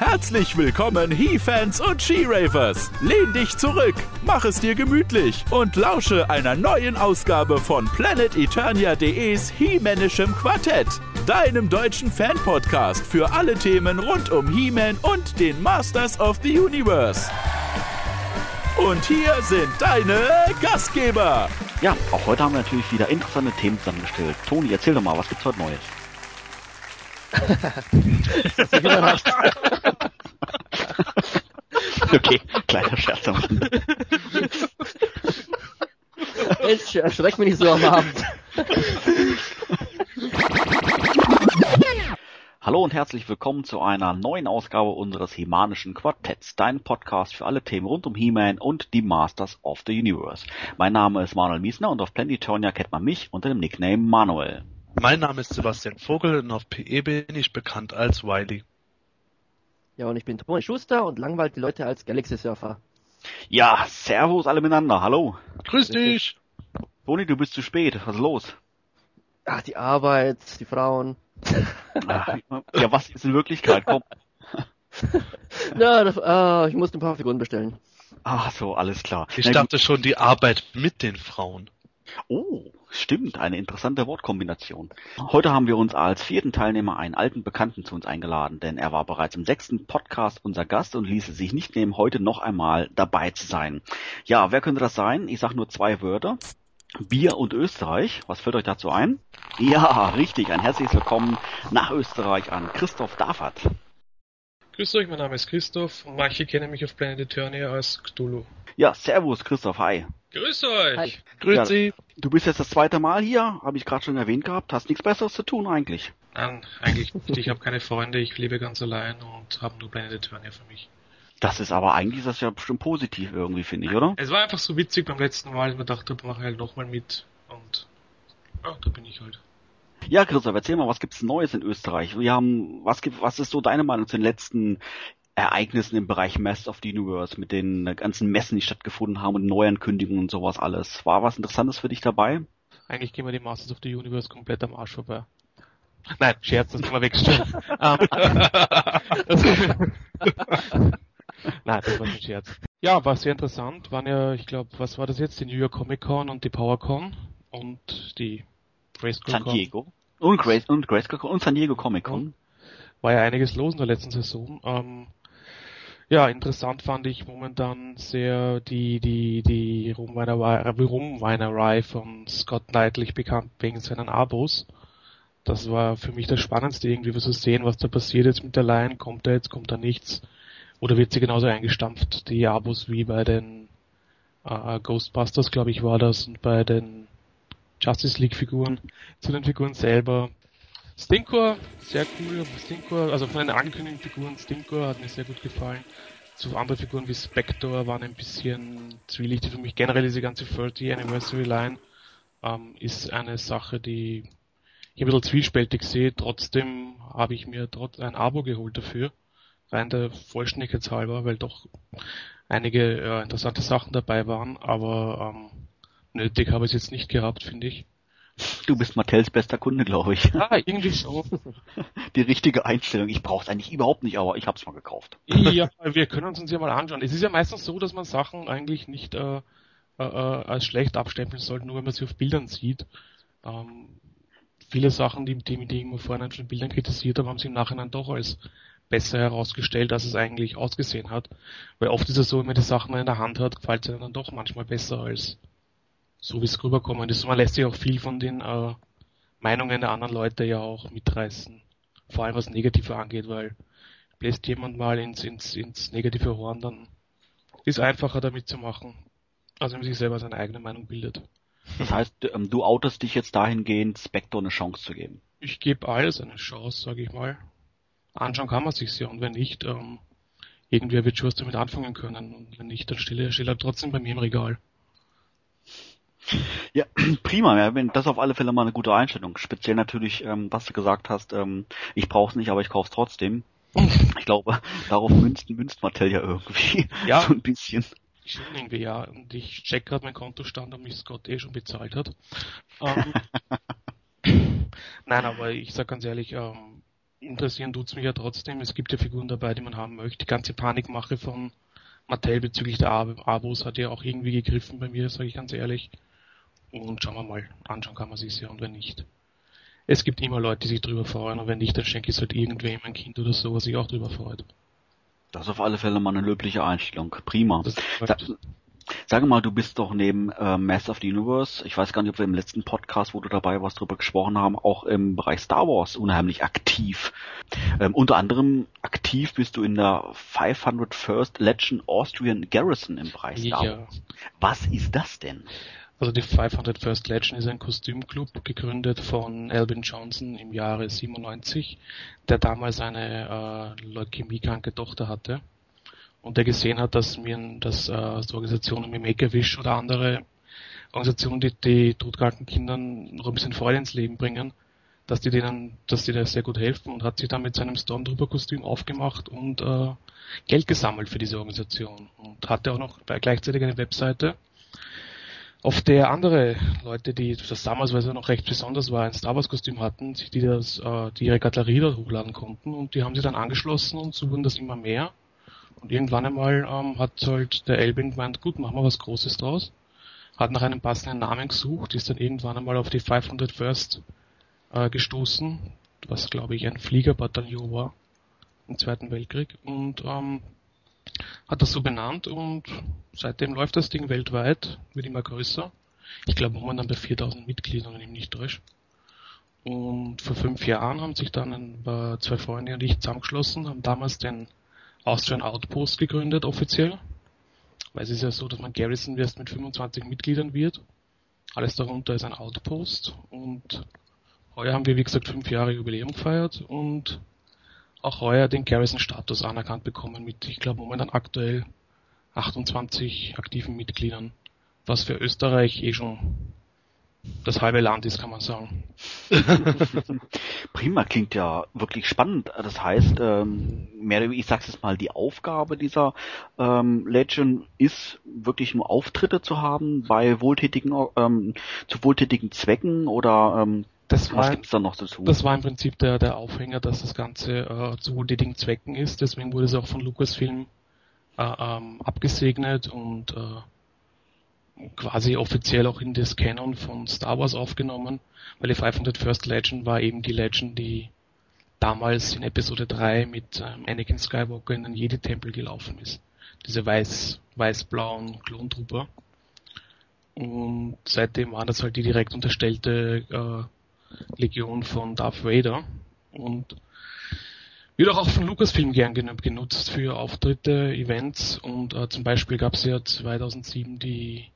Herzlich willkommen, He-Fans und She-Ravers. Lehn dich zurück, mach es dir gemütlich und lausche einer neuen Ausgabe von PlanetEternia.de's He-Manischem Quartett, deinem deutschen Fan-Podcast für alle Themen rund um He-Man und den Masters of the Universe. Und hier sind deine Gastgeber. Ja, auch heute haben wir natürlich wieder interessante Themen zusammengestellt. Toni, erzähl doch mal, was gibt's heute Neues? okay, kleiner Scherz am Rande. Mensch, erschreck mich nicht so am Abend. Hallo und herzlich willkommen zu einer neuen Ausgabe unseres Hemanischen Quartetts, dein Podcast für alle Themen rund um He-Man und die Masters of the Universe. Mein Name ist Manuel Miesner und auf Planetonia kennt man mich unter dem Nickname Manuel. Mein Name ist Sebastian Vogel und auf PE bin ich bekannt als Wiley. Ja, und ich bin Toni Schuster und langweilt die Leute als Galaxy Surfer. Ja, Servus alle miteinander, hallo. Grüß dich! Toni, du bist zu spät, was ist los? Ach, die Arbeit, die Frauen. Ach, ja, was ist in Wirklichkeit? Komm. Na, das, ah, ich musste ein paar Figuren bestellen. Ach so, alles klar. Ich Na dachte schon die Arbeit mit den Frauen. Oh, stimmt, eine interessante Wortkombination. Heute haben wir uns als vierten Teilnehmer einen alten Bekannten zu uns eingeladen, denn er war bereits im sechsten Podcast unser Gast und ließ es sich nicht nehmen, heute noch einmal dabei zu sein. Ja, wer könnte das sein? Ich sage nur zwei Wörter. Bier und Österreich. Was fällt euch dazu ein? Ja, richtig. Ein herzliches Willkommen nach Österreich an Christoph Daffert. Grüß euch, mein Name ist Christoph und manche kennen mich auf Planet Eternia als Cthulhu. Ja, Servus, Christoph. Hi. Grüß euch! Hi. Grüß Ja. Sie! Du bist jetzt das zweite Mal hier, habe ich gerade schon erwähnt gehabt. Hast nichts Besseres zu tun eigentlich. Nein, eigentlich nicht. Ich habe keine Freunde, ich lebe ganz allein und habe nur Planet Eternia für mich. Das ist aber eigentlich ist das ja bestimmt positiv irgendwie, finde ich, oder? Es war einfach so witzig beim letzten Mal, ich mir dachte, mache ich halt nochmal mit und ja, da bin ich halt. Ja, Christoph, erzähl mal, was gibt's Neues in Österreich? Wir haben, was gibt, was ist so deine Meinung zu den letzten Ereignissen im Bereich Mass of the Universe mit den ganzen Messen, die stattgefunden haben und Neuankündigungen und sowas alles? War was Interessantes für dich dabei? Eigentlich gehen wir die Masters of the Universe komplett am Arsch vorbei. Nein, Scherz, das können wir wegstellen. Nein, das war ein Scherz. Ja, war sehr interessant. Waren ja, ich glaube, was war das jetzt? Die New York Comic Con und die PowerCon und die Grayskull San. Diego. Und Grace, und Grace und San Diego Comic Con. War ja einiges los in der letzten Saison. Ähm, ja, interessant fand ich momentan sehr die, die, die Rumweinerei, Rumweinerei von Scott Knightley bekannt wegen seinen Abos. Das war für mich das Spannendste, irgendwie zu sehen, was da passiert jetzt mit der Line. Kommt da jetzt, kommt da nichts? Oder wird sie genauso eingestampft, die Abos, wie bei den äh, Ghostbusters, glaube ich, war das, und bei den Justice League Figuren. Zu den Figuren selber. Stinkor, sehr cool. Stinkor, also von den angekündigten Figuren, Stinkor hat mir sehr gut gefallen. Zu anderen Figuren wie Spector waren ein bisschen zwielichtig für mich. Generell diese ganze 30 Anniversary Line ähm, ist eine Sache, die ich ein bisschen zwiespältig sehe. Trotzdem habe ich mir trotz ein Abo geholt dafür. Rein der Vollständigkeit halber, weil doch einige äh, interessante Sachen dabei waren, aber ähm, nötig habe ich es jetzt nicht gehabt, finde ich. Du bist Mattels bester Kunde, glaube ich. Ah, irgendwie so. Die richtige Einstellung. Ich brauch's eigentlich überhaupt nicht, aber ich hab's mal gekauft. Ja, wir können uns uns ja mal anschauen. Es ist ja meistens so, dass man Sachen eigentlich nicht äh, äh, äh, als schlecht abstempeln sollte, nur wenn man sie auf Bildern sieht. Ähm, viele Sachen, die, die, die ich vorhin schon in Bildern kritisiert habe, haben sie im Nachhinein doch als besser herausgestellt, als es eigentlich ausgesehen hat. Weil oft ist es so, wenn man die Sachen in der Hand hat, gefällt es einem dann doch manchmal besser als so wie es rüberkommen ist. Man lässt sich auch viel von den äh, Meinungen der anderen Leute ja auch mitreißen. Vor allem was Negative angeht, weil bläst jemand mal ins, ins, ins negative Horn, dann ist einfacher damit zu machen, als wenn man sich selber seine eigene Meinung bildet. Das heißt, ähm, du outest dich jetzt dahingehend, Spectre eine Chance zu geben. Ich gebe alles eine Chance, sage ich mal. Anschauen kann man sich's ja und wenn nicht, ähm, irgendwer wird schon was damit anfangen können und wenn nicht, dann steht er, er trotzdem bei mir im Regal. Ja, prima. Ja, das auf alle Fälle mal eine gute Einstellung. Speziell natürlich, ähm, was du gesagt hast, ähm, ich brauch's nicht, aber ich kauf's trotzdem. Ich glaube, darauf münzt, münzt Mattel ja irgendwie Ja. so ein bisschen. Schon irgendwie, ja. Und ich check gerade meinen Kontostand, ob mich Scott eh schon bezahlt hat. Ähm, Nein, aber ich sag ganz ehrlich, ähm, interessieren tut's mich ja trotzdem. Es gibt ja Figuren dabei, die man haben möchte. Die ganze Panikmache von Mattel bezüglich der Ab- Abos hat ja auch irgendwie gegriffen bei mir, sage ich ganz ehrlich. Und schauen wir mal, anschauen kann man sich ja und wenn nicht. Es gibt immer Leute, die sich drüber freuen und wenn nicht, dann schenke ich es halt irgendwem, ein Kind oder so, was sich auch drüber freut. Das ist auf alle Fälle mal eine löbliche Einstellung. Prima. Das Sa sage mal, du bist doch neben äh, Master of the Universe, ich weiß gar nicht, ob wir im letzten Podcast, wo du dabei warst, drüber gesprochen haben, auch im Bereich Star Wars unheimlich aktiv. Ähm, unter anderem aktiv bist du in der 501st Legend Austrian Garrison im Bereich Star ja. Wars. Was ist das denn? Also die 500 First Legend ist ein Kostümclub, gegründet von Alvin Johnson im Jahre 97, der damals eine äh, leukämiekranke Tochter hatte. Und der gesehen hat, dass mir dass, äh, so Organisationen wie Make-A-Wish oder andere Organisationen, die die todkranken Kindern noch ein bisschen Freude ins Leben bringen, dass die denen, dass die da sehr gut helfen und hat sich dann mit seinem Stormtrooper-Kostüm aufgemacht und äh, Geld gesammelt für diese Organisation. Und hatte auch noch gleichzeitig eine Webseite, auf der andere Leute, die das damals, weil es ja noch recht besonders war, ein Star Wars Kostüm hatten, die das, äh, die ihre Galerie dort hochladen konnten und die haben sie dann angeschlossen und so wurden das immer mehr. Und irgendwann einmal ähm, hat halt der Elbin gemeint, gut, machen wir was Großes draus. Hat nach einem passenden Namen gesucht, ist dann irgendwann einmal auf die 500 First äh, gestoßen, was glaube ich ein Fliegerbataillon war im Zweiten Weltkrieg und ähm, hat das so benannt und seitdem läuft das Ding weltweit, wird immer größer. Ich glaube momentan bei 4000 Mitgliedern, wenn ich mich nicht täusche. Und vor fünf Jahren haben sich dann ein, äh, zwei Freunde und ich zusammengeschlossen, haben damals den Austrian Outpost gegründet, offiziell. Weil es ist ja so, dass man Garrison erst mit 25 Mitgliedern wird. Alles darunter ist ein Outpost und heuer haben wir, wie gesagt, fünf Jahre Jubiläum gefeiert und auch heuer den Garrison-Status anerkannt bekommen mit, ich glaube, momentan aktuell 28 aktiven Mitgliedern, was für Österreich eh schon das halbe Land ist, kann man sagen. Prima, klingt ja wirklich spannend. Das heißt, ähm, mehr, ich sag's jetzt mal, die Aufgabe dieser ähm, Legend ist wirklich nur Auftritte zu haben bei wohltätigen, ähm, zu wohltätigen Zwecken oder ähm, Das was war, gibt's da noch dazu? das war im Prinzip der, der Aufhänger, dass das Ganze äh, zu wohltätigen Zwecken ist. Deswegen wurde es auch von Lucasfilm äh, ähm, abgesegnet und äh, quasi offiziell auch in das Canon von Star Wars aufgenommen, weil die 500 First Legend war eben die Legend, die damals in Episode 3 mit ähm, Anakin Skywalker in den Jedi-Tempel gelaufen ist. Diese weiß, weiß-blauen Klontrooper. Und seitdem war das halt die direkt unterstellte äh, Legion von Darth Vader. Und wird auch von Lucasfilm gern gen- genutzt für Auftritte, Events. Und äh, zum Beispiel gab es ja 2007 die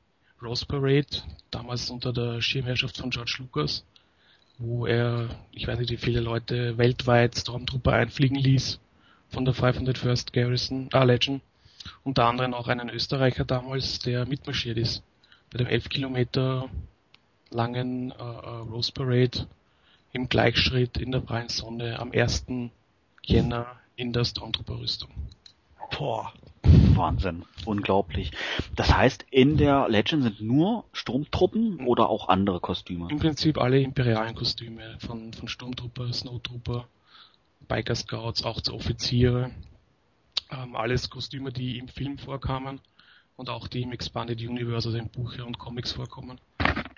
Rose Parade, damals unter der Schirmherrschaft von George Lucas, wo er, ich weiß nicht wie viele Leute weltweit Stormtrooper einfliegen ließ von der 501st Garrison, äh, Legend, unter anderem auch einen Österreicher damals, der mitmarschiert ist. Bei dem 11 Kilometer langen äh, äh, Rose Parade im Gleichschritt in der prallen Sonne am 1. Jänner in der Stormtrooper-Rüstung. Boah. Wahnsinn, unglaublich. Das heißt, in der Legend sind nur Sturmtruppen oder auch andere Kostüme? Im Prinzip alle imperialen Kostüme, von, von Sturmtrooper, Snowtrooper, Biker Scouts, auch zu Offiziere. Ähm, alles Kostüme, die im Film vorkamen und auch die im Expanded Universe, also in Bücher und Comics vorkommen.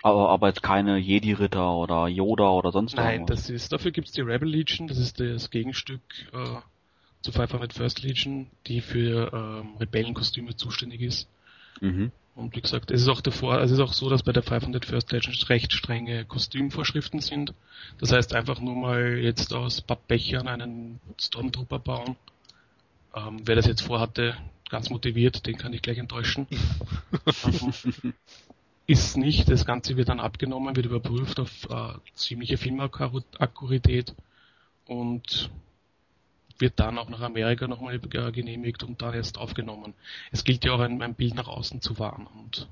Aber, aber jetzt keine Jedi-Ritter oder Yoda oder sonst Nein, irgendwas? das ist, dafür gibt's die Rebel Legion, das ist das Gegenstück äh, zu 500 First Legion, die für ähm, Rebellenkostüme zuständig ist. Mhm. Und wie gesagt, es ist auch davor, es ist auch so, dass bei der 500 First Legend recht strenge Kostümvorschriften sind. Das heißt einfach nur mal jetzt aus Pappbechern einen Stormtrooper bauen. Ähm, wer das jetzt vorhatte, ganz motiviert, den kann ich gleich enttäuschen. Ist nicht, das Ganze wird dann abgenommen, wird überprüft auf äh, ziemliche Filmakkuratität und wird dann auch nach Amerika nochmal äh, genehmigt und dann erst aufgenommen. Es gilt ja auch ein, ein Bild nach außen zu wahren und,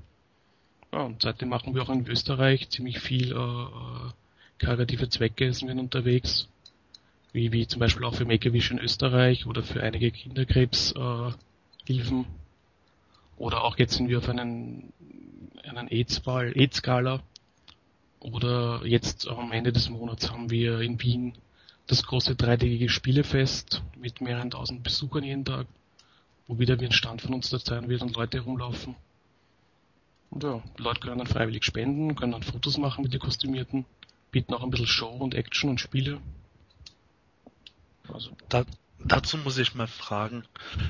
ja, und seitdem machen wir auch in Österreich ziemlich viel äh, äh, karitative Zwecke sind wir unterwegs, wie, wie zum Beispiel auch für Make-A-Wish in Österreich oder für einige Kinderkrebshilfen. Äh, oder auch jetzt sind wir auf einen, einen AIDS-Ball, AIDS-Gala oder jetzt am Ende des Monats haben wir in Wien das große dreitägige Spielefest mit mehreren tausend Besuchern jeden Tag, wo wieder wie ein Stand von uns da sein wird und Leute herumlaufen. Und ja, Leute können dann freiwillig spenden, können dann Fotos machen mit den Kostümierten, bieten auch ein bisschen Show und Action und Spiele. Also. Da, dazu muss ich mal fragen,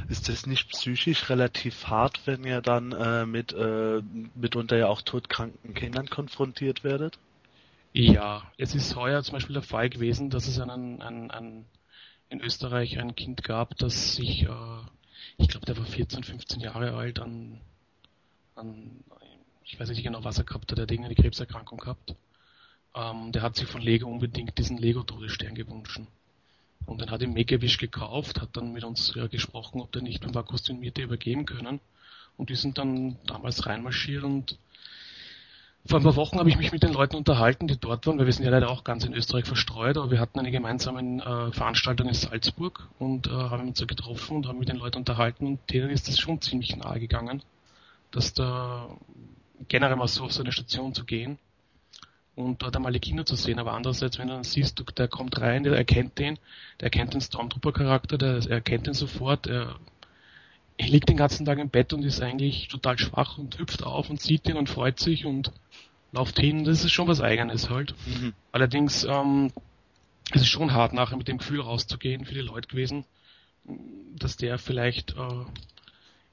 ist das nicht psychisch relativ hart, wenn ihr dann äh, mit äh, mitunter ja auch todkranken Kindern konfrontiert werdet? Ja, es ist heuer zum Beispiel der Fall gewesen, dass es einen, einen, einen in Österreich ein Kind gab, das sich, äh, ich glaube, der war 14, 15 Jahre alt, an, an, ich weiß nicht genau, was er gehabt hat, er hat irgendeine Krebserkrankung gehabt. Ähm, der hat sich von Lego unbedingt diesen Lego-Todesstern gewünscht. Und dann hat ihm Make-A-Wish gekauft, hat dann mit uns ja, gesprochen, ob der nicht ein paar Kostümierte übergeben können. Und die sind dann damals reinmarschiert und vor ein paar Wochen habe ich mich mit den Leuten unterhalten, die dort waren, weil wir sind ja leider auch ganz in Österreich verstreut, aber wir hatten eine gemeinsame äh, Veranstaltung in Salzburg und äh, haben uns da getroffen und haben mit den Leuten unterhalten und denen ist das schon ziemlich nahe gegangen, dass da generell mal so auf so eine Station zu gehen und dort einmal die Kinder zu sehen. Aber andererseits, wenn du dann siehst, der kommt rein, der erkennt den, der erkennt den Stormtrooper-Charakter, der erkennt den sofort, er, er liegt den ganzen Tag im Bett und ist eigentlich total schwach und hüpft auf und sieht den und freut sich und läuft hin. Das ist schon was Eigenes halt. Mhm. Allerdings, ähm, es ist schon hart, nachher mit dem Gefühl rauszugehen für die Leute gewesen, dass der vielleicht äh,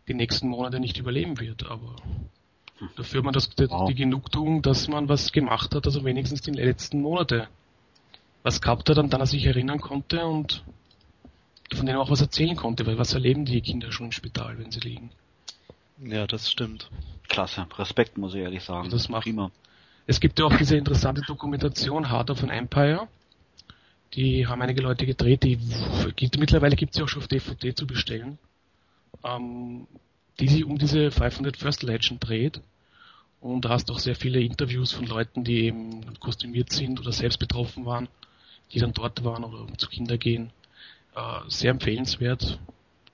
die nächsten Monate nicht überleben wird. Aber Dafür hat man das, die, wow. die Genugtuung, dass man was gemacht hat, also wenigstens die letzten Monate was gehabt hat, an das er sich erinnern konnte und von denen auch was erzählen konnte, weil was erleben die Kinder schon im Spital, wenn sie liegen. Ja, das stimmt. Klasse, Respekt muss ich ehrlich sagen. Das macht. Prima. Es gibt ja auch diese interessante Dokumentation Heart of an Empire. Die haben einige Leute gedreht, die gibt, mittlerweile gibt es ja auch schon auf DVD zu bestellen. Ähm, die sich um diese 500 First Legend dreht. Und da hast du auch sehr viele Interviews von Leuten, die eben kostümiert sind oder selbst betroffen waren, die dann dort waren oder zu Kinder gehen. Äh, sehr empfehlenswert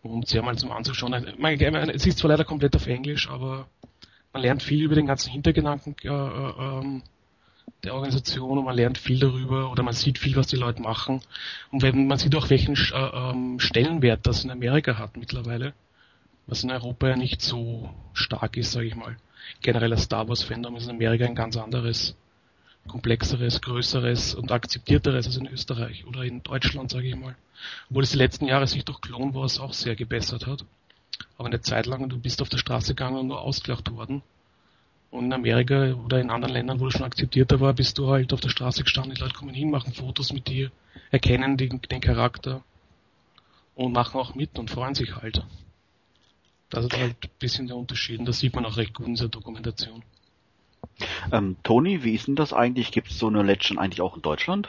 und sehr mal zum Anzuschauen. Es ist zwar leider komplett auf Englisch, aber man lernt viel über den ganzen Hintergedanken äh, äh, der Organisation und man lernt viel darüber oder man sieht viel, was die Leute machen. Und wenn, man sieht auch, welchen äh, ähm, Stellenwert das in Amerika hat mittlerweile was in Europa ja nicht so stark ist, sage ich mal. Generell das Star Wars Fandom ist in Amerika ein ganz anderes, komplexeres, größeres und akzeptierteres als in Österreich oder in Deutschland, sage ich mal. Obwohl es die letzten Jahre sich durch Clone Wars auch sehr gebessert hat. Aber eine Zeit lang, du bist auf der Straße gegangen und nur ausgelacht worden. Und in Amerika oder in anderen Ländern, wo du schon akzeptierter war, bist du halt auf der Straße gestanden, die Leute kommen hin, machen Fotos mit dir, erkennen den, den Charakter und machen auch mit und freuen sich halt. Das ist halt ein bisschen der Unterschied und das sieht man auch recht gut in dieser Dokumentation. Ähm, Toni, wie ist denn das eigentlich? Gibt es so eine Legend eigentlich auch in Deutschland?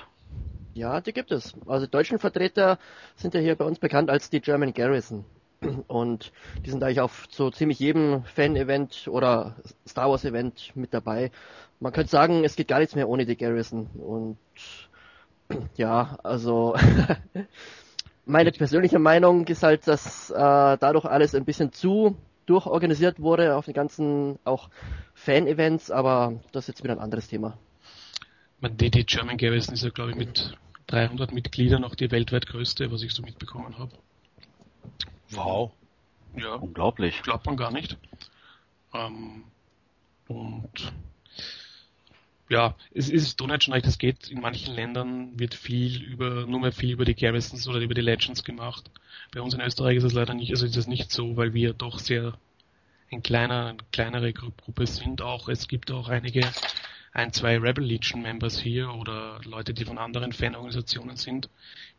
Ja, die gibt es. Also die deutschen Vertreter sind ja hier bei uns bekannt als die German Garrison. Und die sind eigentlich auf so ziemlich jedem Fan-Event oder Star Wars-Event mit dabei. Man könnte sagen, es geht gar nichts mehr ohne die Garrison. Und ja, also meine persönliche Meinung ist halt, dass äh, dadurch alles ein bisschen zu durchorganisiert wurde auf den ganzen auch Fan-Events, aber das ist jetzt wieder ein anderes Thema. Die, die German Garrison ist ja, glaube ich, mit 300 Mitgliedern auch die weltweit größte, was ich so mitbekommen habe. Wow. Ja. Unglaublich. Glaubt man gar nicht. Ähm, und ja, es ist Donut schon recht, es geht in manchen Ländern wird viel über, nur mehr viel über die Garrisons oder über die Legends gemacht. Bei uns in Österreich ist es leider nicht, also ist es nicht so, weil wir doch sehr ein kleiner, eine kleinere Gruppe sind. Auch es gibt auch einige, ein, zwei Rebel Legion Members hier oder Leute, die von anderen Fanorganisationen sind.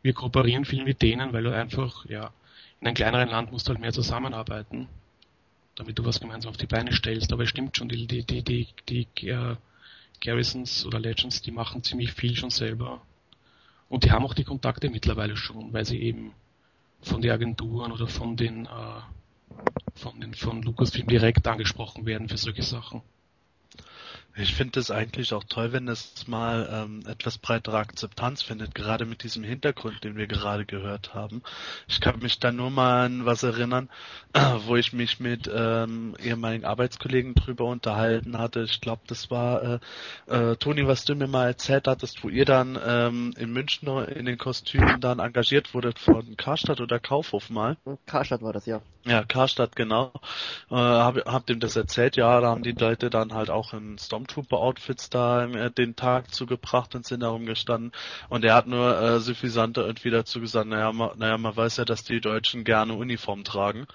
Wir kooperieren viel mit denen, weil du einfach, ja, in einem kleineren Land musst du halt mehr zusammenarbeiten, damit du was gemeinsam auf die Beine stellst. Aber es stimmt schon, die, die, die, die, die äh, Garrisons oder Legends, die machen ziemlich viel schon selber. Und die haben auch die Kontakte mittlerweile schon, weil sie eben von den Agenturen oder von den, äh, von den, von Lucasfilm direkt angesprochen werden für solche Sachen. Ich finde es eigentlich auch toll, wenn es mal ähm, etwas breitere Akzeptanz findet, gerade mit diesem Hintergrund, den wir gerade gehört haben. Ich kann mich da nur mal an was erinnern, äh, wo ich mich mit ähm, ehemaligen Arbeitskollegen drüber unterhalten hatte. Ich glaube, das war äh, äh, Toni, was du mir mal erzählt hattest, wo ihr dann ähm, in München in den Kostümen dann engagiert wurdet von Karstadt oder Kaufhof mal. Karstadt war das, ja. Ja, Karstadt, genau. Äh, hab, hab dem das erzählt, ja, da haben die Leute dann halt auch in Stormtrooper-Outfits da äh, den Tag zugebracht und sind da rumgestanden. Und er hat nur äh, suffisant irgendwie dazu gesagt, naja, ma, naja, man weiß ja, dass die Deutschen gerne Uniform tragen,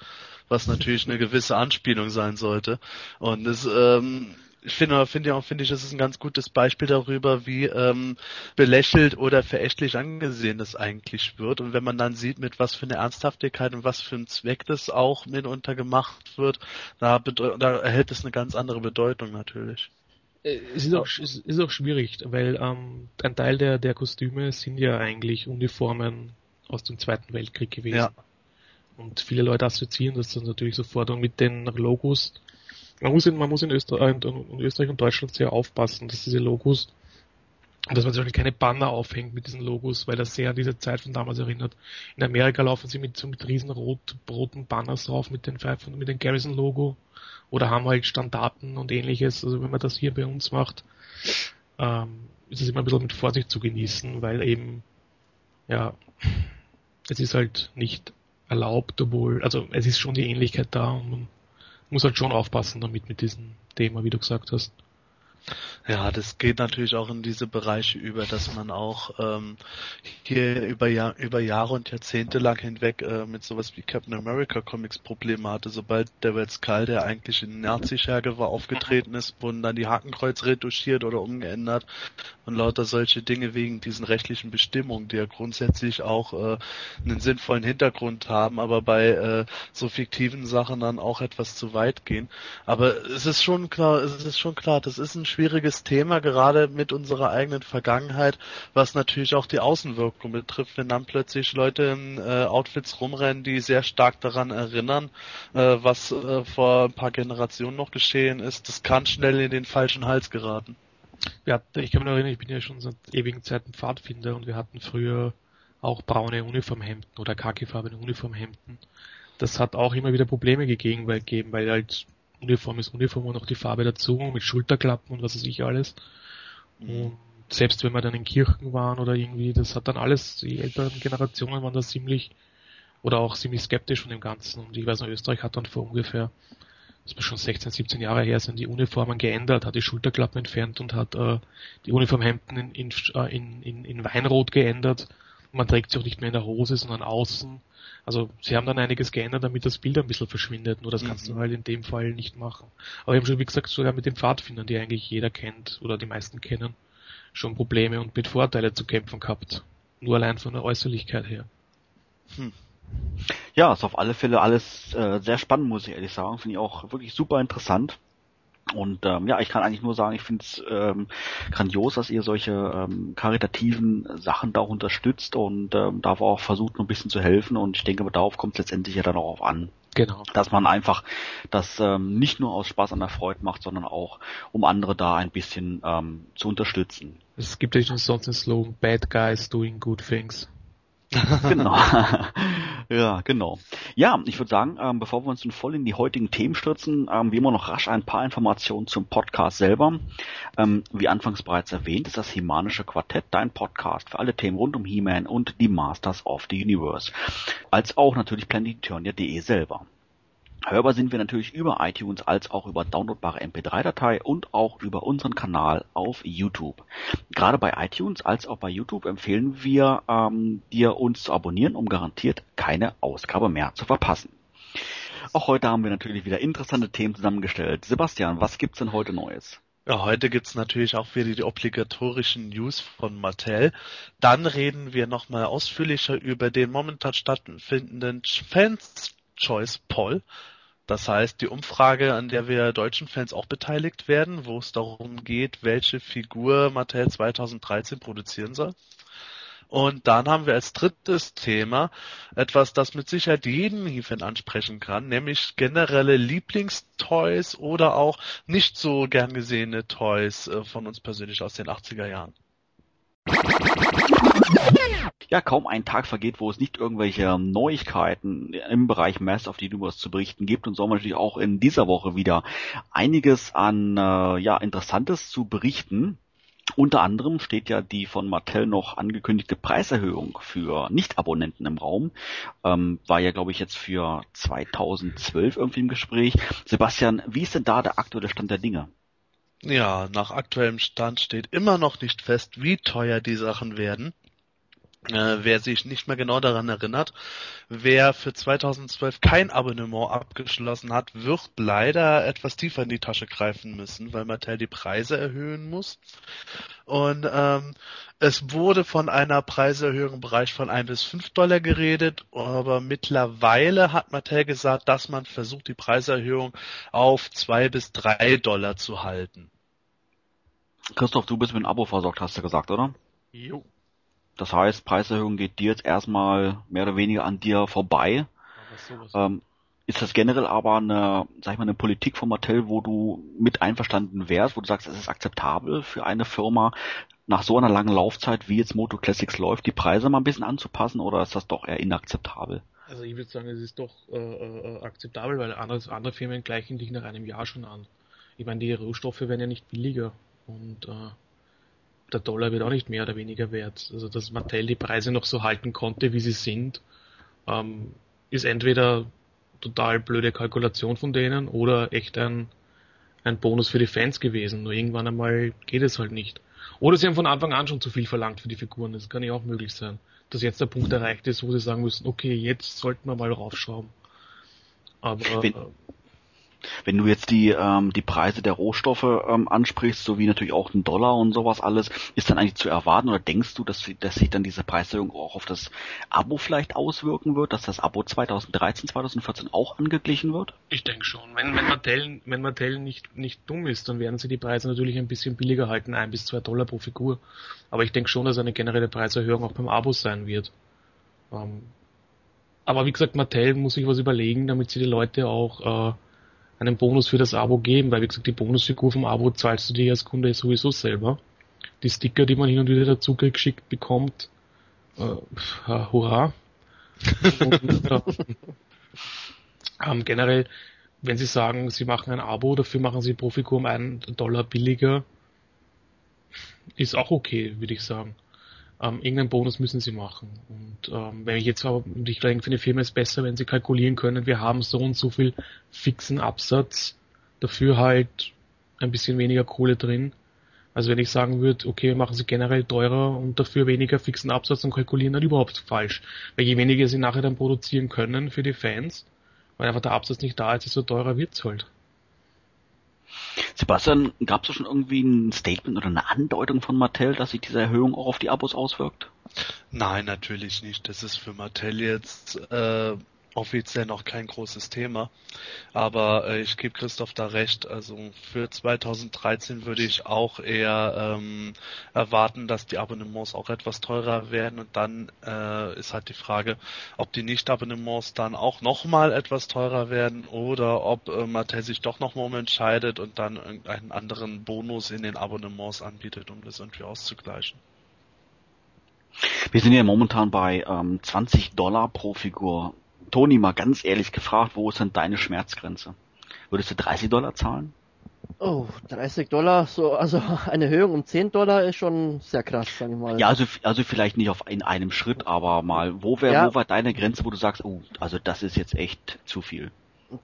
was natürlich eine gewisse Anspielung sein sollte. Und es, ähm, ich finde, finde ja, finde ich, das ist ein ganz gutes Beispiel darüber, wie ähm, belächelt oder verächtlich angesehen das eigentlich wird. Und wenn man dann sieht, mit was für eine Ernsthaftigkeit und was für ein Zweck das auch mitunter gemacht wird, da, da erhält es eine ganz andere Bedeutung natürlich. Äh, es ist auch, es ist auch schwierig, weil ähm, ein Teil der, der Kostüme sind ja eigentlich Uniformen aus dem Zweiten Weltkrieg gewesen. Ja. Und viele Leute assoziieren das dann natürlich sofort und mit den Logos man muss in, man muss in Österreich, in Österreich und Deutschland sehr aufpassen, dass diese Logos, dass man zum Beispiel keine Banner aufhängt mit diesen Logos, weil das sehr an diese Zeit von damals erinnert. In Amerika laufen sie mit so mit riesen rot, roten Banners drauf mit den Five, mit dem Garrison Logo oder haben halt Standarten und ähnliches. Also wenn man das hier bei uns macht, ähm, ist es immer ein bisschen mit Vorsicht zu genießen, weil eben, ja, es ist halt nicht erlaubt, obwohl, also es ist schon die Ähnlichkeit da und man muss halt schon aufpassen damit mit diesem Thema, wie du gesagt hast. Ja, das geht natürlich auch in diese Bereiche über, dass man auch ähm, hier über, Jahr, über Jahre und Jahrzehnte lang hinweg äh, mit sowas wie Captain America Comics Probleme hatte. Sobald der Red Skull, der eigentlich in Nazi-Scherge war, aufgetreten ist, wurden dann die Hakenkreuz retuschiert oder umgeändert und lauter solche Dinge wegen diesen rechtlichen Bestimmungen, die ja grundsätzlich auch äh, einen sinnvollen Hintergrund haben, aber bei äh, so fiktiven Sachen dann auch etwas zu weit gehen. Aber es ist schon klar, es ist schon klar, das ist ein schwieriges Thema, gerade mit unserer eigenen Vergangenheit, was natürlich auch die Außenwirkung betrifft, wenn dann plötzlich Leute in äh, Outfits rumrennen, die sehr stark daran erinnern, äh, was äh, vor ein paar Generationen noch geschehen ist. Das kann schnell in den falschen Hals geraten. Ja, ich kann mich erinnern, ich bin ja schon seit ewigen Zeiten Pfadfinder und wir hatten früher auch braune Uniformhemden oder khakifarbene Uniformhemden. Das hat auch immer wieder Probleme gegeben, weil, gegeben, weil halt Uniform ist Uniform und noch die Farbe dazu mit Schulterklappen und was weiß ich alles. Mhm. Und selbst wenn wir dann in Kirchen waren oder irgendwie, das hat dann alles, die älteren Generationen waren da ziemlich oder auch ziemlich skeptisch von dem Ganzen. Und ich weiß noch, Österreich hat dann vor ungefähr, das war schon 16, 17 Jahre her, sind die Uniformen geändert, hat die Schulterklappen entfernt und hat äh, die Uniformhemden in, in, äh, in, in, in Weinrot geändert. Man trägt sie auch nicht mehr in der Hose, sondern außen. Also sie haben dann einiges geändert, damit das Bild ein bisschen verschwindet. Nur das mhm. kannst du halt in dem Fall nicht machen. Aber wir haben schon, wie gesagt, sogar mit den Pfadfindern, die eigentlich jeder kennt oder die meisten kennen, schon Probleme und mit Vorteile zu kämpfen gehabt. Nur allein von der Äußerlichkeit her. Hm. Ja, ist auf alle Fälle alles äh, sehr spannend, muss ich ehrlich sagen. Finde ich auch wirklich super interessant. Und ähm, ja, ich kann eigentlich nur sagen, ich finde es ähm, grandios, dass ihr solche ähm, karitativen Sachen da auch unterstützt und ähm, da auch versucht, nur ein bisschen zu helfen. Und ich denke, darauf kommt es letztendlich ja dann auch an. Genau. Dass man einfach das ähm, nicht nur aus Spaß an der Freude macht, sondern auch, um andere da ein bisschen ähm, zu unterstützen. Es gibt ja nicht sonst den Slogan Bad Guys Doing Good Things genau. ja, genau. Ja, ich würde sagen, ähm, bevor wir uns nun voll in die heutigen Themen stürzen, ähm, wie immer noch rasch ein paar Informationen zum Podcast selber. Ähm, wie anfangs bereits erwähnt, ist das Himanische Quartett dein Podcast für alle Themen rund um He-Man und die Masters of the Universe. Als auch natürlich planeturnia.de selber. Hörbar sind wir natürlich über iTunes als auch über downloadbare MP3-Datei und auch über unseren Kanal auf YouTube. Gerade bei iTunes als auch bei YouTube empfehlen wir ähm, dir uns zu abonnieren, um garantiert keine Ausgabe mehr zu verpassen. Auch heute haben wir natürlich wieder interessante Themen zusammengestellt. Sebastian, was gibt's denn heute Neues? Ja, heute gibt's natürlich auch wieder die obligatorischen News von Mattel. Dann reden wir nochmal ausführlicher über den momentan stattfindenden Fans Choice Poll. Das heißt, die Umfrage, an der wir deutschen Fans auch beteiligt werden, wo es darum geht, welche Figur Mattel 2013 produzieren soll. Und dann haben wir als drittes Thema etwas, das mit Sicherheit jeden Hefen ansprechen kann, nämlich generelle Lieblingstoys oder auch nicht so gern gesehene Toys äh, von uns persönlich aus den 80er Jahren. Ja, kaum ein Tag vergeht, wo es nicht irgendwelche Neuigkeiten im Bereich Mass of the Universe zu berichten gibt und so haben wir natürlich auch in dieser Woche wieder einiges an äh, ja, Interessantes zu berichten. Unter anderem steht ja die von Mattel noch angekündigte Preiserhöhung für Nicht-Abonnenten im Raum. Ähm, war ja, glaube ich, jetzt für 2012 irgendwie im Gespräch. Sebastian, wie ist denn da der aktuelle Stand der Dinge? Ja, nach aktuellem Stand steht immer noch nicht fest, wie teuer die Sachen werden. Äh, wer sich nicht mehr genau daran erinnert, wer für 2012 kein Abonnement abgeschlossen hat, wird leider etwas tiefer in die Tasche greifen müssen, weil Mattel die Preise erhöhen muss. Und ähm, es wurde von einer Preiserhöhung im Bereich von 1 bis 5 Dollar geredet, aber mittlerweile hat Mattel gesagt, dass man versucht, die Preiserhöhung auf 2 bis 3 Dollar zu halten. Christoph, du bist mit einem Abo versorgt, hast du gesagt, oder? Jo. Das heißt, Preiserhöhung geht dir jetzt erstmal mehr oder weniger an dir vorbei. Ähm, ist das generell aber eine, sag ich mal, eine Politik von Mattel, wo du mit einverstanden wärst, wo du sagst, es ist akzeptabel für eine Firma, nach so einer langen Laufzeit, wie jetzt Moto Classics läuft, die Preise mal ein bisschen anzupassen oder ist das doch eher inakzeptabel? Also ich würde sagen, es ist doch äh, äh, akzeptabel, weil andere, andere Firmen gleichen dich nach einem Jahr schon an. Ich meine, die Rohstoffe werden ja nicht billiger und äh, der Dollar wird auch nicht mehr oder weniger wert. Also dass Mattel die Preise noch so halten konnte, wie sie sind, ähm, ist entweder total blöde Kalkulation von denen oder echt ein, ein Bonus für die Fans gewesen. Nur irgendwann einmal geht es halt nicht. Oder sie haben von Anfang an schon zu viel verlangt für die Figuren. Das kann ja auch möglich sein. Dass jetzt der Punkt erreicht ist, wo sie sagen müssen, okay, jetzt sollten wir mal raufschrauben. Aber Wenn, wenn du jetzt die, ähm, die Preise der Rohstoffe ähm, ansprichst, sowie natürlich auch den Dollar und sowas alles, ist dann eigentlich zu erwarten oder denkst du, dass, dass sich dann diese Preiserhöhung auch auf das Abo vielleicht auswirken wird, dass das Abo 2013, 2014 auch angeglichen wird? Ich denke schon. Wenn, wenn Mattel, wenn Mattel nicht, nicht dumm ist, dann werden sie die Preise natürlich ein bisschen billiger halten, ein bis zwei Dollar pro Figur. Aber ich denke schon, dass eine generelle Preiserhöhung auch beim Abo sein wird. Ähm, aber wie gesagt, Mattel muss sich was überlegen, damit sie die Leute auch äh, einen Bonus für das Abo geben, weil wie gesagt, die Bonusfigur vom Abo zahlst du dir als Kunde sowieso selber. Die Sticker, die man hin und wieder dazu geschickt bekommt, äh, hurra. und, äh, ähm, generell, wenn sie sagen, sie machen ein Abo, dafür machen sie pro Figur um einen Dollar billiger, ist auch okay, würde ich sagen. Ähm, irgendeinen Bonus müssen sie machen. Und ähm, wenn ich jetzt aber, und ich denke, für eine Firma ist besser, wenn sie kalkulieren können, wir haben so und so viel fixen Absatz, dafür halt ein bisschen weniger Kohle drin. Also wenn ich sagen würde, okay, machen sie generell teurer und dafür weniger fixen Absatz und kalkulieren dann überhaupt falsch. Weil je weniger sie nachher dann produzieren können für die Fans, weil einfach der Absatz nicht da ist, desto teurer wird's halt. Sebastian, gab es schon irgendwie ein Statement oder eine Andeutung von Mattel, dass sich diese Erhöhung auch auf die Abos auswirkt? Nein, natürlich nicht. Das ist für Mattel jetzt äh, offiziell noch kein großes Thema. Aber äh, ich gebe Christoph da recht. Also für 2013 würde ich auch eher ähm, erwarten, dass die Abonnements auch etwas teurer werden. Und dann äh, ist halt die Frage, ob die Nicht-Abonnements dann auch nochmal etwas teurer werden oder ob äh, Mattel sich doch nochmal umentscheidet und dann irgendeinen anderen Bonus in den Abonnements anbietet, um das irgendwie auszugleichen. Wir sind ja momentan bei ähm, 20 Dollar pro Figur. Toni, mal ganz ehrlich gefragt, wo ist denn deine Schmerzgrenze? Würdest du 30 Dollar zahlen? Oh, 30 Dollar, so, also eine Erhöhung um 10 Dollar ist schon sehr krass, sagen wir mal. Ja, also, also vielleicht nicht auf in einem Schritt, aber mal, wo wäre, Ja. wo war deine Grenze, wo du sagst, oh, also das ist jetzt echt zu viel?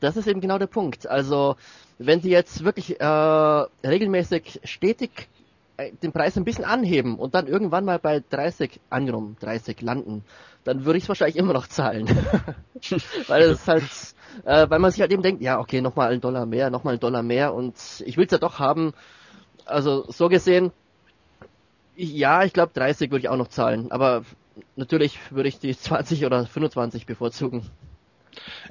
Das ist eben genau der Punkt. Also, wenn sie jetzt wirklich äh, regelmäßig stetig äh, den Preis ein bisschen anheben und dann irgendwann mal bei 30, angenommen 30 landen, dann würde ich es wahrscheinlich immer noch zahlen. weil es halt, äh, weil man sich halt eben denkt, ja, okay, nochmal einen Dollar mehr, nochmal einen Dollar mehr und ich will es ja doch haben. Also, so gesehen, ja, ich glaube 30 würde ich auch noch zahlen, aber natürlich würde ich die 20 oder 25 bevorzugen.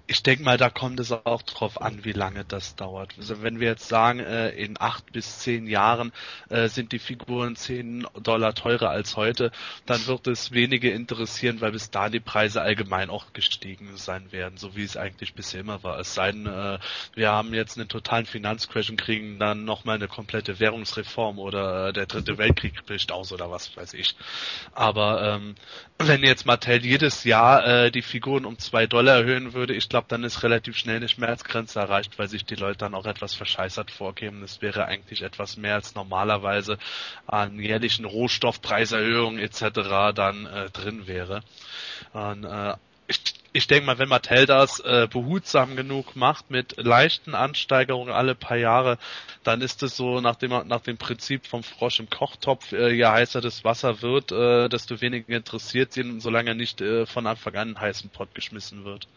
Ich denke mal, da kommt es auch drauf an, wie lange das dauert. Also wenn wir jetzt sagen, äh, in acht bis zehn Jahren äh, sind die Figuren zehn Dollar teurer als heute, dann wird es wenige interessieren, weil bis da die Preise allgemein auch gestiegen sein werden, so wie es eigentlich bisher immer war. Es sei denn, äh, wir haben jetzt einen totalen Finanzcrash und kriegen dann nochmal eine komplette Währungsreform oder der dritte Weltkrieg bricht aus oder was weiß ich. Aber ähm, wenn jetzt Mattel jedes Jahr äh, die Figuren um zwei Dollar erhöhen würde, ich glaube, dann ist relativ schnell eine Schmerzgrenze erreicht, weil sich die Leute dann auch etwas verscheißert vorgeben. Das wäre eigentlich etwas mehr als normalerweise an jährlichen Rohstoffpreiserhöhungen etc. dann äh, drin wäre. Und, äh, ich, ich denke mal, wenn Mattel das äh, behutsam genug macht, mit leichten Ansteigerungen alle paar Jahre, dann ist es so nach dem, nach dem Prinzip vom Frosch im Kochtopf, äh, je heißer das Wasser wird, äh, desto weniger interessiert sie, solange er nicht äh, von Anfang an in heißen Pott geschmissen wird.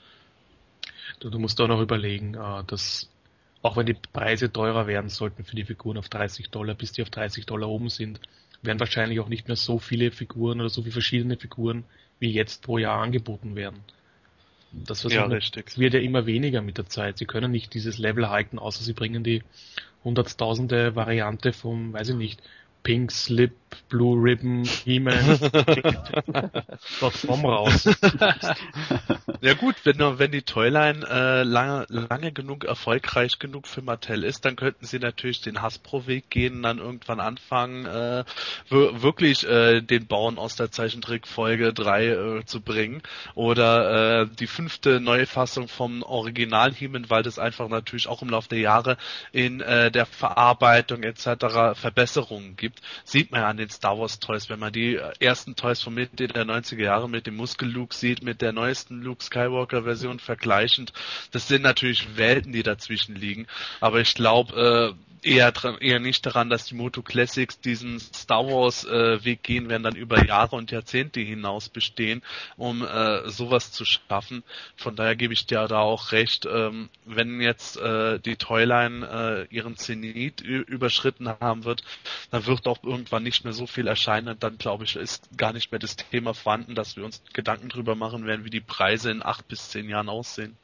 Du, du musst auch noch überlegen, äh, dass auch wenn die Preise teurer werden sollten für die Figuren auf 30 Dollar, bis die auf 30 Dollar oben sind, werden wahrscheinlich auch nicht mehr so viele Figuren oder so viele verschiedene Figuren wie jetzt pro Jahr angeboten werden. Das, Ja, immer- richtig. es wird ja immer weniger mit der Zeit. Sie können nicht dieses Level halten, außer sie bringen die hunderttausende Variante vom, weiß ich nicht, Pink Slip, Blue Ribbon, He-Man, .com raus. Ja gut, wenn, wenn die Toyline äh, lange, lange genug erfolgreich genug für Mattel ist, dann könnten sie natürlich den Hasbro-Weg gehen, dann irgendwann anfangen, äh, wir- wirklich äh, den Bauern aus der Zeichentrickfolge 3 äh, zu bringen. Oder äh, die fünfte Neufassung vom Original He-Man, weil das einfach natürlich auch im Laufe der Jahre in äh, der Verarbeitung etc. Verbesserungen gibt. Sieht man ja an den Star Wars Toys, wenn man die äh, ersten Toys von Mitte der 90er Jahre mit dem Muskel-Luke sieht, mit der neuesten Luke Skywalker Version vergleichend. Das sind natürlich Welten, die dazwischen liegen. Aber ich glaube, äh, eher, eher nicht daran, dass die Moto Classics diesen Star Wars äh, Weg gehen werden, dann über Jahre und Jahrzehnte hinaus bestehen, um äh, sowas zu schaffen. Von daher gebe ich dir da auch recht, ähm, wenn jetzt äh, die Toyline äh, ihren Zenit überschritten haben wird, dann wird auch irgendwann nicht mehr so viel erscheinen und dann glaube ich, ist gar nicht mehr das Thema vorhanden, dass wir uns Gedanken drüber machen werden, wie die Preise in acht bis zehn Jahren aussehen.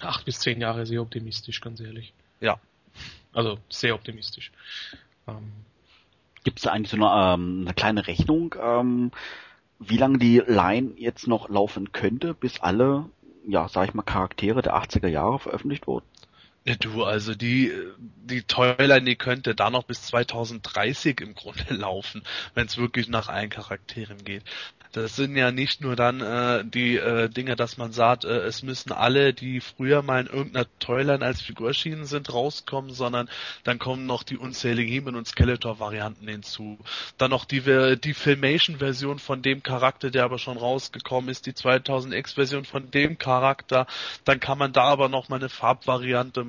Acht bis zehn Jahre sehr optimistisch, ganz ehrlich. Ja. Also sehr optimistisch. Ähm, Gibt es da eigentlich so eine, ähm, eine kleine Rechnung, ähm, wie lange die Line jetzt noch laufen könnte, bis alle, ja, sag ich mal, Charaktere der 80er Jahre veröffentlicht wurden? Ja, du, also die, die Toyline, die könnte da noch bis 2030 im Grunde laufen, wenn es wirklich nach allen Charakteren geht. Das sind ja nicht nur dann äh, die äh, Dinge, dass man sagt, äh, es müssen alle, die früher mal in irgendeiner Toyline als Figur erschienen sind, rauskommen, sondern dann kommen noch die unzähligen He-Man und Skeletor-Varianten hinzu. Dann noch die, die Filmation-Version von dem Charakter, der aber schon rausgekommen ist, die 2000X-Version von dem Charakter. Dann kann man da aber noch mal eine Farbvariante.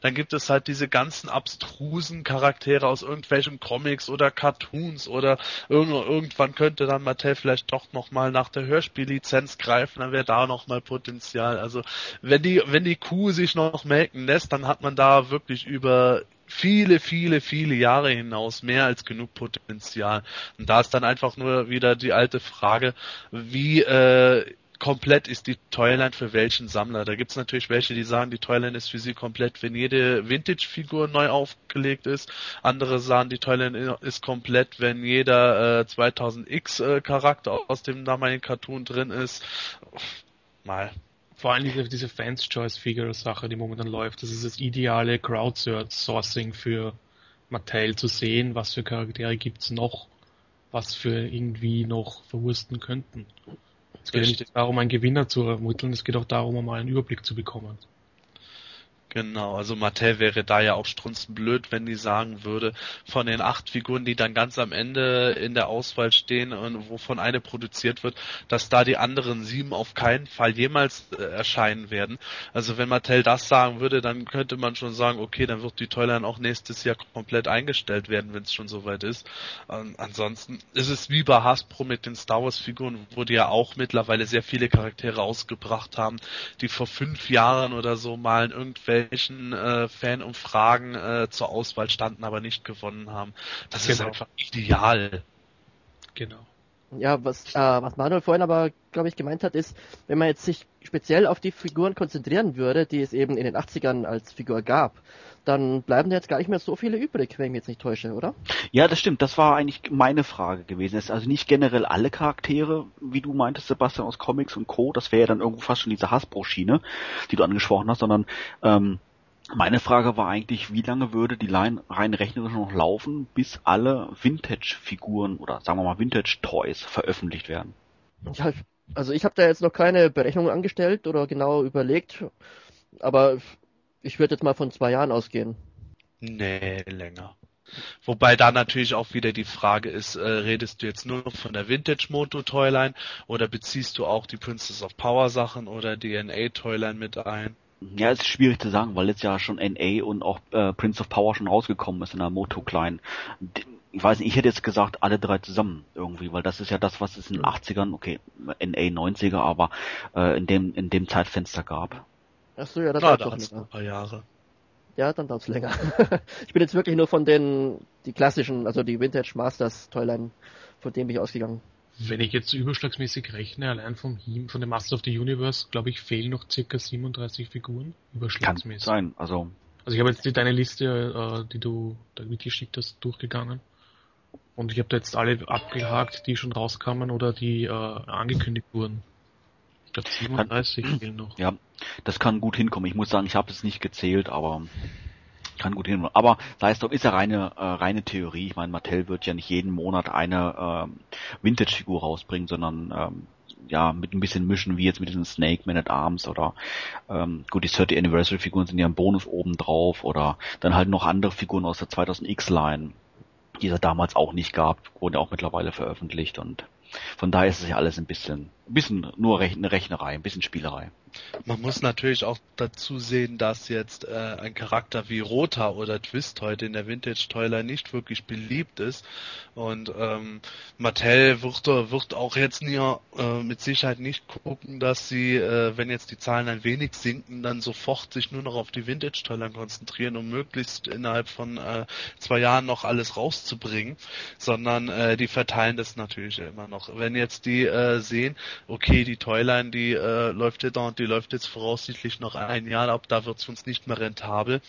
Dann gibt es halt diese ganzen abstrusen Charaktere aus irgendwelchen Comics oder Cartoons oder irgend, irgendwann könnte dann Mattel vielleicht doch noch mal nach der Hörspiellizenz greifen, dann wäre da noch mal Potenzial. Also wenn die wenn die Kuh sich noch melken lässt, dann hat man da wirklich über viele, viele, viele Jahre hinaus mehr als genug Potenzial. Und da ist dann einfach nur wieder die alte Frage, wie äh, komplett ist die Toyline für welchen Sammler. Da gibt's natürlich welche, die sagen, die Toyline ist für sie komplett, wenn jede Vintage-Figur neu aufgelegt ist. Andere sagen, die Toyline ist komplett, wenn jeder äh, 2000X-Charakter aus dem damaligen Cartoon drin ist. Mal. vor allem diese, diese Fans Choice Figure Sache, die momentan läuft, das ist das ideale Crowdsourcing für Mattel zu sehen, was für Charaktere gibt's noch, was für irgendwie noch verwursten könnten. Es geht nicht darum, einen Gewinner zu ermitteln, es geht auch darum, um mal einen Überblick zu bekommen. Genau, also Mattel wäre da ja auch strunzenblöd, wenn die sagen würde, von den acht Figuren, die dann ganz am Ende in der Auswahl stehen und wovon eine produziert wird, dass da die anderen sieben auf keinen Fall jemals äh, erscheinen werden. Also wenn Mattel das sagen würde, dann könnte man schon sagen, okay, dann wird die Toyline auch nächstes Jahr komplett eingestellt werden, wenn es schon soweit ist. Ähm, ansonsten ist es wie bei Hasbro mit den Star Wars Figuren, wo die ja auch mittlerweile sehr viele Charaktere ausgebracht haben, die vor fünf Jahren oder so mal in irgendwelchen äh, Fanumfragen äh, zur Auswahl standen, aber nicht gewonnen haben. Das ist Genau. einfach ideal. Genau. Ja, was, äh, was Manuel vorhin aber, glaube ich, gemeint hat, ist, wenn man jetzt sich speziell auf die Figuren konzentrieren würde, die es eben in den 80ern als Figur gab, dann bleiben da jetzt gar nicht mehr so viele übrig, wenn ich mich jetzt nicht täusche, oder? Ja, das stimmt. Das war eigentlich meine Frage gewesen. Es ist also nicht generell alle Charaktere, wie du meintest, Sebastian, aus Comics und Co. Das wäre ja dann irgendwo fast schon diese Hasbro-Schiene, die du angesprochen hast, sondern ähm, meine Frage war eigentlich, wie lange würde die Line rein rechnerisch noch laufen, bis alle Vintage-Figuren oder sagen wir mal Vintage-Toys veröffentlicht werden? Ja, also ich habe da jetzt noch keine Berechnungen angestellt oder genau überlegt, aber ich würde jetzt mal von zwei Jahren ausgehen. Nee, länger. Wobei da natürlich auch wieder die Frage ist, äh, redest du jetzt nur von der Vintage Moto Toyline oder beziehst du auch die Princess of Power Sachen oder die NA Toyline mit ein? Ja, es ist schwierig zu sagen, weil jetzt ja schon NA und auch äh, Prince of Power schon rausgekommen ist in der Moto Klein. Ich weiß nicht, ich hätte jetzt gesagt, alle drei zusammen irgendwie, weil das ist ja das, was es in den 80ern, okay, NA 90er, aber äh, in dem in dem Zeitfenster gab. Ach so, ja, das Na, dauert doch da länger. ein paar Jahre. Ja, dann dauert's länger. ich bin jetzt wirklich nur von den die klassischen, also die Vintage Masters Toyline, von dem bin ich ausgegangen. Wenn ich jetzt überschlagsmäßig rechne, allein vom He von dem Masters of the Universe, glaube ich, fehlen noch circa 37 Figuren. Kann Überschlagsmäßig. sein. Also Also ich habe jetzt die, deine Liste, äh, die du da mitgeschickt hast, durchgegangen. Und ich habe da jetzt alle abgehakt, die schon rauskamen oder die äh, angekündigt wurden. Glaube 37 fehlen noch. Ja, das kann gut hinkommen. Ich muss sagen, ich habe es nicht gezählt, aber kann gut hinkommen. Aber sei es doch, ist ja reine, äh, reine Theorie. Ich meine, Mattel wird ja nicht jeden Monat eine ähm, Vintage-Figur rausbringen, sondern ähm, ja, mit ein bisschen mischen, wie jetzt mit diesen Snake Man at Arms oder ähm, gut, die 30 Anniversary Figuren sind ja ein Bonus oben drauf oder dann halt noch andere Figuren aus der 2000X Line, die es damals auch nicht gab, wurden ja auch mittlerweile veröffentlicht und von daher ist es ja alles ein bisschen, ein bisschen nur eine Rechnerei, ein bisschen Spielerei. Man muss natürlich auch dazu sehen, dass jetzt äh, ein Charakter wie Rota oder Twist heute in der Vintage Toyline nicht wirklich beliebt ist. Und ähm, Mattel wird, wird auch jetzt nie, äh, mit Sicherheit nicht gucken, dass sie, äh, wenn jetzt die Zahlen ein wenig sinken, dann sofort sich nur noch auf die Vintage Toyline konzentrieren, um möglichst innerhalb von äh, zwei Jahren noch alles rauszubringen, sondern äh, die verteilen das natürlich immer noch. Wenn jetzt die äh, sehen, okay, die Toyline, die äh, läuft jetzt und die läuft jetzt voraussichtlich noch ein Jahr ab, da wird es uns nicht mehr rentabel,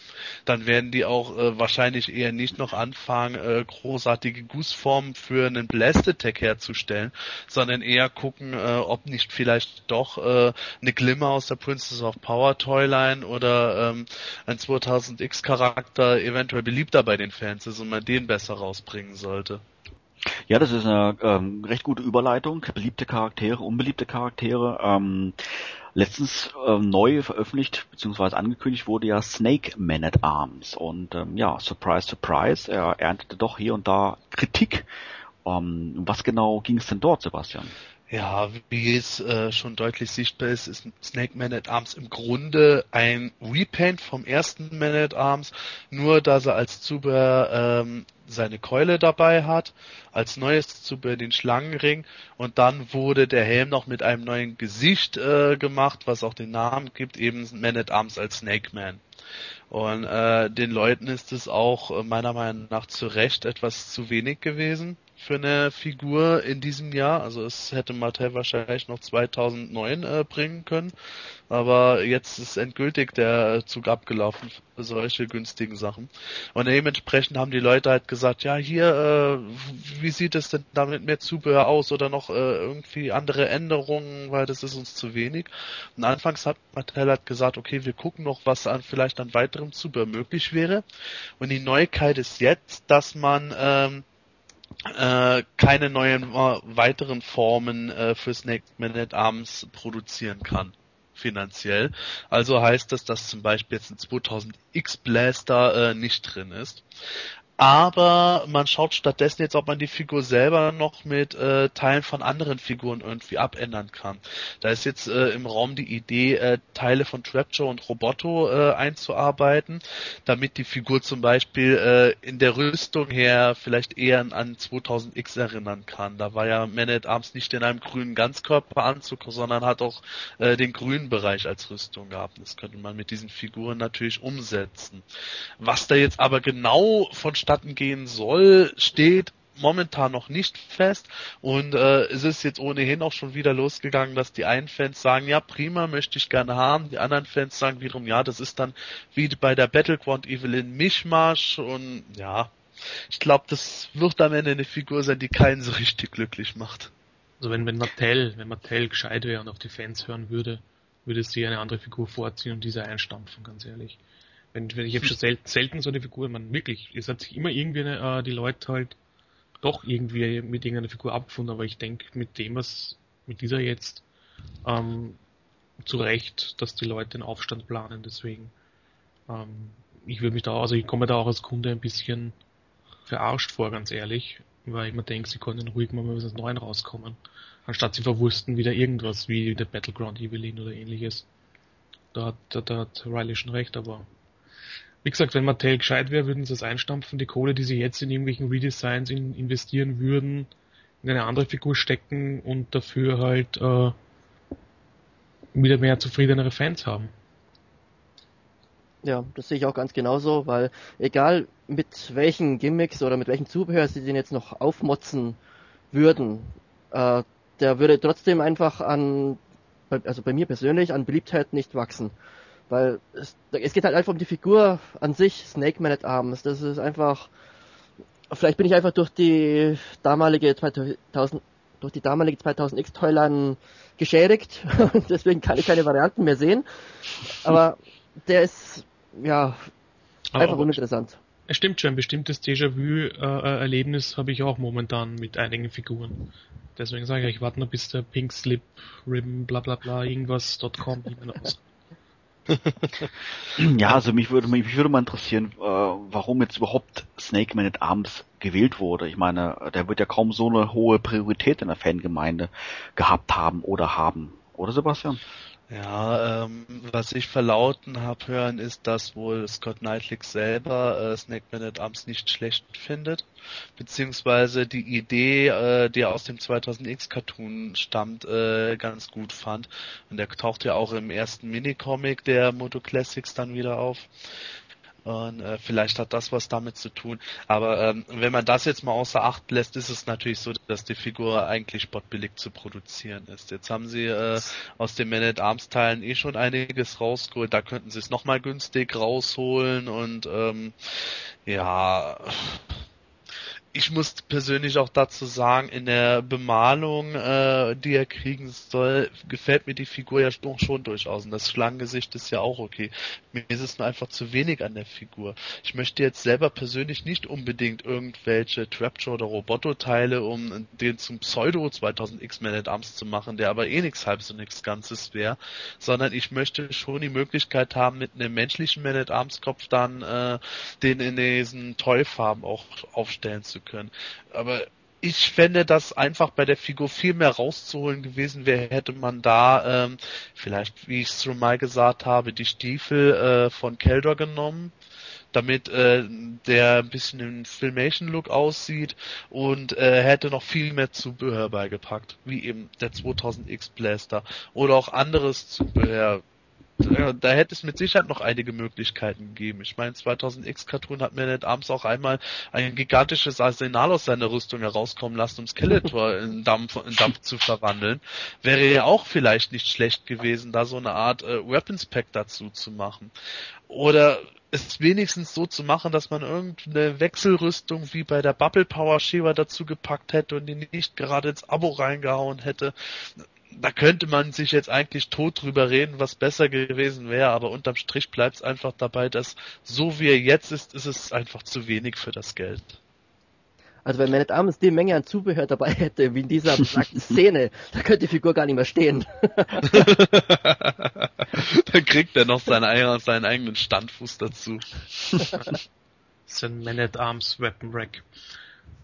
dann werden die auch äh, wahrscheinlich eher nicht noch anfangen, äh, großartige Gussformen für einen Blast Attack herzustellen, sondern eher gucken, äh, ob nicht vielleicht doch äh, eine Glimmer aus der Princess of Power Toyline oder ähm, ein 2000X Charakter eventuell beliebter bei den Fans ist und man den besser rausbringen sollte. Ja, das ist eine ähm, recht gute Überleitung. Beliebte Charaktere, unbeliebte Charaktere. Ähm, letztens ähm, neu veröffentlicht bzw. angekündigt wurde ja Snake Man at Arms und ähm, ja, surprise, surprise, er erntete doch hier und da Kritik. Ähm, was genau ging es denn dort, Sebastian? Ja, wie es äh, schon deutlich sichtbar ist, ist Snake Man at Arms im Grunde ein Repaint vom ersten Man at Arms, nur dass er als Zubehör ähm, seine Keule dabei hat, als neues Zubehör den Schlangenring und dann wurde der Helm noch mit einem neuen Gesicht äh, gemacht, was auch den Namen gibt, eben Man at Arms als Snake Man. Und äh, den Leuten ist es auch äh, meiner Meinung nach zu Recht etwas zu wenig gewesen für eine Figur in diesem Jahr. Also es hätte Mattel wahrscheinlich noch 2009 äh, bringen können. Aber jetzt ist endgültig der Zug abgelaufen für solche günstigen Sachen. Und dementsprechend haben die Leute halt gesagt, ja hier, äh, wie sieht es denn damit mehr Zubehör aus oder noch äh, irgendwie andere Änderungen, weil das ist uns zu wenig. Und anfangs hat Mattel halt gesagt, okay, wir gucken noch, was an vielleicht an weiterem Zubehör möglich wäre. Und die Neuigkeit ist jetzt, dass man ähm, äh, keine neuen weiteren Formen äh, für Snake Man at Arms produzieren kann finanziell. Also heißt das, dass zum Beispiel jetzt ein 2000X Blaster äh, nicht drin ist. Aber man schaut stattdessen jetzt, ob man die Figur selber noch mit äh, Teilen von anderen Figuren irgendwie abändern kann. Da ist jetzt äh, im Raum die Idee, äh, Teile von Trapjaw und Roboto äh, einzuarbeiten, damit die Figur zum Beispiel äh, in der Rüstung her vielleicht eher an 2000X erinnern kann. Da war ja Man at Arms nicht in einem grünen Ganzkörperanzug, sondern hat auch äh, den grünen Bereich als Rüstung gehabt. Das könnte man mit diesen Figuren natürlich umsetzen. Was da jetzt aber genau vonstatten gehen soll, steht momentan noch nicht fest und äh, es ist jetzt ohnehin auch schon wieder losgegangen, dass die einen Fans sagen, ja prima, möchte ich gerne haben, die anderen Fans sagen wiederum, ja, das ist dann wie bei der Battleground Evelyn Mischmasch und ja, ich glaube, das wird am Ende eine Figur sein, die keinen so richtig glücklich macht. Also wenn, wenn Mattel, wenn Mattel gescheit wäre und auf die Fans hören würde, würde sie eine andere Figur vorziehen und diese einstampfen, ganz ehrlich. Wenn, wenn ich habe schon selten, selten so eine Figur, man wirklich, es hat sich immer irgendwie eine, äh, die Leute halt doch irgendwie mit irgendeiner Figur abgefunden, aber ich denke mit dem, was mit dieser jetzt ähm, zu Recht, dass die Leute den Aufstand planen, deswegen ähm, ich würde mich da, also ich komme da auch als Kunde ein bisschen verarscht vor, ganz ehrlich, weil ich mir denke, sie können ruhig mal was Neues rauskommen, anstatt sie verwursten wieder irgendwas wie der Battleground Evelyn oder ähnliches. Da hat, da, da hat Riley schon recht, aber wie gesagt, wenn Mattel gescheit wäre, würden sie das einstampfen, die Kohle, die sie jetzt in irgendwelchen Redesigns in, investieren würden, in eine andere Figur stecken und dafür halt äh, wieder mehr zufriedenere Fans haben. Ja, das sehe ich auch ganz genauso, weil egal mit welchen Gimmicks oder mit welchem Zubehör sie den jetzt noch aufmotzen würden, äh, der würde trotzdem einfach an, also bei mir persönlich, an Beliebtheit nicht wachsen. Weil es, es geht halt einfach um die Figur an sich, Snake Man at Arms. Das ist einfach, vielleicht bin ich einfach durch die damalige 2000, durch die damalige 2000X Toyline geschädigt und deswegen kann ich keine Varianten mehr sehen. Aber der ist, ja, einfach aber uninteressant. Es stimmt schon, ein bestimmtes Déjà-vu-Erlebnis habe ich auch momentan mit einigen Figuren. Deswegen sage ich, ich warte noch bis der Pink Slip Ribbon bla bla bla irgendwas.com aus. ja, also mich würde, mich würde mal interessieren, äh, warum jetzt überhaupt Snake Man at Arms gewählt wurde. Ich meine, der wird ja kaum so eine hohe Priorität in der Fangemeinde gehabt haben oder haben. Oder Sebastian? Ja, ähm, was ich verlauten habe hören, ist, dass wohl Scott Knightley selber äh, Snake Man at Arms nicht schlecht findet, beziehungsweise die Idee, äh, die aus dem 2000X Cartoon stammt, äh, ganz gut fand. Und der taucht ja auch im ersten Minicomic der Moto Classics dann wieder auf. Und äh, vielleicht hat das was damit zu tun. Aber ähm, wenn man das jetzt mal außer Acht lässt, ist es natürlich so, dass die Figur eigentlich spottbillig zu produzieren ist. Jetzt haben sie äh, aus den Man at Arms Teilen eh schon einiges rausgeholt. Da könnten sie es nochmal günstig rausholen und ähm, ja ich muss persönlich auch dazu sagen, in der Bemalung, äh, die er kriegen soll, gefällt mir die Figur ja doch schon durchaus. Und das Schlangengesicht ist ja auch okay. Mir ist es nur einfach zu wenig an der Figur. Ich möchte jetzt selber persönlich nicht unbedingt irgendwelche Trapjaw oder Roboto-Teile, um den zum Pseudo 2000 X-Men at Arms zu machen, der aber eh nichts halb so nichts Ganzes wäre, sondern ich möchte schon die Möglichkeit haben, mit einem menschlichen Man at Arms Kopf dann äh, den in diesen Toy-Farben auch aufstellen zu können. Aber ich fände das einfach bei der Figur viel mehr rauszuholen gewesen wäre, hätte man da ähm, vielleicht, wie ich es schon mal gesagt habe, die Stiefel äh, von Keldor genommen, damit äh, der ein bisschen im Filmation-Look aussieht und äh, hätte noch viel mehr Zubehör beigepackt, wie eben der 2000X Blaster oder auch anderes Zubehör, da, hätte es mit Sicherheit noch einige Möglichkeiten gegeben. Ich meine, 2000X Cartoon hat mir nicht abends auch einmal ein gigantisches Arsenal aus seiner Rüstung herauskommen lassen, um Skeletor in Dampf, in Dampf zu verwandeln. Wäre ja auch vielleicht nicht schlecht gewesen, da so eine Art äh, Weapons Pack dazu zu machen. Oder es wenigstens so zu machen, dass man irgendeine Wechselrüstung wie bei der Bubble Power Shiva dazu gepackt hätte und die nicht gerade ins Abo reingehauen hätte da könnte man sich jetzt eigentlich tot drüber reden, was besser gewesen wäre, aber unterm Strich bleibt es einfach dabei, dass so wie er jetzt ist, ist es einfach zu wenig für das Geld. Also wenn man nicht abends die Menge an Zubehör dabei hätte, wie in dieser abstrakten Szene, da könnte die Figur gar nicht mehr stehen. Dann kriegt er noch seinen, seinen eigenen Standfuß dazu. das ist ein Man at Arms Weapon Rack.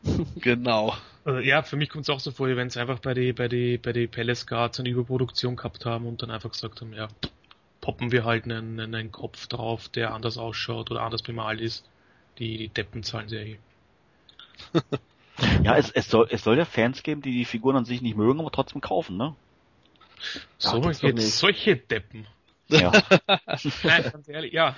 genau. Also, ja, für mich kommt es auch so vor, wenn sie einfach bei die, bei die, bei die Palace Guards eine Überproduktion gehabt haben und dann einfach gesagt haben, ja, poppen wir halt einen, einen Kopf drauf, der anders ausschaut oder anders bemalt ist. Die, die Deppen zahlen sehr eh. ja, es, es, soll, es soll ja Fans geben, die die Figuren an sich nicht mögen, aber trotzdem kaufen, ne? So, ja, jetzt solche Deppen. Ja. Nein, ganz ehrlich, ja.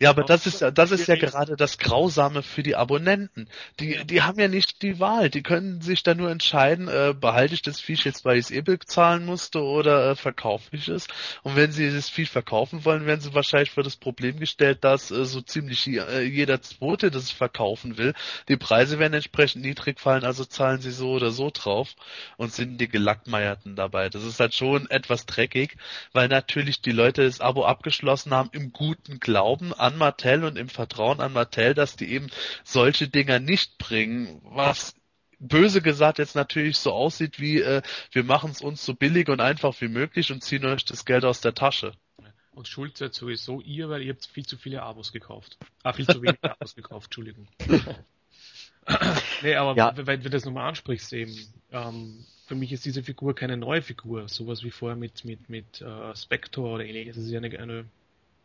Ja, aber das ist, das ist ja gerade das Grausame für die Abonnenten. Die, die haben ja nicht die Wahl. Die können sich da nur entscheiden, äh, behalte ich das Viech jetzt, weil ich es eh bezahlen musste oder äh, verkaufe ich es. Und wenn sie das Viech verkaufen wollen, werden sie wahrscheinlich vor das Problem gestellt, dass äh, so ziemlich äh, jeder Zweite das verkaufen will. Die Preise werden entsprechend niedrig fallen, also zahlen sie so oder so drauf und sind die Gelackmeierten dabei. Das ist halt schon etwas dreckig, weil natürlich die Leute das Abo abgeschlossen haben im guten Glauben an Mattel und im Vertrauen an Mattel, dass die eben solche Dinger nicht bringen, was böse gesagt jetzt natürlich so aussieht wie äh, wir machen es uns so billig und einfach wie möglich und ziehen euch das Geld aus der Tasche. Und schuld seid sowieso ihr, weil ihr habt viel zu viele Abos gekauft. Ah, viel zu wenige Abos gekauft, Entschuldigung. nee, aber ja. wenn du das nochmal ansprichst eben, ähm, für mich ist diese Figur keine neue Figur, sowas wie vorher mit, mit, mit uh, Spector oder ähnliches. Es ist ja eine, eine,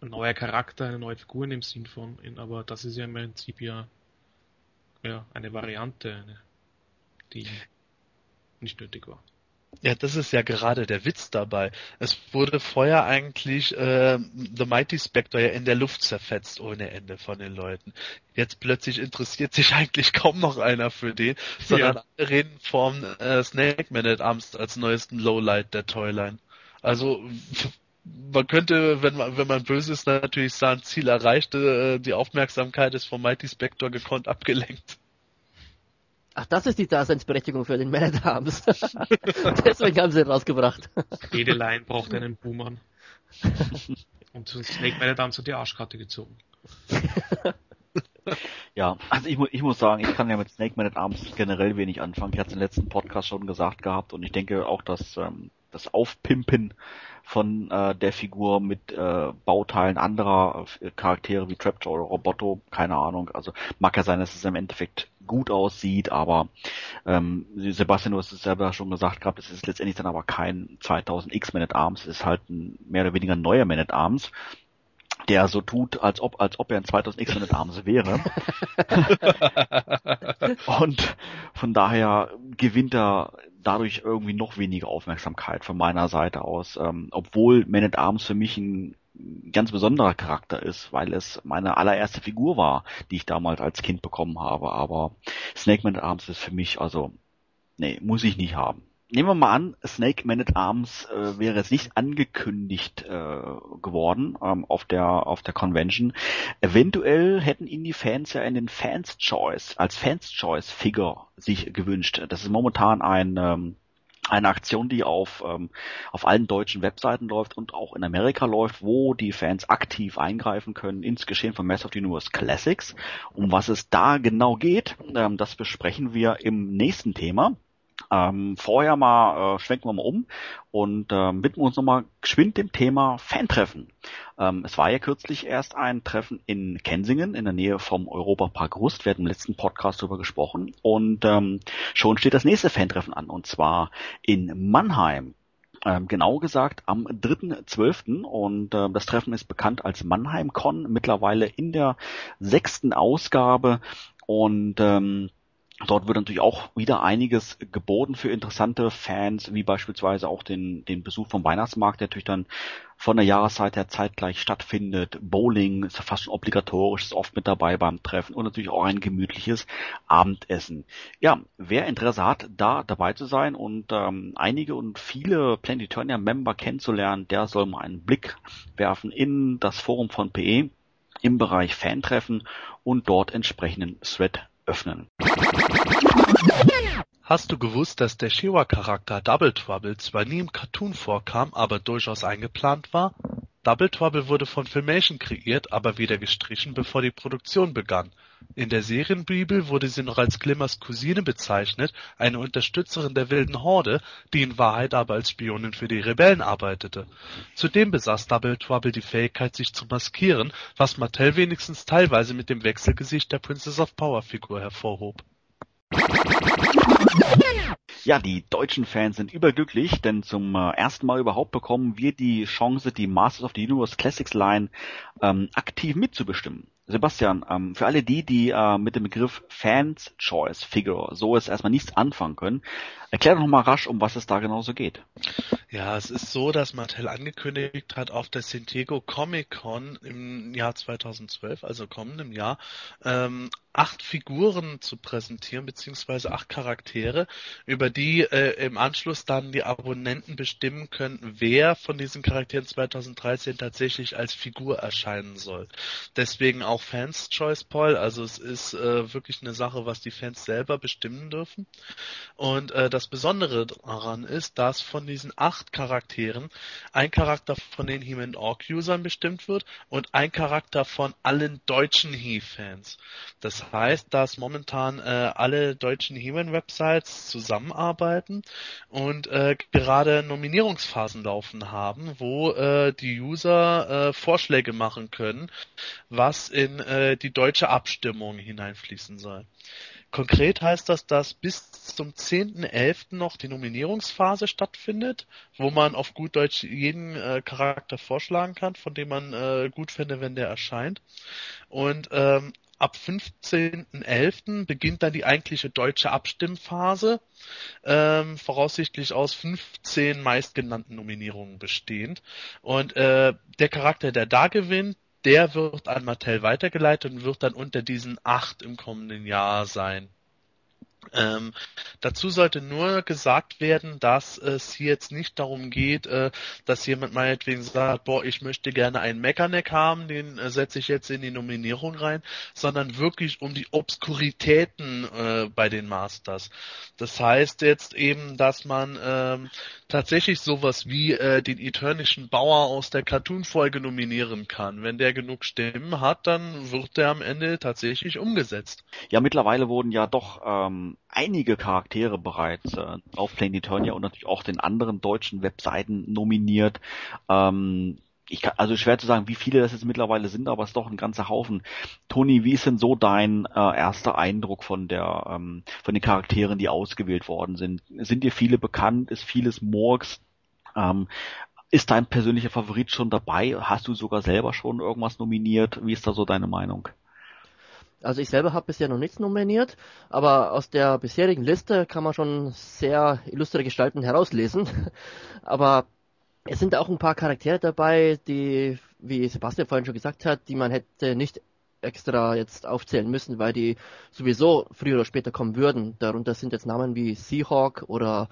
ein neuer Charakter, eine neue Figur in dem Sinn von, aber das ist ja im Prinzip ja, ja eine Variante, eine, die nicht nötig war. Ja, das ist ja gerade der Witz dabei. Es wurde vorher eigentlich äh, The Mighty Spectre ja in der Luft zerfetzt ohne Ende von den Leuten. Jetzt plötzlich interessiert sich eigentlich kaum noch einer für den, sondern ja. alle reden vom äh, Snake Man at Arms als neuesten Lowlight der Toyline. Also man könnte, wenn man, wenn man böse ist, natürlich sagen, Ziel erreicht, äh, die Aufmerksamkeit ist vom Mighty Spectre gekonnt abgelenkt. Ach, das ist die Daseinsberechtigung für den Man at Arms. Deswegen haben sie ihn rausgebracht. Jede Line braucht einen Boomer. Und Snake Man at Arms hat die Arschkarte gezogen. Ja, also ich, mu ich muss sagen, ich kann ja mit Snake Man at Arms generell wenig anfangen. Ich hatte es im letzten Podcast schon gesagt gehabt und ich denke auch, dass ähm, das Aufpimpen von äh, der Figur mit äh, Bauteilen anderer äh, Charaktere wie Trapjaw oder Roboto, keine Ahnung. Also mag ja sein, dass es im Endeffekt gut aussieht, aber ähm, Sebastian, du hast es selber schon gesagt gehabt, es ist letztendlich dann aber kein 2000 X Man at Arms, es ist halt ein mehr oder weniger neuer Man at Arms der so tut, als ob, als ob er ein 2000 X Man at Arms wäre. Und von daher gewinnt er dadurch irgendwie noch weniger Aufmerksamkeit von meiner Seite aus, ähm, obwohl Man at Arms für mich ein ganz besonderer Charakter ist, weil es meine allererste Figur war, die ich damals als Kind bekommen habe. Aber Snake Man at Arms ist für mich, also, nee, muss ich nicht haben. Nehmen wir mal an, Snake Man at Arms äh, wäre jetzt nicht angekündigt äh, geworden ähm, auf der auf der Convention. Eventuell hätten ihn die Fans ja in den Fans Choice als Fans Choice Figure sich gewünscht. Das ist momentan ein ähm, eine Aktion, die auf, ähm, auf allen deutschen Webseiten läuft und auch in Amerika läuft, wo die Fans aktiv eingreifen können ins Geschehen von Mass of the Universe Classics. Um was es da genau geht, ähm, das besprechen wir im nächsten Thema. Ähm, vorher mal äh, schwenken wir mal um und äh, widmen uns nochmal geschwind dem Thema Fantreffen. Ähm, es war ja kürzlich erst ein Treffen in Kensingen in der Nähe vom Europapark Rust. Wir hatten im letzten Podcast darüber gesprochen und ähm, schon steht das nächste Fantreffen an und zwar in Mannheim. Ähm, genau gesagt am 3.12. und äh, das Treffen ist bekannt als Mannheim Con, mittlerweile in der sechsten Ausgabe und ähm, Dort wird natürlich auch wieder einiges geboten für interessante Fans, wie beispielsweise auch den, den Besuch vom Weihnachtsmarkt, der natürlich dann von der Jahreszeit her zeitgleich stattfindet. Bowling ist fast schon obligatorisch, ist oft mit dabei beim Treffen und natürlich auch ein gemütliches Abendessen. Ja, wer Interesse hat, da dabei zu sein und ähm, einige und viele Planetonia-Member kennenzulernen, der soll mal einen Blick werfen in das Forum von PE im Bereich Fantreffen und dort entsprechenden Thread öffnen. Hast du gewusst, dass der Shewa-Charakter Double Trouble zwar nie im Cartoon vorkam, aber durchaus eingeplant war? Double Trouble wurde von Filmation kreiert, aber wieder gestrichen, bevor die Produktion begann. In der Serienbibel wurde sie noch als Glimmers Cousine bezeichnet, eine Unterstützerin der Wilden Horde, die in Wahrheit aber als Spionin für die Rebellen arbeitete. Zudem besaß Double Trouble die Fähigkeit, sich zu maskieren, was Mattel wenigstens teilweise mit dem Wechselgesicht der Princess of Power Figur hervorhob. Ja, die deutschen Fans sind überglücklich, denn zum äh, ersten Mal überhaupt bekommen wir die Chance, die Masters of the Universe Classics Line ähm, aktiv mitzubestimmen. Sebastian, ähm, für alle die, die äh, mit dem Begriff Fans Choice Figure so ist erstmal nichts anfangen können, Erklär doch mal rasch, um was es da genauso geht. Ja, es ist so, dass Mattel angekündigt hat, auf der San Comic Con im Jahr 2012, also kommendem Jahr, ähm, acht Figuren zu präsentieren, beziehungsweise acht Charaktere, über die äh, im Anschluss dann die Abonnenten bestimmen können, wer von diesen Charakteren 2013 tatsächlich als Figur erscheinen soll. Deswegen auch Fans Choice Poll, also es ist äh, wirklich eine Sache, was die Fans selber bestimmen dürfen. Und äh, das Besondere daran ist, dass von diesen acht Charakteren ein Charakter von den He-Man Orc Usern bestimmt wird und ein Charakter von allen deutschen He-Fans. Das das heißt, dass momentan äh, alle deutschen He-Man-Websites zusammenarbeiten und äh, gerade Nominierungsphasen laufen haben, wo äh, die User äh, Vorschläge machen können, was in äh, die deutsche Abstimmung hineinfließen soll. Konkret heißt das, dass bis zum 10.11. noch die Nominierungsphase stattfindet, wo man auf gut Deutsch jeden äh, Charakter vorschlagen kann, von dem man äh, gut fände, wenn der erscheint. Und ähm, ab 15.11. beginnt dann die eigentliche deutsche Abstimmphase, ähm, voraussichtlich aus 15 meistgenannten Nominierungen bestehend. Und äh, der Charakter, der da gewinnt, der wird an Mattel weitergeleitet und wird dann unter diesen acht im kommenden Jahr sein. Ähm, dazu sollte nur gesagt werden, dass es hier jetzt nicht darum geht, äh, dass jemand meinetwegen sagt, boah, ich möchte gerne einen Mechaneck haben, den äh, setze ich jetzt in die Nominierung rein, sondern wirklich um die Obskuritäten äh, bei den Masters. Das heißt jetzt eben, dass man ähm, tatsächlich sowas wie äh, den eternischen Bauer aus der Cartoon-Folge nominieren kann. Wenn der genug Stimmen hat, dann wird der am Ende tatsächlich umgesetzt. Ja, mittlerweile wurden ja doch ähm, einige Charaktere bereits äh, auf Plain Eternia und natürlich auch den anderen deutschen Webseiten nominiert. Ähm, ich kann, also schwer zu sagen, wie viele das jetzt mittlerweile sind, aber es ist doch ein ganzer Haufen. Toni, wie ist denn so dein äh, erster Eindruck von der, ähm, von den Charakteren, die ausgewählt worden sind? Sind dir viele bekannt? Ist vieles Murks? Ähm, ist dein persönlicher Favorit schon dabei? Hast du sogar selber schon irgendwas nominiert? Wie ist da so deine Meinung? Also ich selber habe bisher noch nichts nominiert, aber aus der bisherigen Liste kann man schon sehr illustre Gestalten herauslesen. aber es sind auch ein paar Charaktere dabei, die, wie Sebastian vorhin schon gesagt hat, die man hätte nicht extra jetzt aufzählen müssen, weil die sowieso früher oder später kommen würden. Darunter sind jetzt Namen wie Seahawk oder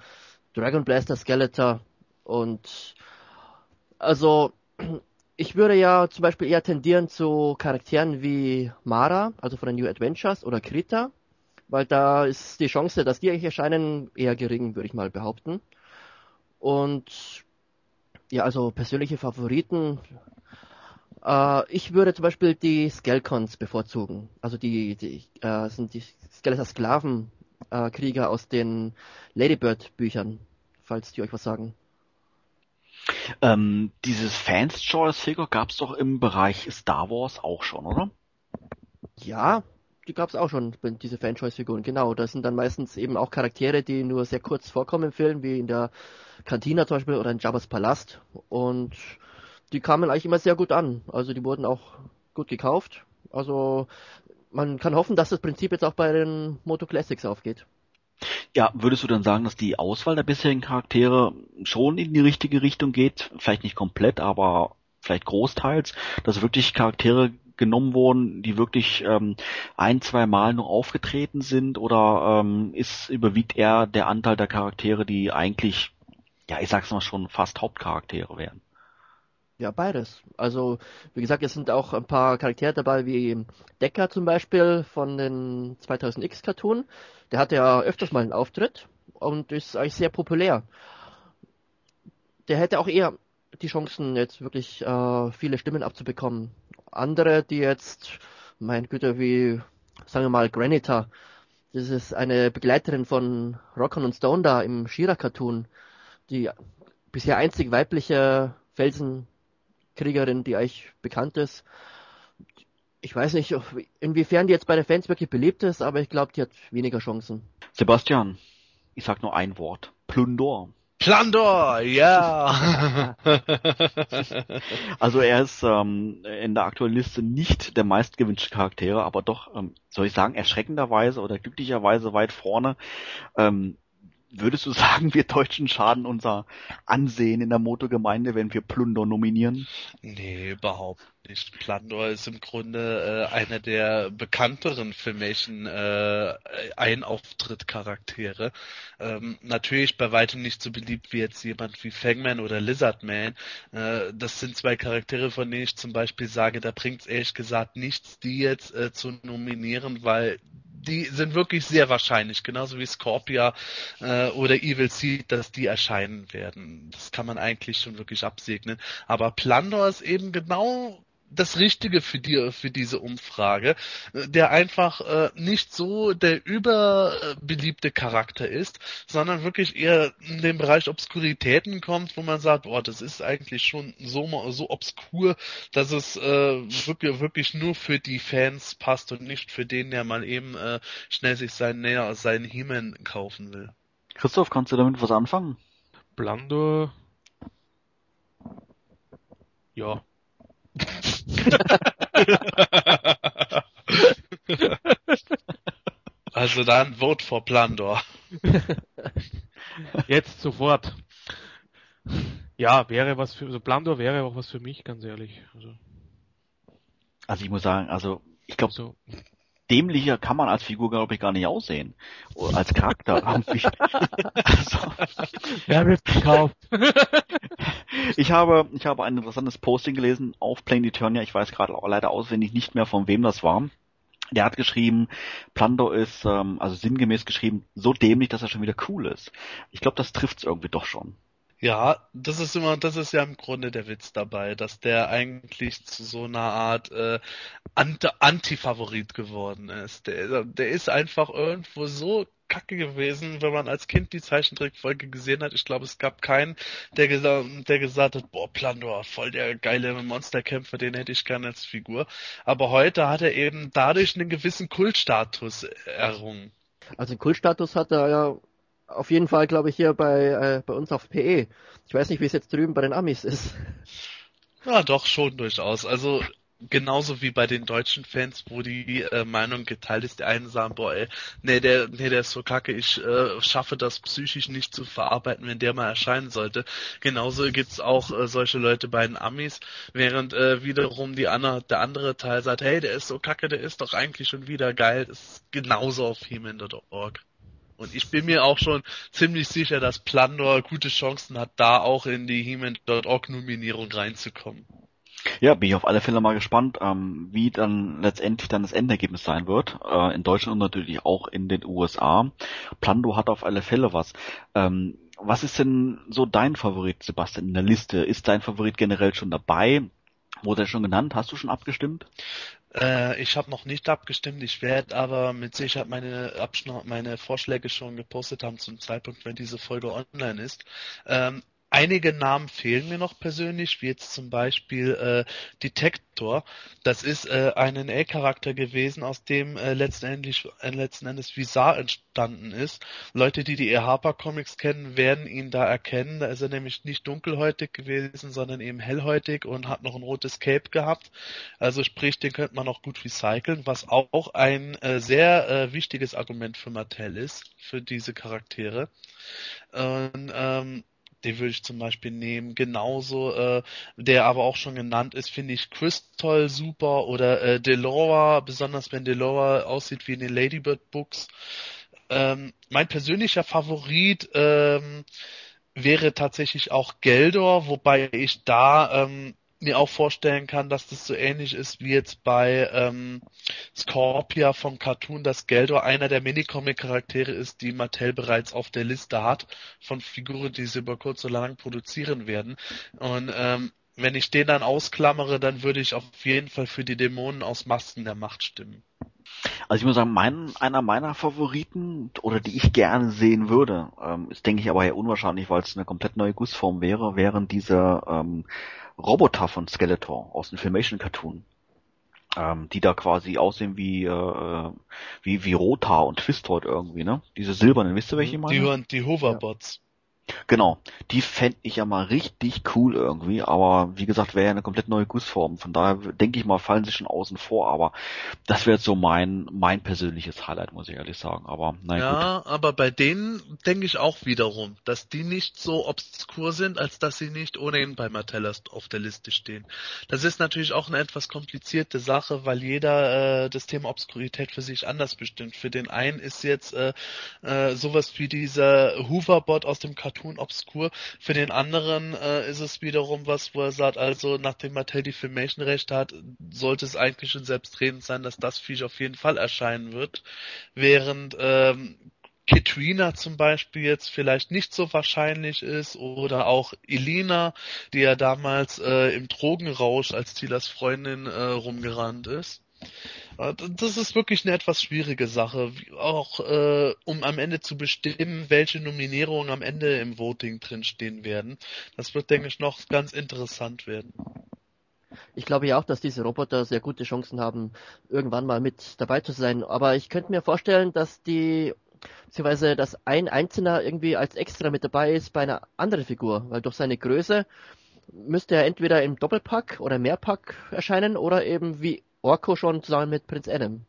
Dragon Blaster Skeletor und also ich würde ja zum Beispiel eher tendieren zu Charakteren wie Mara, also von den New Adventures, oder Krita, weil da ist die Chance, dass die eigentlich erscheinen, eher gering, würde ich mal behaupten. Und ja, also persönliche Favoriten. Äh, ich würde zum Beispiel die Skelcons bevorzugen. Also die, die äh, sind die Skeletor Sklavenkrieger äh, aus den Ladybird Büchern, falls die euch was sagen. Ähm, dieses Fans Choice Figure gab es doch im Bereich Star Wars auch schon, oder? Ja, die gab es auch schon, diese Fan-Choice-Figuren, genau. Das sind dann meistens eben auch Charaktere, die nur sehr kurz vorkommen im Film, wie in der Cantina zum Beispiel oder in Jabba's Palast. Und die kamen eigentlich immer sehr gut an. Also die wurden auch gut gekauft. Also man kann hoffen, dass das Prinzip jetzt auch bei den Moto Classics aufgeht. Ja, würdest du dann sagen, dass die Auswahl der bisherigen Charaktere schon in die richtige Richtung geht? Vielleicht nicht komplett, aber vielleicht großteils, dass wirklich Charaktere genommen wurden, die wirklich ähm, ein, zwei Mal nur aufgetreten sind oder ähm, ist überwiegt eher der Anteil der Charaktere, die eigentlich, ja, ich sag's mal schon fast Hauptcharaktere wären? Ja, beides. Also, wie gesagt, es sind auch ein paar Charaktere dabei, wie Decker zum Beispiel von den 2000X Cartoon. Der hatte ja öfters mal einen Auftritt und ist eigentlich sehr populär. Der hätte auch eher die Chancen, jetzt wirklich äh, viele Stimmen abzubekommen. Andere, die jetzt, mein Güte, wie, sagen wir mal, Granita, das ist eine Begleiterin von Rockon und Stone da im Shira-Cartoon, die bisher einzig weibliche Felsenkriegerin, die eigentlich bekannt ist. Ich weiß nicht, inwiefern die jetzt bei den Fans wirklich beliebt ist, aber ich glaube, die hat weniger Chancen. Sebastian, ich sag nur ein Wort. Plundor. Plandor, ja. also er ist ähm, in der aktuellen Liste nicht der meistgewünschte Charaktere, aber doch, ähm, soll ich sagen, erschreckenderweise oder glücklicherweise weit vorne. Ähm, Würdest du sagen, wir Deutschen schaden unser Ansehen in der Motogemeinde, wenn wir Plunder nominieren? Nee, überhaupt nicht. Plandor ist im Grunde äh, einer der bekannteren Filmation äh, Einauftritt-Charaktere. Ähm, natürlich bei weitem nicht so beliebt wie jetzt jemand wie Fangman oder Lizardman. Äh, das sind zwei Charaktere, von denen ich zum Beispiel sage, da bringt es ehrlich gesagt nichts, die jetzt äh, zu nominieren, weil die sind wirklich sehr wahrscheinlich, genauso wie Scorpia äh, oder Evil Seed, dass die erscheinen werden. Das kann man eigentlich schon wirklich absegnen. Aber Plandor ist eben genau das Richtige für die, für diese Umfrage, der einfach äh, nicht so der überbeliebte Charakter ist, sondern wirklich eher in den Bereich Obskuritäten kommt, wo man sagt, boah, das ist eigentlich schon so so obskur, dass es äh, wirklich wirklich nur für die Fans passt und nicht für den, der mal eben äh, schnell sich sein näher seinen He-Man kaufen will. Christoph, kannst du damit was anfangen? Blandor. Ja. also dann Vote for Plandor. Jetzt sofort. Ja, wäre was für, also Blandor wäre auch was für mich, ganz ehrlich. Also, Also ich muss sagen, also ich glaube, so, dämlicher kann man als Figur, glaube ich, gar nicht aussehen. Oder als Charakter. also, wer wird gekauft? ich habe, ich habe ein interessantes Posting gelesen auf Plain Eternia. Ich weiß gerade leider auswendig nicht mehr, von wem das war. Der hat geschrieben, Plando ist, ähm, also sinngemäß geschrieben, so dämlich, dass er schon wieder cool ist. Ich glaube, das trifft's irgendwie doch schon. Ja, das ist immer, das ist ja im Grunde der Witz dabei, dass der eigentlich zu so einer Art äh, Anti-Favorit geworden ist. Der, der ist einfach irgendwo so kacke gewesen, wenn man als Kind die Zeichentrickfolge gesehen hat. Ich glaube, es gab keinen, der, gesa der gesagt hat, boah, Plandor, voll der geile Monsterkämpfer, den hätte ich gerne als Figur. Aber heute hat er eben dadurch einen gewissen Kultstatus errungen. Also den Kultstatus hat er ja auf jeden Fall, glaube ich, hier bei, äh, bei uns auf PE. Ich weiß nicht, wie es jetzt drüben bei den Amis ist. Ja, doch, schon durchaus. Also genauso wie bei den deutschen Fans, wo die äh, Meinung geteilt ist, die einen sagen, boah, ey, nee, der, nee, der ist so kacke, ich äh, schaffe das psychisch nicht zu verarbeiten, wenn der mal erscheinen sollte. Genauso gibt's auch äh, solche Leute bei den Amis, während äh, wiederum die andere, der andere Teil sagt, hey, der ist so kacke, der ist doch eigentlich schon wieder geil. Das ist genauso auf heman.org. Und ich bin mir auch schon ziemlich sicher, dass Plandor gute Chancen hat, da auch in die He-Man.org Nominierung reinzukommen. Ja, bin ich auf alle Fälle mal gespannt, ähm, wie dann letztendlich dann das Endergebnis sein wird. Äh, in Deutschland und natürlich auch in den USA. Plando hat auf alle Fälle was. Ähm, was ist denn so dein Favorit, Sebastian, in der Liste? Ist dein Favorit generell schon dabei? Wurde schon genannt? Hast du schon abgestimmt? Äh, ich habe noch nicht abgestimmt. Ich werde aber mit Sicherheit meine, meine Vorschläge schon gepostet haben zum Zeitpunkt, wenn diese Folge online ist. Ähm, Einige Namen fehlen mir noch persönlich, wie jetzt zum Beispiel äh, Detector. Das ist äh, ein NA-Charakter gewesen, aus dem äh, letztendlich, äh, letzten Endes Visar entstanden ist. Leute, die die E. Harper Comics kennen, werden ihn da erkennen. Da ist er nämlich nicht dunkelhäutig gewesen, sondern eben hellhäutig und hat noch ein rotes Cape gehabt. Also sprich, den könnte man auch gut recyceln, was auch ein äh, sehr äh, wichtiges Argument für Mattel ist, für diese Charaktere. Und ähm, den würde ich zum Beispiel nehmen. Genauso, äh, der aber auch schon genannt ist, finde ich Crystal super oder äh, Delora, besonders wenn Delora aussieht wie in den Ladybird Books. Ähm, mein persönlicher Favorit ähm, wäre tatsächlich auch Geldor, wobei ich da ähm, mir auch vorstellen kann, dass das so ähnlich ist wie jetzt bei ähm, Scorpia vom Cartoon, dass Geldor einer der Minicomic-Charaktere ist, die Mattel bereits auf der Liste hat von Figuren, die sie über kurz oder lang produzieren werden. Und ähm, wenn ich den dann ausklammere, dann würde ich auf jeden Fall für die Dämonen aus Masken der Macht stimmen. Also ich muss sagen, mein, einer meiner Favoriten oder die ich gerne sehen würde, ähm, ist denke ich aber eher unwahrscheinlich, weil es eine komplett neue Gussform wäre, wären diese ähm, Roboter von Skeletor aus dem Filmation Cartoon. Ähm, die da quasi aussehen wie, äh, wie, wie Rota und Twistoid irgendwie, ne? Diese silbernen, wisst ihr welche ich meine? Die, die Hoverbots. Genau, die fände ich ja mal richtig cool irgendwie, aber wie gesagt, wäre ja eine komplett neue Gussform. Von daher denke ich mal, fallen sie schon außen vor, aber das wäre jetzt so mein, mein persönliches Highlight, muss ich ehrlich sagen. Aber naja. Ja, gut. aber bei denen denke ich auch wiederum, dass die nicht so obskur sind, als dass sie nicht ohnehin bei Martellus auf der Liste stehen. Das ist natürlich auch eine etwas komplizierte Sache, weil jeder äh, das Thema Obskurität für sich anders bestimmt. Für den einen ist jetzt äh, äh, sowas wie dieser Hooverbot aus dem Cartoon Cartoon obskur. Für den anderen äh, ist es wiederum was, wo er sagt, also nachdem Mattel die Filmation Rechte hat, sollte es eigentlich schon selbstredend sein, dass das Viech auf jeden Fall erscheinen wird. Während ähm, Katrina zum Beispiel jetzt vielleicht nicht so wahrscheinlich ist oder auch Elina, die ja damals äh, im Drogenrausch als Tilas Freundin äh, rumgerannt ist. Äh, das ist wirklich eine etwas schwierige Sache, auch äh, um am Ende zu bestimmen, welche Nominierungen am Ende im Voting drinstehen werden. Das wird, denke ich, noch ganz interessant werden. Ich glaube ja auch, dass diese Roboter sehr gute Chancen haben, irgendwann mal mit dabei zu sein. Aber ich könnte mir vorstellen, dass die, beziehungsweise dass ein Einzelner irgendwie als extra mit dabei ist bei einer anderen Figur, weil durch seine Größe müsste er entweder im Doppelpack oder Mehrpack erscheinen oder eben wie Orko schon zusammen mit Prinz Adam.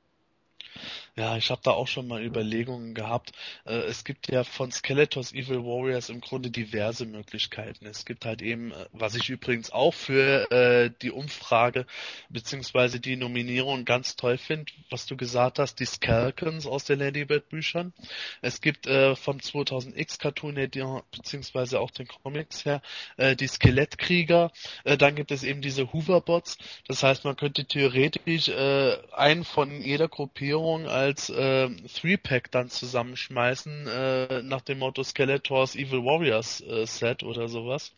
Ja, ich habe da auch schon mal Überlegungen gehabt. Äh, es gibt ja von Skeletors Evil Warriors im Grunde diverse Möglichkeiten. Es gibt halt eben, äh, was ich übrigens auch für äh, die Umfrage beziehungsweise die Nominierung ganz toll finde, was du gesagt hast, die Skelkens aus den Ladybird Büchern. Es gibt vom 2000X Cartoon beziehungsweise auch den Comics her die Skelettkrieger. Dann gibt es eben diese Hooverbots. Das heißt, man könnte theoretisch einen von jeder Gruppierung als äh, Three-Pack dann zusammenschmeißen, äh, nach dem Motto Skeletors Evil Warriors äh, Set oder sowas.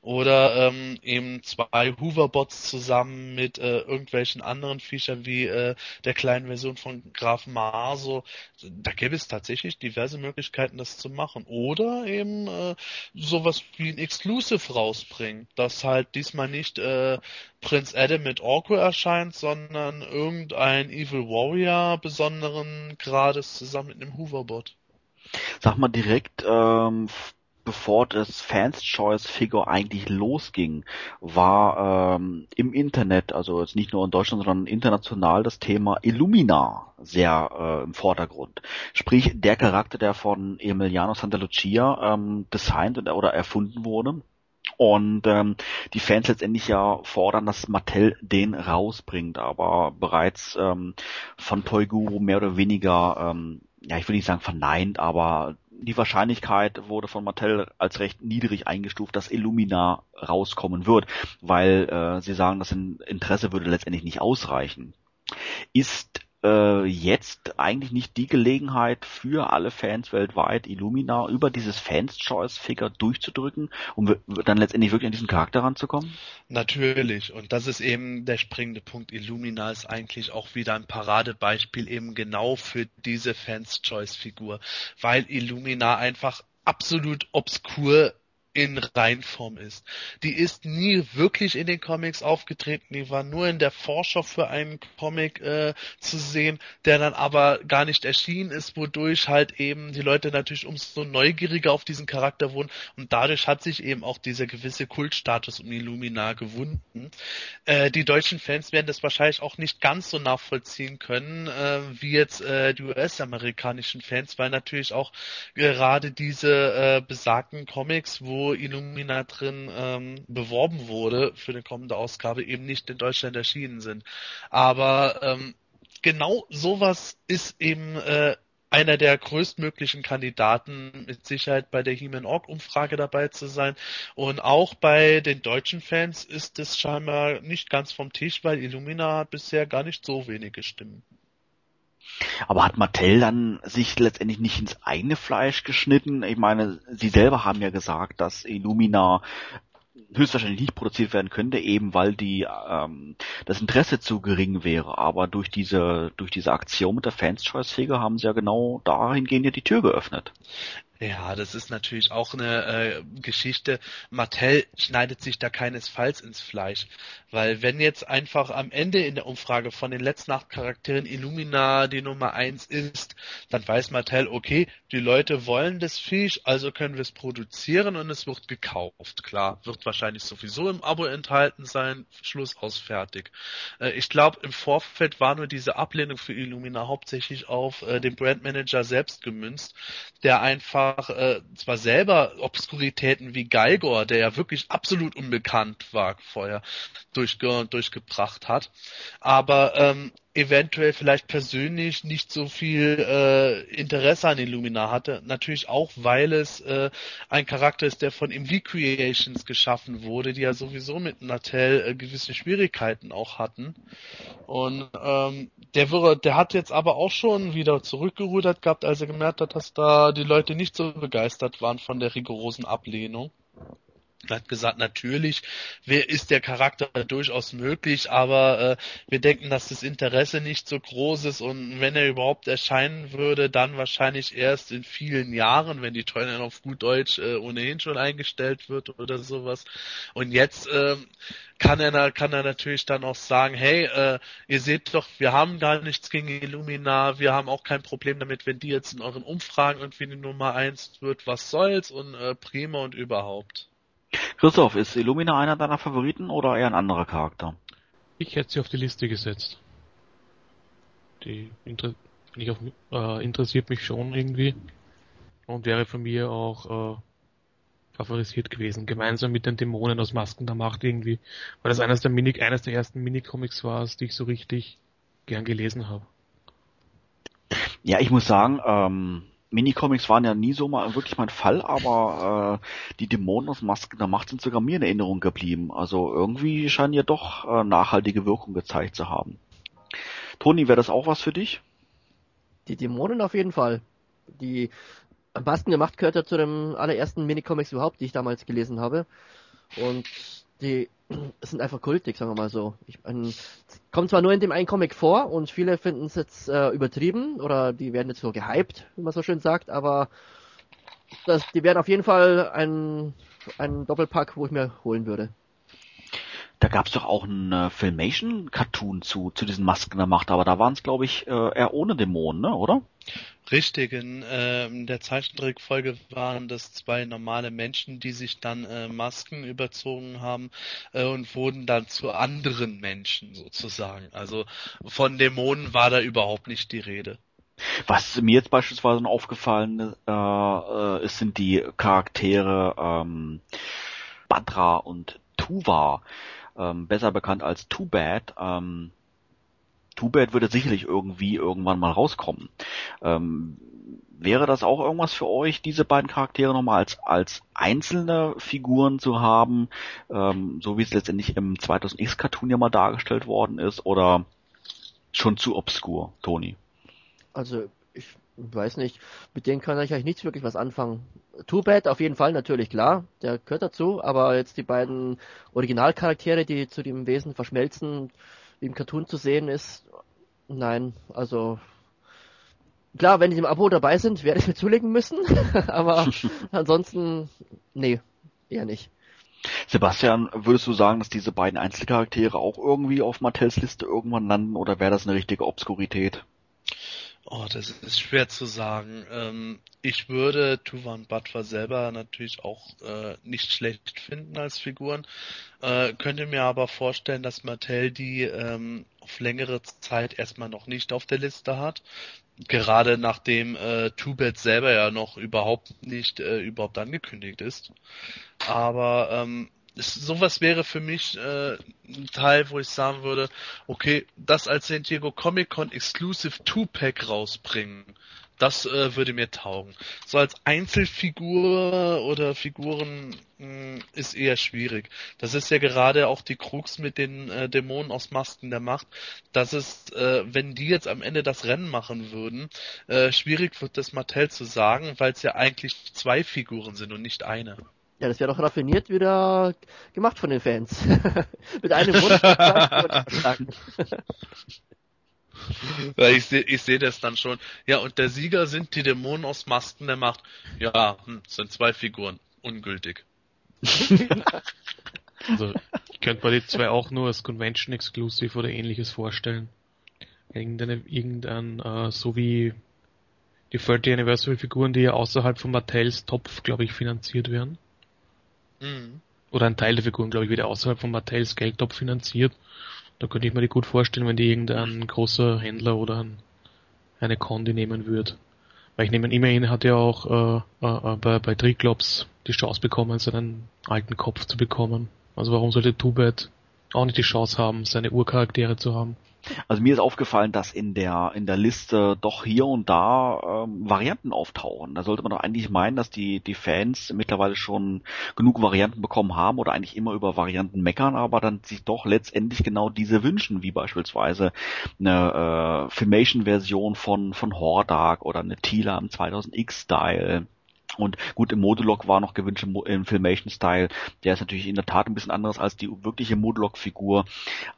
Oder ähm, eben zwei Hooverbots zusammen mit äh, irgendwelchen anderen Viechern wie äh, der kleinen Version von Graf Marso. Da gäbe es tatsächlich diverse Möglichkeiten, das zu machen. Oder eben äh, sowas wie ein Exclusive rausbringen, das halt diesmal nicht äh, Prinz Adam mit Orko erscheint, sondern irgendein Evil Warrior besonderen Grades zusammen mit einem Hooverbot. Sag mal direkt, ähm, bevor das Fans Choice Figure eigentlich losging, war ähm, im Internet, also jetzt nicht nur in Deutschland, sondern international das Thema Illumina sehr äh, im Vordergrund. Sprich, der Charakter, der von Emiliano Santa Lucia ähm, designt oder erfunden wurde, und ähm, die Fans letztendlich ja fordern, dass Mattel den rausbringt, aber bereits ähm, von Toy Guru mehr oder weniger, ähm, ja ich will nicht sagen verneint, aber die Wahrscheinlichkeit wurde von Mattel als recht niedrig eingestuft, dass Illumina rauskommen wird, weil äh, sie sagen, das Interesse würde letztendlich nicht ausreichen. Ist äh, jetzt eigentlich nicht die Gelegenheit für alle Fans weltweit, Illumina über dieses Fans Choice Figure durchzudrücken, um dann letztendlich wirklich an diesen Charakter ranzukommen? Natürlich. Und das ist eben der springende Punkt. Illumina ist eigentlich auch wieder ein Paradebeispiel eben genau für diese Fans Choice Figur, weil Illumina einfach absolut obskur in Reinform ist. Die ist nie wirklich in den Comics aufgetreten, die war nur in der Vorschau für einen Comic äh, zu sehen, der dann aber gar nicht erschienen ist, wodurch halt eben die Leute natürlich umso neugieriger auf diesen Charakter wurden und dadurch hat sich eben auch dieser gewisse Kultstatus um Illumina gewunden. Äh, die deutschen Fans werden das wahrscheinlich auch nicht ganz so nachvollziehen können, äh, wie jetzt äh, die US-amerikanischen Fans, weil natürlich auch gerade diese äh, besagten Comics, wo Illumina drin ähm, beworben wurde für eine kommende Ausgabe, eben nicht in Deutschland erschienen sind. Aber ähm, genau sowas ist eben äh, einer der größtmöglichen Kandidaten mit Sicherheit bei der He-Man Org Umfrage dabei zu sein. Und auch bei den deutschen Fans ist es scheinbar nicht ganz vom Tisch, weil Illumina hat bisher gar nicht so wenige Stimmen. Aber hat Mattel dann sich letztendlich nicht ins eigene Fleisch geschnitten? Ich meine, sie selber haben ja gesagt, dass Illumina höchstwahrscheinlich nicht produziert werden könnte, eben weil die ähm, das Interesse zu gering wäre. Aber durch diese durch diese Aktion mit der Fans Choice Figure haben sie ja genau dahingehend ja die Tür geöffnet. Ja, das ist natürlich auch eine äh, Geschichte. Mattel schneidet sich da keinesfalls ins Fleisch, weil wenn jetzt einfach am Ende in der Umfrage von den letzten acht Charakteren Illumina die Nummer eins ist, dann weiß Mattel, okay, die Leute wollen das Viech, also können wir es produzieren und es wird gekauft. Klar, wird wahrscheinlich sowieso im Abo enthalten sein, Schluss aus fertig. Äh, ich glaube, im Vorfeld war nur diese Ablehnung für Illumina hauptsächlich auf äh, den Brandmanager selbst gemünzt, der einfach einfach äh, zwar selber Obskuritäten wie Geigor, der ja wirklich absolut unbekannt war vorher, durchge durchgebracht hat, aber ähm, eventuell vielleicht persönlich nicht so viel äh, Interesse an Illumina hatte. Natürlich auch, weil es äh, ein Charakter ist, der von MV Creations geschaffen wurde, die ja sowieso mit Nattel äh, gewisse Schwierigkeiten auch hatten. Und ähm, der, würde, der hat jetzt aber auch schon wieder zurückgerudert gehabt, als er gemerkt hat, dass da die Leute nicht so begeistert waren von der rigorosen Ablehnung. Hat gesagt, natürlich wer ist der Charakter durchaus möglich, aber äh, wir denken, dass das Interesse nicht so groß ist und wenn er überhaupt erscheinen würde, dann wahrscheinlich erst in vielen Jahren, wenn die Toyline auf gut Deutsch äh, ohnehin schon eingestellt wird oder sowas. Und jetzt äh, kann er kann er natürlich dann auch sagen, hey, äh, ihr seht doch, wir haben gar nichts gegen Illumina, wir haben auch kein Problem damit, wenn die jetzt in euren Umfragen irgendwie die Nummer eins wird, was soll's und äh, prima und überhaupt. Christoph, ist Illumina einer deiner Favoriten oder eher ein anderer Charakter? Ich hätte sie auf die Liste gesetzt. Die inter auf, äh, interessiert mich schon irgendwie und wäre von mir auch äh, favorisiert gewesen. Gemeinsam mit den Dämonen aus Masken der Macht irgendwie, weil das eines der Mini eines der ersten Minicomics war, die ich so richtig gern gelesen habe. Ja, ich muss sagen, ähm, Minicomics waren ja nie so mal wirklich mein Fall, aber äh, die Dämonen aus Masken der Macht sind sogar mir in Erinnerung geblieben. Also irgendwie scheinen ja doch äh, nachhaltige Wirkung gezeigt zu haben. Toni, wäre das auch was für dich? Die Dämonen auf jeden Fall. Die Masken der Macht gehört ja zu den allerersten Minicomics überhaupt, die ich damals gelesen habe. Und die sind einfach kultig, sagen wir mal so. Ich, ein, kommt zwar nur in dem einen Comic vor und viele finden es jetzt äh, übertrieben oder die werden jetzt so gehypt, wie man so schön sagt, aber das, die werden auf jeden Fall ein, ein Doppelpack, wo ich mir holen würde. Da gab's doch auch einen äh, Filmation-Cartoon zu, zu diesen Masken der Macht, aber da waren es, glaube ich, äh, eher ohne Dämonen, ne, oder? Richtig, in äh, der Zeichentrickfolge waren das zwei normale Menschen, die sich dann äh, Masken überzogen haben äh, und wurden dann zu anderen Menschen sozusagen. Also von Dämonen war da überhaupt nicht die Rede. Was mir jetzt beispielsweise noch aufgefallen äh, äh, ist, sind die Charaktere ähm, Badra und Tuva ähm, besser bekannt als Too Bad. Ähm, Too Bad würde sicherlich irgendwie irgendwann mal rauskommen. Ähm, wäre das auch irgendwas für euch, diese beiden Charaktere nochmal als, als einzelne Figuren zu haben, ähm, so wie es letztendlich im 2000X Cartoon ja mal dargestellt worden ist, oder schon zu obskur, Toni? Also, ich weiß nicht, mit denen kann ich eigentlich nichts wirklich was anfangen. Too Bad auf jeden Fall natürlich klar, der gehört dazu, aber jetzt die beiden Originalcharaktere, die zu dem Wesen verschmelzen, wie im Cartoon zu sehen ist, nein, also klar, wenn die im Abo dabei sind, werde ich mir zulegen müssen, aber ansonsten, nee, eher nicht. Sebastian, würdest du sagen, dass diese beiden Einzelcharaktere auch irgendwie auf Mattels Liste irgendwann landen oder wäre das eine richtige Obskurität? Oh, das ist schwer zu sagen. Ähm, ich würde Tuvan Batwa selber natürlich auch äh, nicht schlecht finden als Figuren, äh, könnte mir aber vorstellen, dass Mattel die ähm, auf längere Zeit erstmal noch nicht auf der Liste hat. Gerade nachdem äh, Tubet selber ja noch überhaupt nicht äh, überhaupt angekündigt ist. Aber ähm, sowas wäre für mich äh, ein Teil, wo ich sagen würde, okay, das als San Diego Comic Con Exclusive Two-Pack rausbringen, das äh, würde mir taugen. So als Einzelfigur oder Figuren mh, hm, ist eher schwierig. Das ist ja gerade auch die Krux mit den äh, Dämonen aus Masken der Macht, dass es, äh, wenn die jetzt am Ende das Rennen machen würden, äh, schwierig wird das Mattel zu sagen, weil es ja eigentlich zwei Figuren sind und nicht eine. Ja, das wäre doch raffiniert wieder gemacht von den Fans. Mit einem Wunsch. ich sehe ich seh das dann schon. Ja, und der Sieger sind die Dämonen aus Masken der Macht. Ja, hm, sind zwei Figuren. Ungültig. also, ich könnte mir die zwei auch nur als Convention Exclusive oder ähnliches vorstellen. Irgendeine, irgendein, äh, so wie die 30 Anniversary Figuren, die ja außerhalb von Mattels Topf, glaube ich, finanziert werden. Mhm. Oder ein Teil der Figuren, glaube ich, wird außerhalb von Mattels Geldtopf finanziert. Da könnte ich mir die gut vorstellen, wenn die irgendein großer Händler oder ein, eine Condi nehmen würde. Weil ich nehme immerhin hat er auch äh, äh, bei, bei Triclops die Chance bekommen, seinen alten Kopf zu bekommen. Also warum sollte Tubet auch nicht die Chance haben, seine Urcharaktere zu haben? Also mir ist aufgefallen, dass in der in der Liste doch hier und da ähm, Varianten auftauchen. Da sollte man doch eigentlich meinen, dass die die Fans mittlerweile schon genug Varianten bekommen haben oder eigentlich immer über Varianten meckern, aber dann sich doch letztendlich genau diese wünschen, wie beispielsweise eine äh, Filmation-Version von von Hordak oder eine Tila im 2000X-Style und gut, im Modulok war noch gewünscht im Filmation-Style. Der ist natürlich in der Tat ein bisschen anderes als die wirkliche Modulok-Figur.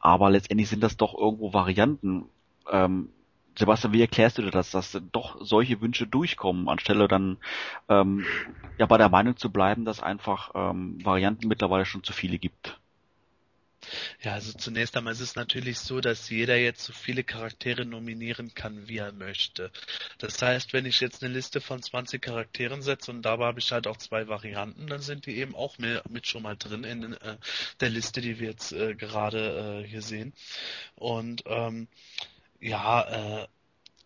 Aber letztendlich sind das doch irgendwo Varianten. Ähm, Sebastian, wie erklärst du dir das, dass doch solche Wünsche durchkommen, anstelle dann ähm, ja bei der Meinung zu bleiben, dass einfach ähm, Varianten mittlerweile schon zu viele gibt? Ja, also zunächst einmal ist es natürlich so, dass jeder jetzt so viele Charaktere nominieren kann, wie er möchte. Das heißt, wenn ich jetzt eine Liste von 20 Charakteren setze und dabei habe ich halt auch zwei Varianten, dann sind die eben auch mit schon mal drin in äh, der Liste, die wir jetzt äh, gerade äh, hier sehen. Und ähm, ja, äh,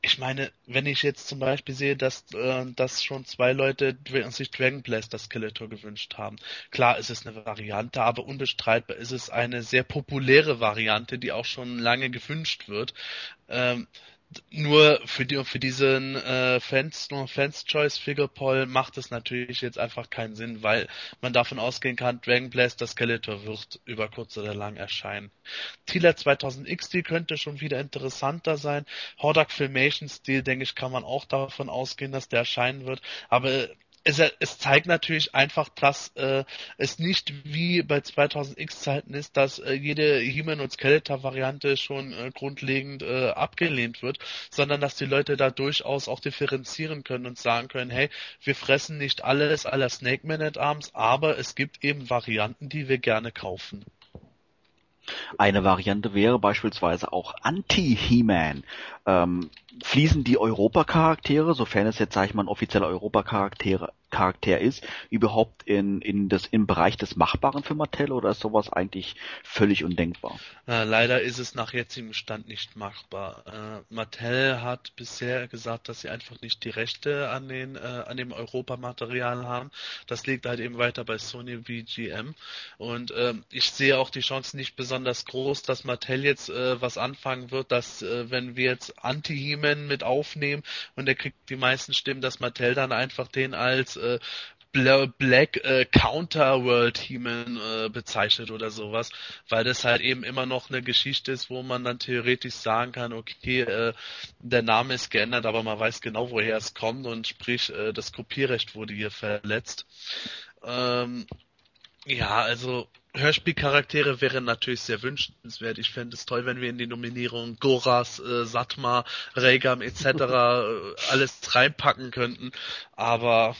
ich meine, wenn ich jetzt zum Beispiel sehe, dass, äh, dass schon zwei Leute sich Dragon Blaster Skeletor gewünscht haben. Klar ist es eine Variante, aber unbestreitbar ist es eine sehr populäre Variante, die auch schon lange gewünscht wird. Ähm, nur für die für diesen äh, Fans Fans Choice Figure Poll macht es natürlich jetzt einfach keinen Sinn, weil man davon ausgehen kann, Dragon Blaster Skeletor wird über kurz oder lang erscheinen. Tila 2000X Stil könnte schon wieder interessanter sein. Hordak Filmation Stil denke ich kann man auch davon ausgehen, dass der erscheinen wird, aber es, es zeigt natürlich einfach, dass äh, es nicht wie bei 2000X Zeiten ist, dass äh, jede He-Man und Skeletor Variante schon äh, grundlegend äh, abgelehnt wird, sondern dass die Leute da durchaus auch differenzieren können und sagen können, hey, wir fressen nicht alles aller Snake Man at Arms, aber es gibt eben Varianten, die wir gerne kaufen. Eine Variante wäre beispielsweise auch Anti-He-Man. Ähm, fließen die Europa-Charaktere, sofern es jetzt, sage ich mal, ein offizieller Europa-Charakter Charakter ist, überhaupt in, in das, im Bereich des Machbaren für Mattel oder ist sowas eigentlich völlig undenkbar? Äh, leider ist es nach jetzigem Stand nicht machbar. Äh, Mattel hat bisher gesagt, dass sie einfach nicht die Rechte an den, äh, an dem Europa-Material haben. Das liegt halt eben weiter bei Sony wie GM. Und ähm, ich sehe auch die Chance nicht besonders groß, dass Mattel jetzt äh, was anfangen wird, dass äh, wenn wir jetzt Anti-He-Man mit aufnehmen und er kriegt die meisten Stimmen, dass Mattel dann einfach den als äh, Black äh, Counter World He-Man äh, bezeichnet oder sowas, weil das halt eben immer noch eine Geschichte ist, wo man dann theoretisch sagen kann, okay, äh, der Name ist geändert, aber man weiß genau, woher es kommt und sprich, äh, das Kopierrecht wurde hier verletzt. Ähm, ja, also Hörspielcharaktere wären natürlich sehr wünschenswert. Ich fände es toll, wenn wir in die Nominierung Goras, äh, Satma, Regam etc. äh, alles reinpacken könnten. Aber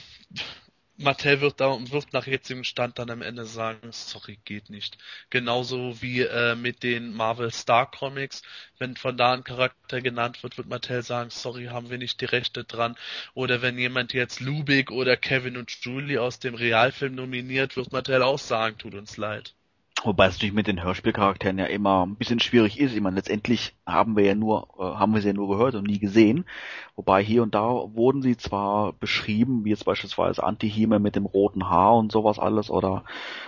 Mattel wird da und wird nach jetzigem Stand dann am Ende sagen, sorry, geht nicht. Genauso wie äh, mit den Marvel Star Comics. Wenn von da ein Charakter genannt wird, wird Mattel sagen, sorry, haben wir nicht die Rechte dran. Oder wenn jemand jetzt Lubik oder Kevin und Julie aus dem Realfilm nominiert, wird Mattel auch sagen, tut uns leid. Wobei es natürlich mit den Hörspielcharakteren ja immer ein bisschen schwierig ist. Ich meine, letztendlich haben wir ja nur, äh, haben wir sie ja nur gehört und nie gesehen. Wobei hier und da wurden sie zwar beschrieben, wie jetzt beispielsweise Anti-Hime mit dem roten Haar und sowas alles oder,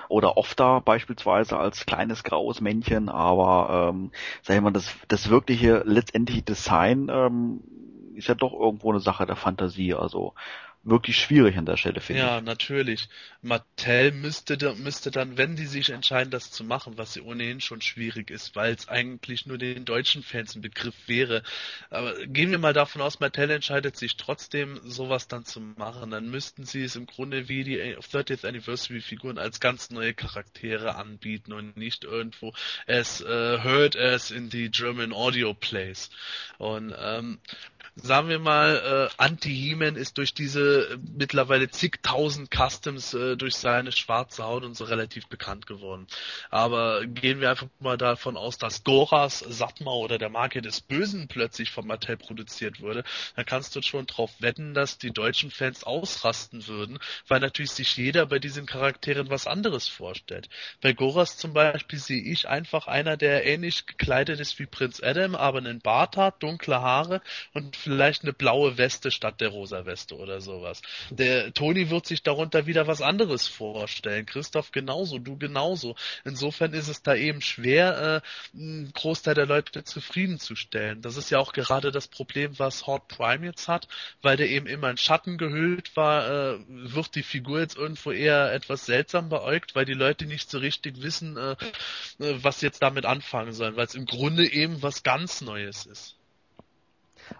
oder Ofta beispielsweise als kleines graues Männchen, aber, ähm, sag ich mal, das, das wirkliche letztendliche Design, ähm, ist ja doch irgendwo eine Sache der Fantasie. Also, wirklich schwierig an der Stelle, finde ja, ich. Ja, natürlich. Mattel müsste, müsste dann, wenn die sich entscheiden, das zu machen, was sie ohnehin schon schwierig ist, weil es eigentlich nur den deutschen Fans ein Begriff wäre. Aber gehen wir mal davon aus, Mattel entscheidet sich trotzdem, sowas dann zu machen. Dann müssten sie es im Grunde wie die 30th Anniversary Figuren als ganz neue Charaktere anbieten und nicht irgendwo as uh, heard as in the German Audio Plays. Und ähm, sagen wir mal, äh, Anti-He-Man ist durch diese äh, mittlerweile zigtausend Customs äh, durch seine schwarze Haut und so relativ bekannt geworden. Aber gehen wir einfach mal davon aus, dass Goras, Satma oder der Marke des Bösen plötzlich von Mattel produziert wurde, dann kannst du schon drauf wetten, dass die deutschen Fans ausrasten würden, weil natürlich sich jeder bei diesen Charakteren was anderes vorstellt. Bei Goras zum Beispiel sehe ich einfach einer, der ähnlich gekleidet ist wie Prinz Adam, aber einen Bart hat, dunkle Haare und vielleicht eine blaue Weste statt der rosa Weste oder sowas. Der Toni wird sich darunter wieder was anderes vorstellen. Christoph genauso, du genauso. Insofern ist es da eben schwer, äh, einen Großteil der Leute zufriedenzustellen. Das ist ja auch gerade das Problem, was Horde Prime jetzt hat, weil der eben immer in Schatten gehüllt war, äh, wird die Figur jetzt irgendwo eher etwas seltsam beäugt, weil die Leute nicht so richtig wissen, äh, äh was jetzt damit anfangen sollen, weil es im Grunde eben was ganz Neues ist.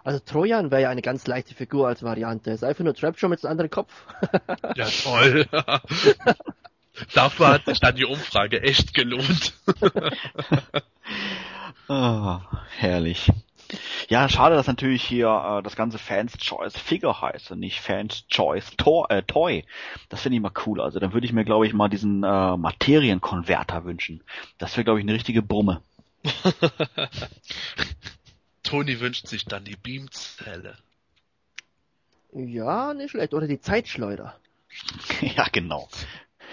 Also Trojan wäre ja eine ganz leichte Figur als Variante. Ist einfach nur Trapjaw mit einem anderen Kopf. ja, toll. Dafür hat sich dann die Umfrage echt gelohnt. oh, herrlich. Ja, schade, dass natürlich hier äh, das ganze Fans Choice Figure heißt und nicht Fans Choice to äh, Toy. Das finde ich mal cool. Also dann würde ich mir, glaube ich, mal diesen äh, Materienkonverter wünschen. Das wäre, glaube ich, eine richtige Brumme. Toni wünscht sich dann die Beamzelle. Ja, nicht schlecht. Oder die Zeitschleuder. ja, genau.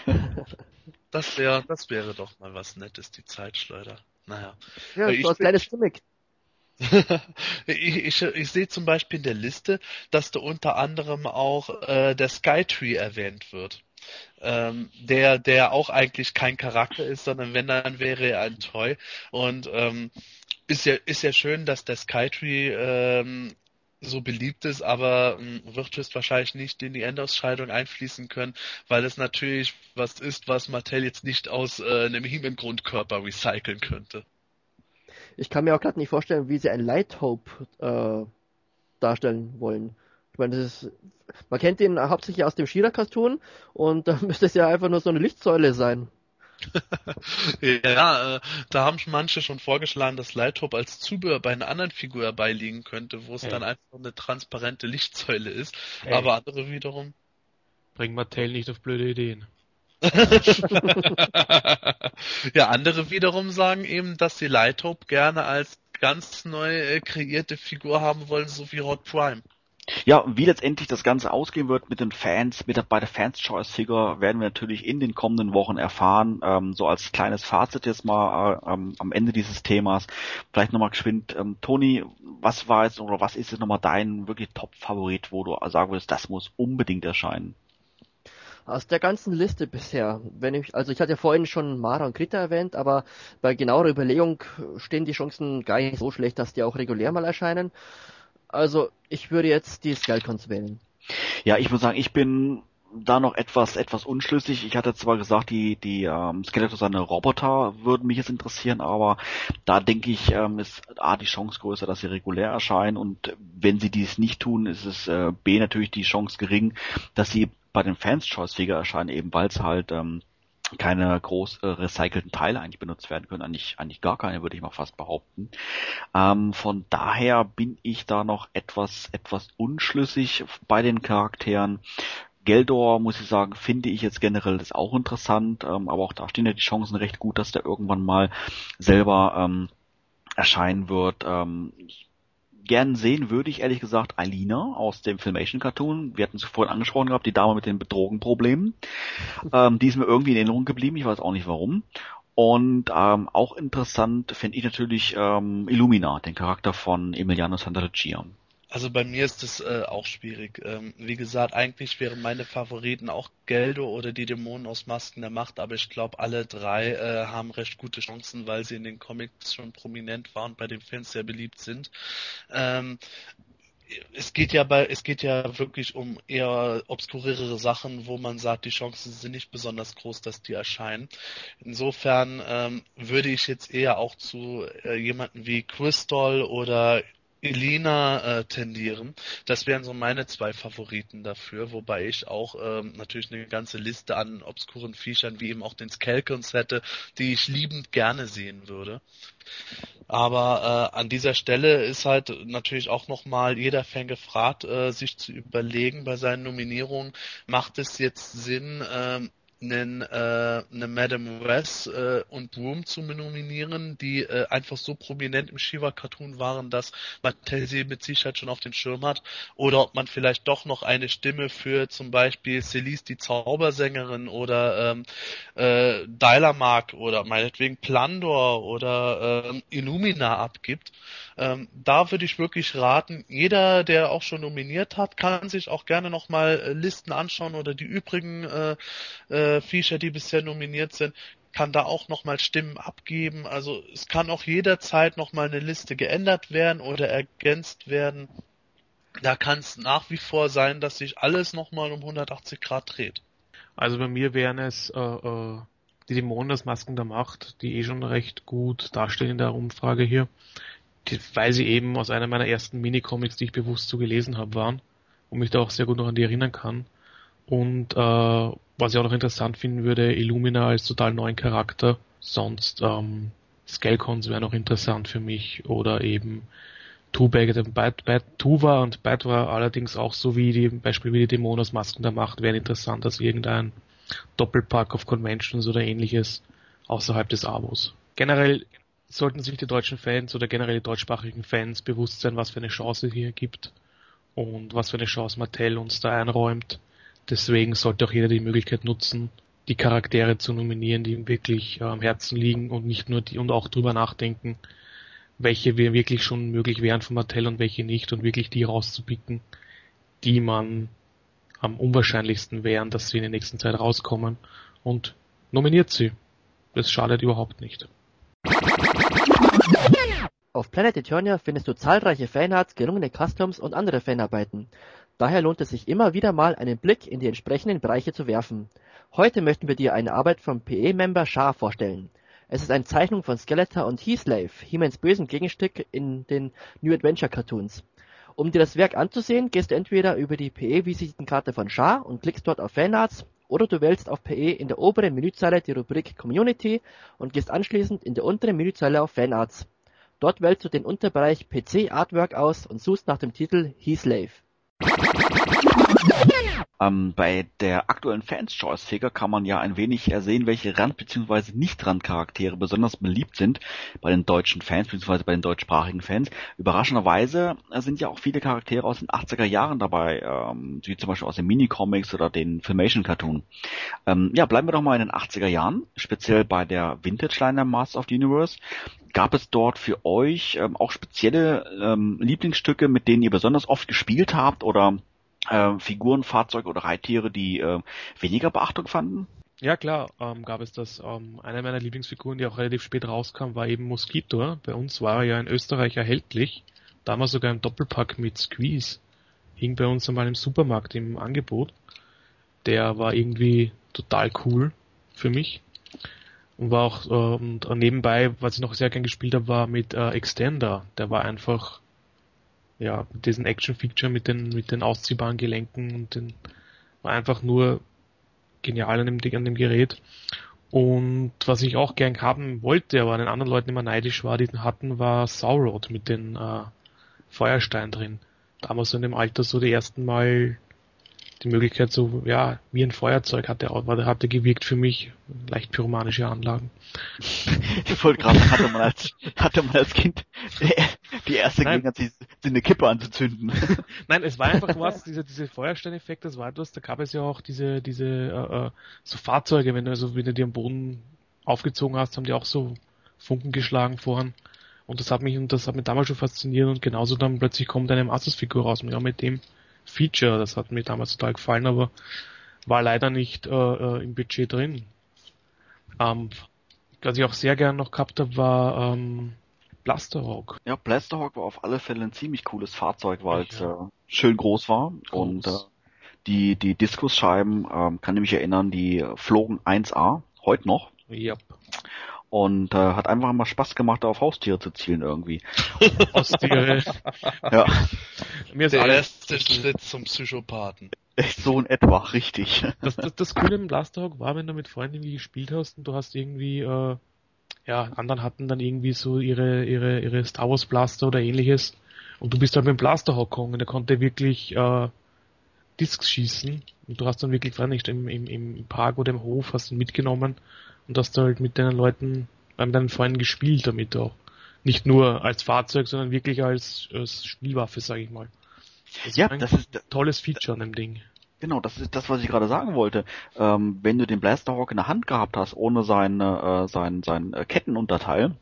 das wäre, das wäre doch mal was Nettes, die Zeitschleuder. Naja. Ja, so als kleines Gimmick. ich, ich, ich sehe zum Beispiel in der Liste, dass da unter anderem auch äh, der Skytree erwähnt wird. Ähm, der, der auch eigentlich kein Charakter ist, sondern wenn dann wäre er ein Toy. Und ähm, ist ja, ist ja schön, dass der Skytree ähm, so beliebt ist, aber ähm, wird höchstwahrscheinlich nicht in die Endausscheidung einfließen können, weil es natürlich was ist, was Mattel jetzt nicht aus äh, einem He-Man-Grundkörper recyceln könnte. Ich kann mir auch gerade nicht vorstellen, wie sie ein Light Hope äh, darstellen wollen. Ich meine, das ist, man kennt ihn hauptsächlich aus dem Shira-Cartoon und da müsste es ja einfach nur so eine Lichtsäule sein. ja, äh, da haben manche schon vorgeschlagen, dass Lighthop als Zubehör bei einer anderen Figur beiliegen könnte, wo es hey. dann einfach eine transparente Lichtsäule ist. Hey. Aber andere wiederum. Bring Mattel nicht auf blöde Ideen. ja, andere wiederum sagen eben, dass sie Lighthop gerne als ganz neu äh, kreierte Figur haben wollen, so wie Hot Prime. Ja, wie letztendlich das Ganze ausgehen wird mit den Fans, mit der, bei der Fans Choice Figure werden wir natürlich in den kommenden Wochen erfahren. Ähm, so als kleines Fazit jetzt mal äh, ähm, am Ende dieses Themas. Vielleicht nochmal geschwind, ähm, Toni, was war jetzt oder was ist jetzt nochmal dein wirklich Top-Favorit, wo du sagen würdest, das muss unbedingt erscheinen? Aus der ganzen Liste bisher, wenn ich, also ich hatte ja vorhin schon Mara und Krita erwähnt, aber bei genauer Überlegung stehen die Chancen gar nicht so schlecht, dass die auch regulär mal erscheinen. Also ich würde jetzt die Skeltons wählen. Ja, ich muss sagen, ich bin da noch etwas etwas unschlüssig. Ich hatte zwar gesagt, die die ähm, Skeletor seine Roboter würden mich jetzt interessieren, aber da denke ich, ähm, ist a die Chance größer, dass sie regulär erscheinen und wenn sie dies nicht tun, ist es äh, b natürlich die Chance gering, dass sie bei den Fans Choice Figure erscheinen, eben weil es halt ähm, keine groß äh, recycelten Teile eigentlich benutzt werden können, eigentlich, eigentlich gar keine, würde ich mal fast behaupten. Ähm, von daher bin ich da noch etwas, etwas unschlüssig bei den Charakteren. Geldor, muss ich sagen, finde ich jetzt generell das auch interessant, ähm, aber auch da stehen ja die Chancen recht gut, dass der irgendwann mal selber ähm, erscheinen wird. Ähm, gern sehen würde ich ehrlich gesagt Alina aus dem Filmation Cartoon. Wir hatten es vorhin angesprochen gehabt, die Dame mit den Bedrogenproblemen. Ähm, die ist mir irgendwie in Erinnerung geblieben, ich weiß auch nicht warum. Und ähm, auch interessant finde ich natürlich ähm, Illumina, den Charakter von Emiliano Santalucia. Also bei mir ist es äh, auch schwierig. Ähm, wie gesagt, eigentlich wären meine Favoriten auch Geldo oder die Dämonen aus Masken der Macht, aber ich glaube, alle drei äh, haben recht gute Chancen, weil sie in den Comics schon prominent waren und bei den Fans sehr beliebt sind. Ähm, es geht ja bei, es geht ja wirklich um eher obskurierere Sachen, wo man sagt, die Chancen sind nicht besonders groß, dass die erscheinen. Insofern ähm, würde ich jetzt eher auch zu äh, jemanden wie Crystal oder Elina äh, tendieren. Das wären so meine zwei Favoriten dafür, wobei ich auch ähm, natürlich eine ganze Liste an obskuren Viechern wie eben auch den Skelkons hätte, die ich liebend gerne sehen würde. Aber äh, an dieser Stelle ist halt natürlich auch nochmal jeder Fan gefragt, äh, sich zu überlegen bei seinen Nominierungen, macht es jetzt Sinn, äh, einen, äh, eine Madame Wes äh, und Broom zu nominieren, die äh, einfach so prominent im Shiva-Cartoon waren, dass Mattel sie mit Sicherheit schon auf den Schirm hat. Oder ob man vielleicht doch noch eine Stimme für zum Beispiel Celise, die Zaubersängerin oder ähm, äh, Dylamark oder meinetwegen Plandor oder äh, Illumina abgibt. Ähm, da würde ich wirklich raten, jeder, der auch schon nominiert hat, kann sich auch gerne nochmal äh, Listen anschauen oder die übrigen äh, äh, Feature, die bisher nominiert sind, kann da auch nochmal Stimmen abgeben. Also es kann auch jederzeit nochmal eine Liste geändert werden oder ergänzt werden. Da kann es nach wie vor sein, dass sich alles nochmal um 180 Grad dreht. Also bei mir wären es äh, äh, die Dämonen das Masken der Macht, die eh schon recht gut dastehen in der Umfrage hier die, weil sie eben aus einer meiner ersten Minicomics, die ich bewusst so gelesen habe, waren und mich da auch sehr gut noch an die erinnern kann. Und äh, was ich auch noch interessant finden würde, Illumina als total neuen Charakter. Sonst ähm, Skelcons wäre noch interessant für mich oder eben Two-Bag, Bad, Bad, Tuva und Bad war allerdings auch so wie die Beispiel wie die Dämonen aus Masken der Macht wären interessant als irgendein Doppelpack of Conventions oder ähnliches außerhalb des Abos. Generell sollten sich die deutschen Fans oder generell die deutschsprachigen Fans bewusst sein, was für eine Chance hier gibt und was für eine Chance Mattel uns da einräumt. Deswegen sollte auch jeder die Möglichkeit nutzen, die Charaktere zu nominieren, die ihm wirklich äh, am Herzen liegen und nicht nur die und auch drüber nachdenken, welche wir wirklich schon möglich wären von Mattel und welche nicht und wirklich die rauszupicken, die man am unwahrscheinlichsten wären, dass sie in der nächsten Zeit rauskommen und nominiert sie. Das schadet überhaupt nicht. Auf Planet Eternia findest du zahlreiche Fanarts, gelungene Customs und andere Fanarbeiten. Daher lohnt es sich immer wieder mal einen Blick in die entsprechenden Bereiche zu werfen. Heute möchten wir dir eine Arbeit vom PE-Member Shah vorstellen. Es ist eine Zeichnung von Skeletor und Heathslave, He-Mans bösen Gegenstück in den New Adventure Cartoons. Um dir das Werk anzusehen, gehst du entweder über die PE-Visitenkarte von Shah und klickst dort auf Fanarts oder du wählst auf PE in der oberen Menüzeile die Rubrik Community und gehst anschließend in der unteren Menüzeile auf Fanarts. Dort wählst du den Unterbereich PC Artwork aus und suchst nach dem Titel He Slave. Ähm, bei der aktuellen Fans Choice Figure kann man ja ein wenig ersehen, welche Rand- bzw. Nicht-Rand-Charaktere besonders beliebt sind bei den deutschen Fans bzw. bei den deutschsprachigen Fans. Überraschenderweise sind ja auch viele Charaktere aus den 80er Jahren dabei, ähm, wie zum Beispiel aus den Minicomics oder den Filmation Cartoon. Ähm, ja, bleiben wir doch mal in den 80er Jahren, speziell bei der Vintage-Line Master of the Universe. Gab es dort für euch ähm, auch spezielle ähm, Lieblingsstücke, mit denen ihr besonders oft gespielt habt oder äh, Figuren, Fahrzeuge oder Reittiere, die äh, weniger Beachtung fanden? Ja klar, ähm, gab es das. Ähm, eine meiner Lieblingsfiguren, die auch relativ spät rauskam, war eben Mosquito. Bei uns war er ja in Österreich erhältlich. Damals sogar im Doppelpack mit Squeeze. Hing bei uns einmal im Supermarkt im Angebot. Der war irgendwie total cool für mich. Und war auch äh, und nebenbei, was ich noch sehr gern gespielt habe, war mit äh, Extender. Der war einfach ja, mit diesen Action-Feature mit den, mit den ausziehbaren Gelenken und den, war einfach nur genial an dem, an dem Gerät. Und was ich auch gern haben wollte, aber an den anderen Leuten immer neidisch war, die den hatten, war Saurod mit den äh, Feuerstein drin. Damals so in dem Alter so die ersten Mal die Möglichkeit, so, ja, wie ein Feuerzeug hatte, aber hatte gewirkt für mich, leicht pyromanische Anlagen. Ich wollte gerade hatte man als, hatte man als Kind die erste Nein. Gelegenheit, sich eine Kippe anzuzünden. Nein, es war einfach was, diese, diese Feuersteineffekt, das war etwas, da gab es ja auch diese, diese, äh, äh, so Fahrzeuge, wenn du, also, wenn du die am Boden aufgezogen hast, haben die auch so Funken geschlagen vorhin. Und das hat mich, und das hat mich damals schon fasziniert und genauso dann plötzlich kommt eine Masters-Figur raus. Und ja, mit dem Feature. Das hat mir damals total gefallen, aber war leider nicht äh, äh, im Budget drin. Ähm, was ich auch sehr gern noch gehabt habe, war ähm, Blasterhawk. Ja, Blasterhawk war auf alle Fälle ein ziemlich cooles Fahrzeug, weil es Ja. äh, schön groß war Groß. und äh, die die Diskusscheiben, ähm, kann ich mich erinnern, die flogen 1A, heute noch Yep. Und äh, hat einfach mal Spaß gemacht, auf Haustiere zu zielen irgendwie. Haustiere. Ja, Mir ist Der alles, erste Schritt zum Psychopathen. echt so in etwa, richtig. das, das, das Coole im Blasterhawk war, wenn du mit Freunden irgendwie gespielt hast und du hast irgendwie, äh, ja, anderen hatten dann irgendwie so ihre, ihre, ihre Star Wars Blaster oder ähnliches und du bist halt mit dem Blasterhawk gekommen und der konnte wirklich, äh, Discs schießen und du hast dann wirklich, weiß nicht, im, im, im Park oder im Hof hast ihn mitgenommen und hast halt mit deinen Leuten, äh, mit deinen Freunden gespielt damit auch. Nicht nur als Fahrzeug, sondern wirklich als, als Spielwaffe, sag ich mal. Das Ja, ein das ist tolles Feature an dem Ding. Genau, das ist das, was ich gerade sagen wollte. Ähm, wenn du den Blasterhawk in der Hand gehabt hast, ohne sein, äh, sein, sein äh, Kettenunterteil,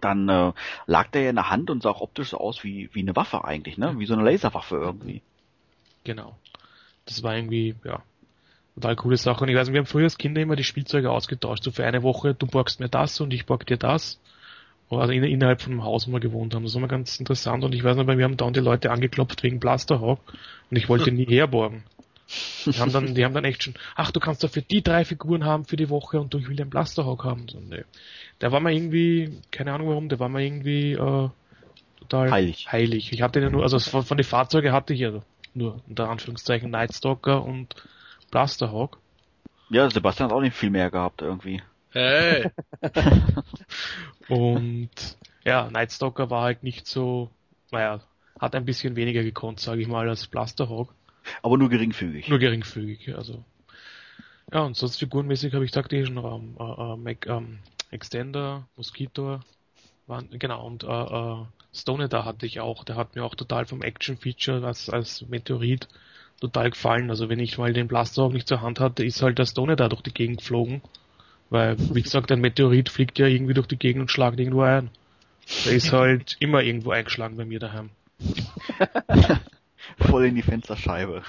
dann äh, lag der ja in der Hand und sah auch optisch so aus wie, wie eine Waffe eigentlich, ne? Wie so eine Laserwaffe irgendwie. Genau. Das war irgendwie, ja, total coole Sache. Und ich weiß nicht, wir haben früher als Kinder immer die Spielzeuge ausgetauscht. So für eine Woche, du borgst mir das und ich borg dir das. Also in, innerhalb von einem Haus, wo wir gewohnt haben. Das war immer ganz interessant. Und ich weiß noch, wir haben dauernd die Leute angeklopft wegen Blasterhawk. Und ich wollte nie herborgen. Die haben dann, die haben dann echt schon, ach, du kannst dafür die drei Figuren haben für die Woche und du, ich will den Blasterhawk haben. So, nee. Der war mir irgendwie, keine Ahnung warum, der war mir irgendwie, äh, total Heilig. heilig. Ich hatte ja nur, also von, von den Fahrzeugen hatte ich ja nur, unter Anführungszeichen, Nightstalker und Blasterhawk. Ja, Sebastian hat auch nicht viel mehr gehabt irgendwie. Hey! Und ja, Nightstalker war halt nicht so, naja, hat ein bisschen weniger gekonnt, sage ich mal, als Blasterhawk. Aber nur geringfügig. Nur geringfügig, also. Ja, und sonst figurenmäßig habe ich eh schon ähm, äh, äh, Mac, ähm, Extender, Mosquito, waren, genau, und äh, äh, Stone da hatte ich auch, der hat mir auch total vom Action-Feature als, als Meteorit total gefallen. Also wenn ich mal den Blasterhawk nicht zur Hand hatte, ist halt der Stone da durch die Gegend geflogen. Weil, wie gesagt, ein Meteorit fliegt ja irgendwie durch die Gegend und schlagt irgendwo ein. Der ist halt immer irgendwo eingeschlagen bei mir daheim. Voll in die Fensterscheibe.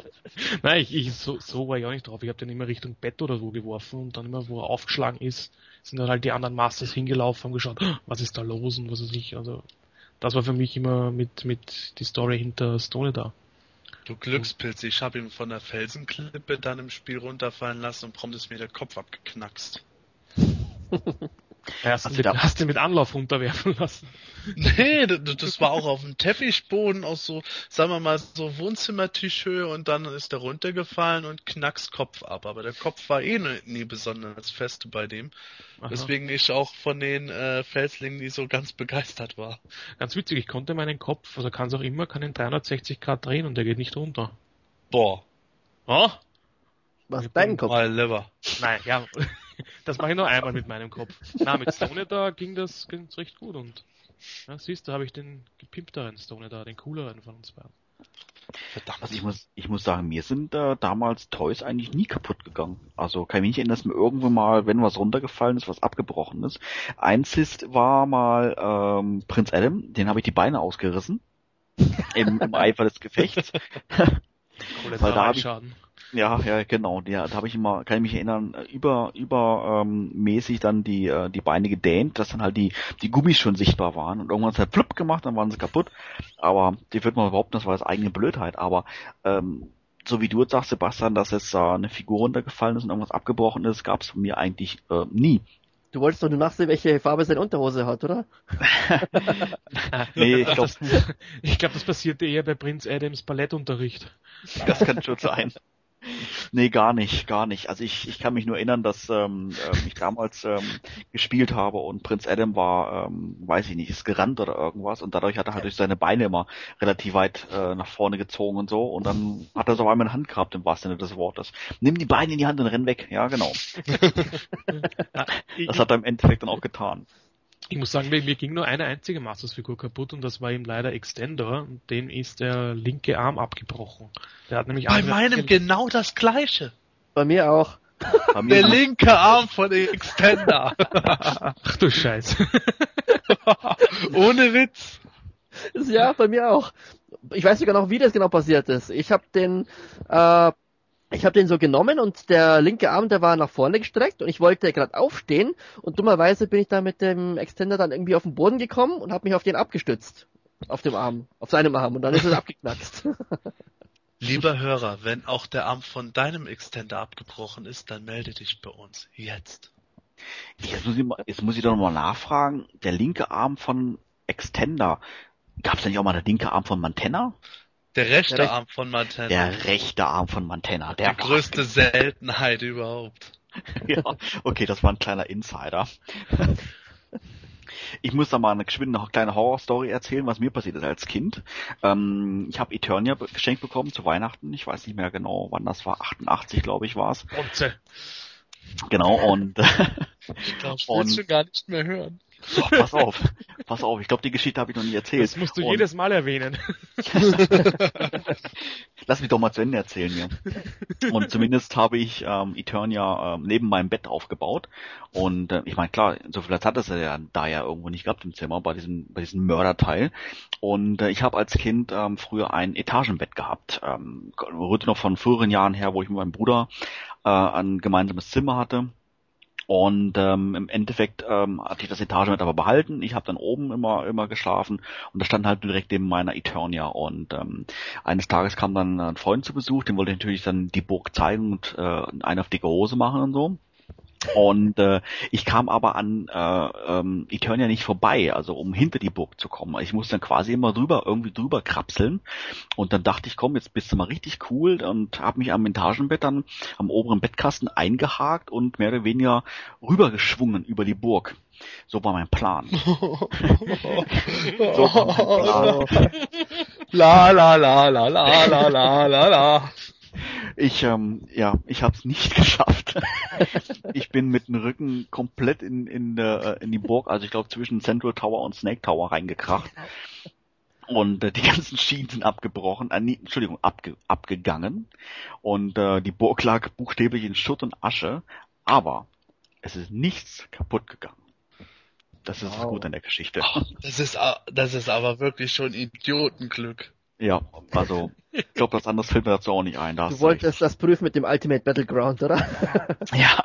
Nein, ich, ich so, so war ich auch nicht drauf. Ich habe den immer Richtung Bett oder so geworfen und dann immer, wo er aufgeschlagen ist, sind dann halt die anderen Masters hingelaufen, haben geschaut, "Oh, was ist da los und was ist nicht. Also das war für mich immer mit mit die Story hinter Stone da. Du Glückspilz, ich habe ihn von der Felsenklippe dann im Spiel runterfallen lassen und prompt ist mir der Kopf abgeknackst. Ja, hast, Also du hast du mit Anlauf runterwerfen lassen. Nee, d- d- das war auch auf dem Teppichboden aus so, sagen wir mal, so Wohnzimmertischhöhe und dann ist er runtergefallen und knackst Kopf ab. Aber der Kopf war eh nie, nie besonders fest bei dem. Aha. Weswegen ich auch von den äh, Felslingen nie so ganz begeistert war. Ganz witzig, ich konnte meinen Kopf, also kann es auch immer, kann in 360 Grad drehen und der geht nicht runter. Boah, Oh? Was dein Kopf? mal Lever. Nein, ja, das mache ich nur einmal mit meinem Kopf. Na, mit Stone da ging das ging's recht gut und ja, siehst du, habe ich den gepimpteren Stone da, den cooleren von uns beiden. Verdammt. Ich muss, ich muss sagen, mir sind äh, damals Toys eigentlich nie kaputt gegangen. Also kann ich mich nicht erinnern, dass mir irgendwo mal, wenn was runtergefallen ist, was abgebrochen ist. Einzig war mal ähm, Prinz Adam, den habe ich die Beine ausgerissen. Im, Im Eifer des Gefechts. Weil da hab ich-. Ja, ja, genau. Ja, da habe ich immer, kann ich mich erinnern, äh, über über ähm, mäßig dann die äh, die Beine gedehnt, dass dann halt die die Gummis schon sichtbar waren und irgendwann hat es halt flupp gemacht, dann waren sie kaputt. Aber die wird man behaupten, das war das eigene Blödheit. Aber ähm, so wie du jetzt sagst, Sebastian, dass jetzt da eine Figur runtergefallen ist und irgendwas abgebrochen ist, gab es von mir eigentlich äh, nie. Du wolltest doch nur nachsehen, welche Farbe seine Unterhose hat, oder? Nee, ich glaube, das, ich glaub, das passierte eher bei Prinz Adams Ballettunterricht. das kann schon sein. Nee, gar nicht, gar nicht. Also ich, ich kann mich nur erinnern, dass ähm, ähm, ich damals ähm, gespielt habe und Prinz Adam war, ähm, weiß ich nicht, ist gerannt oder irgendwas und dadurch hat er halt durch seine Beine immer relativ weit äh, nach vorne gezogen und so und dann hat er so einmal eine Hand gehabt im wahrsten Sinne des Wortes. Nimm die Beine in die Hand und renn weg. Ja, genau. Das hat er im Endeffekt dann auch getan. Ich muss sagen, mir mir ging nur eine einzige Masters-Figur kaputt und das war ihm leider Extender und dem ist der linke Arm abgebrochen. Der hat nämlich Bei meinem genau das gleiche. Bei mir auch. Bei mir Der linke Arm von Extender. Ach du Scheiße. Ohne Witz. Ja, bei mir auch. Ich weiß sogar noch, wie das genau passiert ist. Ich habe den äh, ich habe den so genommen und der linke Arm, der war nach vorne gestreckt und ich wollte gerade aufstehen und dummerweise bin ich da mit dem Extender dann irgendwie auf den Boden gekommen und habe mich auf den abgestützt. Auf dem Arm, auf seinem Arm und dann ist es abgeknackst. Lieber Hörer, wenn auch der Arm von deinem Extender abgebrochen ist, dann melde dich bei uns. Jetzt. Jetzt muss ich, mal, jetzt muss ich doch nochmal nachfragen. Der linke Arm von Extender, gab es da nicht auch mal der linke Arm von Mantenna? Der rechte Der Arm von Mantenna. Der rechte Arm von Mantenna. Der die größte Seltenheit überhaupt. ja, okay, das war ein kleiner Insider. Ich muss da mal eine geschwind eine kleine Horrorstory erzählen, was mir passiert ist als Kind. Ähm, ich habe Eternia geschenkt bekommen zu Weihnachten. Ich weiß nicht mehr genau, wann das war. 88, glaube ich, war es. Bronze. Genau, und Ich glaube, ich Und- will schon gar nicht mehr hören. Oh, pass auf, pass auf, ich glaube, die Geschichte habe ich noch nie erzählt. Das musst du Und- jedes Mal erwähnen. Lass mich doch mal zu Ende erzählen hier. Und zumindest habe ich ähm, Eternia ähm, neben meinem Bett aufgebaut. Und äh, ich meine, klar, so viel Platz hat es ja da ja irgendwo nicht gehabt im Zimmer bei diesem, bei diesem Mörderteil. Und äh, ich habe als Kind ähm, früher ein Etagenbett gehabt. Ähm, rührte noch von früheren Jahren her, wo ich mit meinem Bruder äh, ein gemeinsames Zimmer hatte. Und ähm, im Endeffekt ähm, hatte ich das Etagenbett aber behalten. Ich habe dann oben immer immer geschlafen und da stand halt direkt neben meiner Eternia. Und ähm, eines Tages kam dann ein Freund zu Besuch, dem wollte ich natürlich dann die Burg zeigen und äh, eine auf dicke Hose machen und so. Und äh, ich kam aber an äh, ähm, Eternia nicht vorbei, also um hinter die Burg zu kommen. Ich musste dann quasi immer drüber, irgendwie drüber krapseln. Und dann dachte ich, komm, jetzt bist du mal richtig cool und habe mich am Etagenbett dann am oberen Bettkasten eingehakt und mehr oder weniger rübergeschwungen über die Burg. So war mein Plan. so war mein Plan. La la la la la la la la la. Ich, ähm, ja, ich habe es nicht geschafft. ich bin mit dem Rücken komplett in, in, äh, in die Burg, also ich glaube zwischen Central Tower und Snake Tower reingekracht. Und äh, die ganzen Schienen sind abgebrochen, äh, nee, Entschuldigung, abge, abgegangen. Und äh, die Burg lag buchstäblich in Schutt und Asche. Aber es ist nichts kaputt gegangen. Das ist Wow. Gute an der Geschichte. Das ist, das ist aber wirklich schon Idiotenglück. Ja, also ich glaube, das anderes fällt mir dazu auch nicht ein. Da Du recht. wolltest das prüfen mit dem Ultimate Battleground, oder? Ja,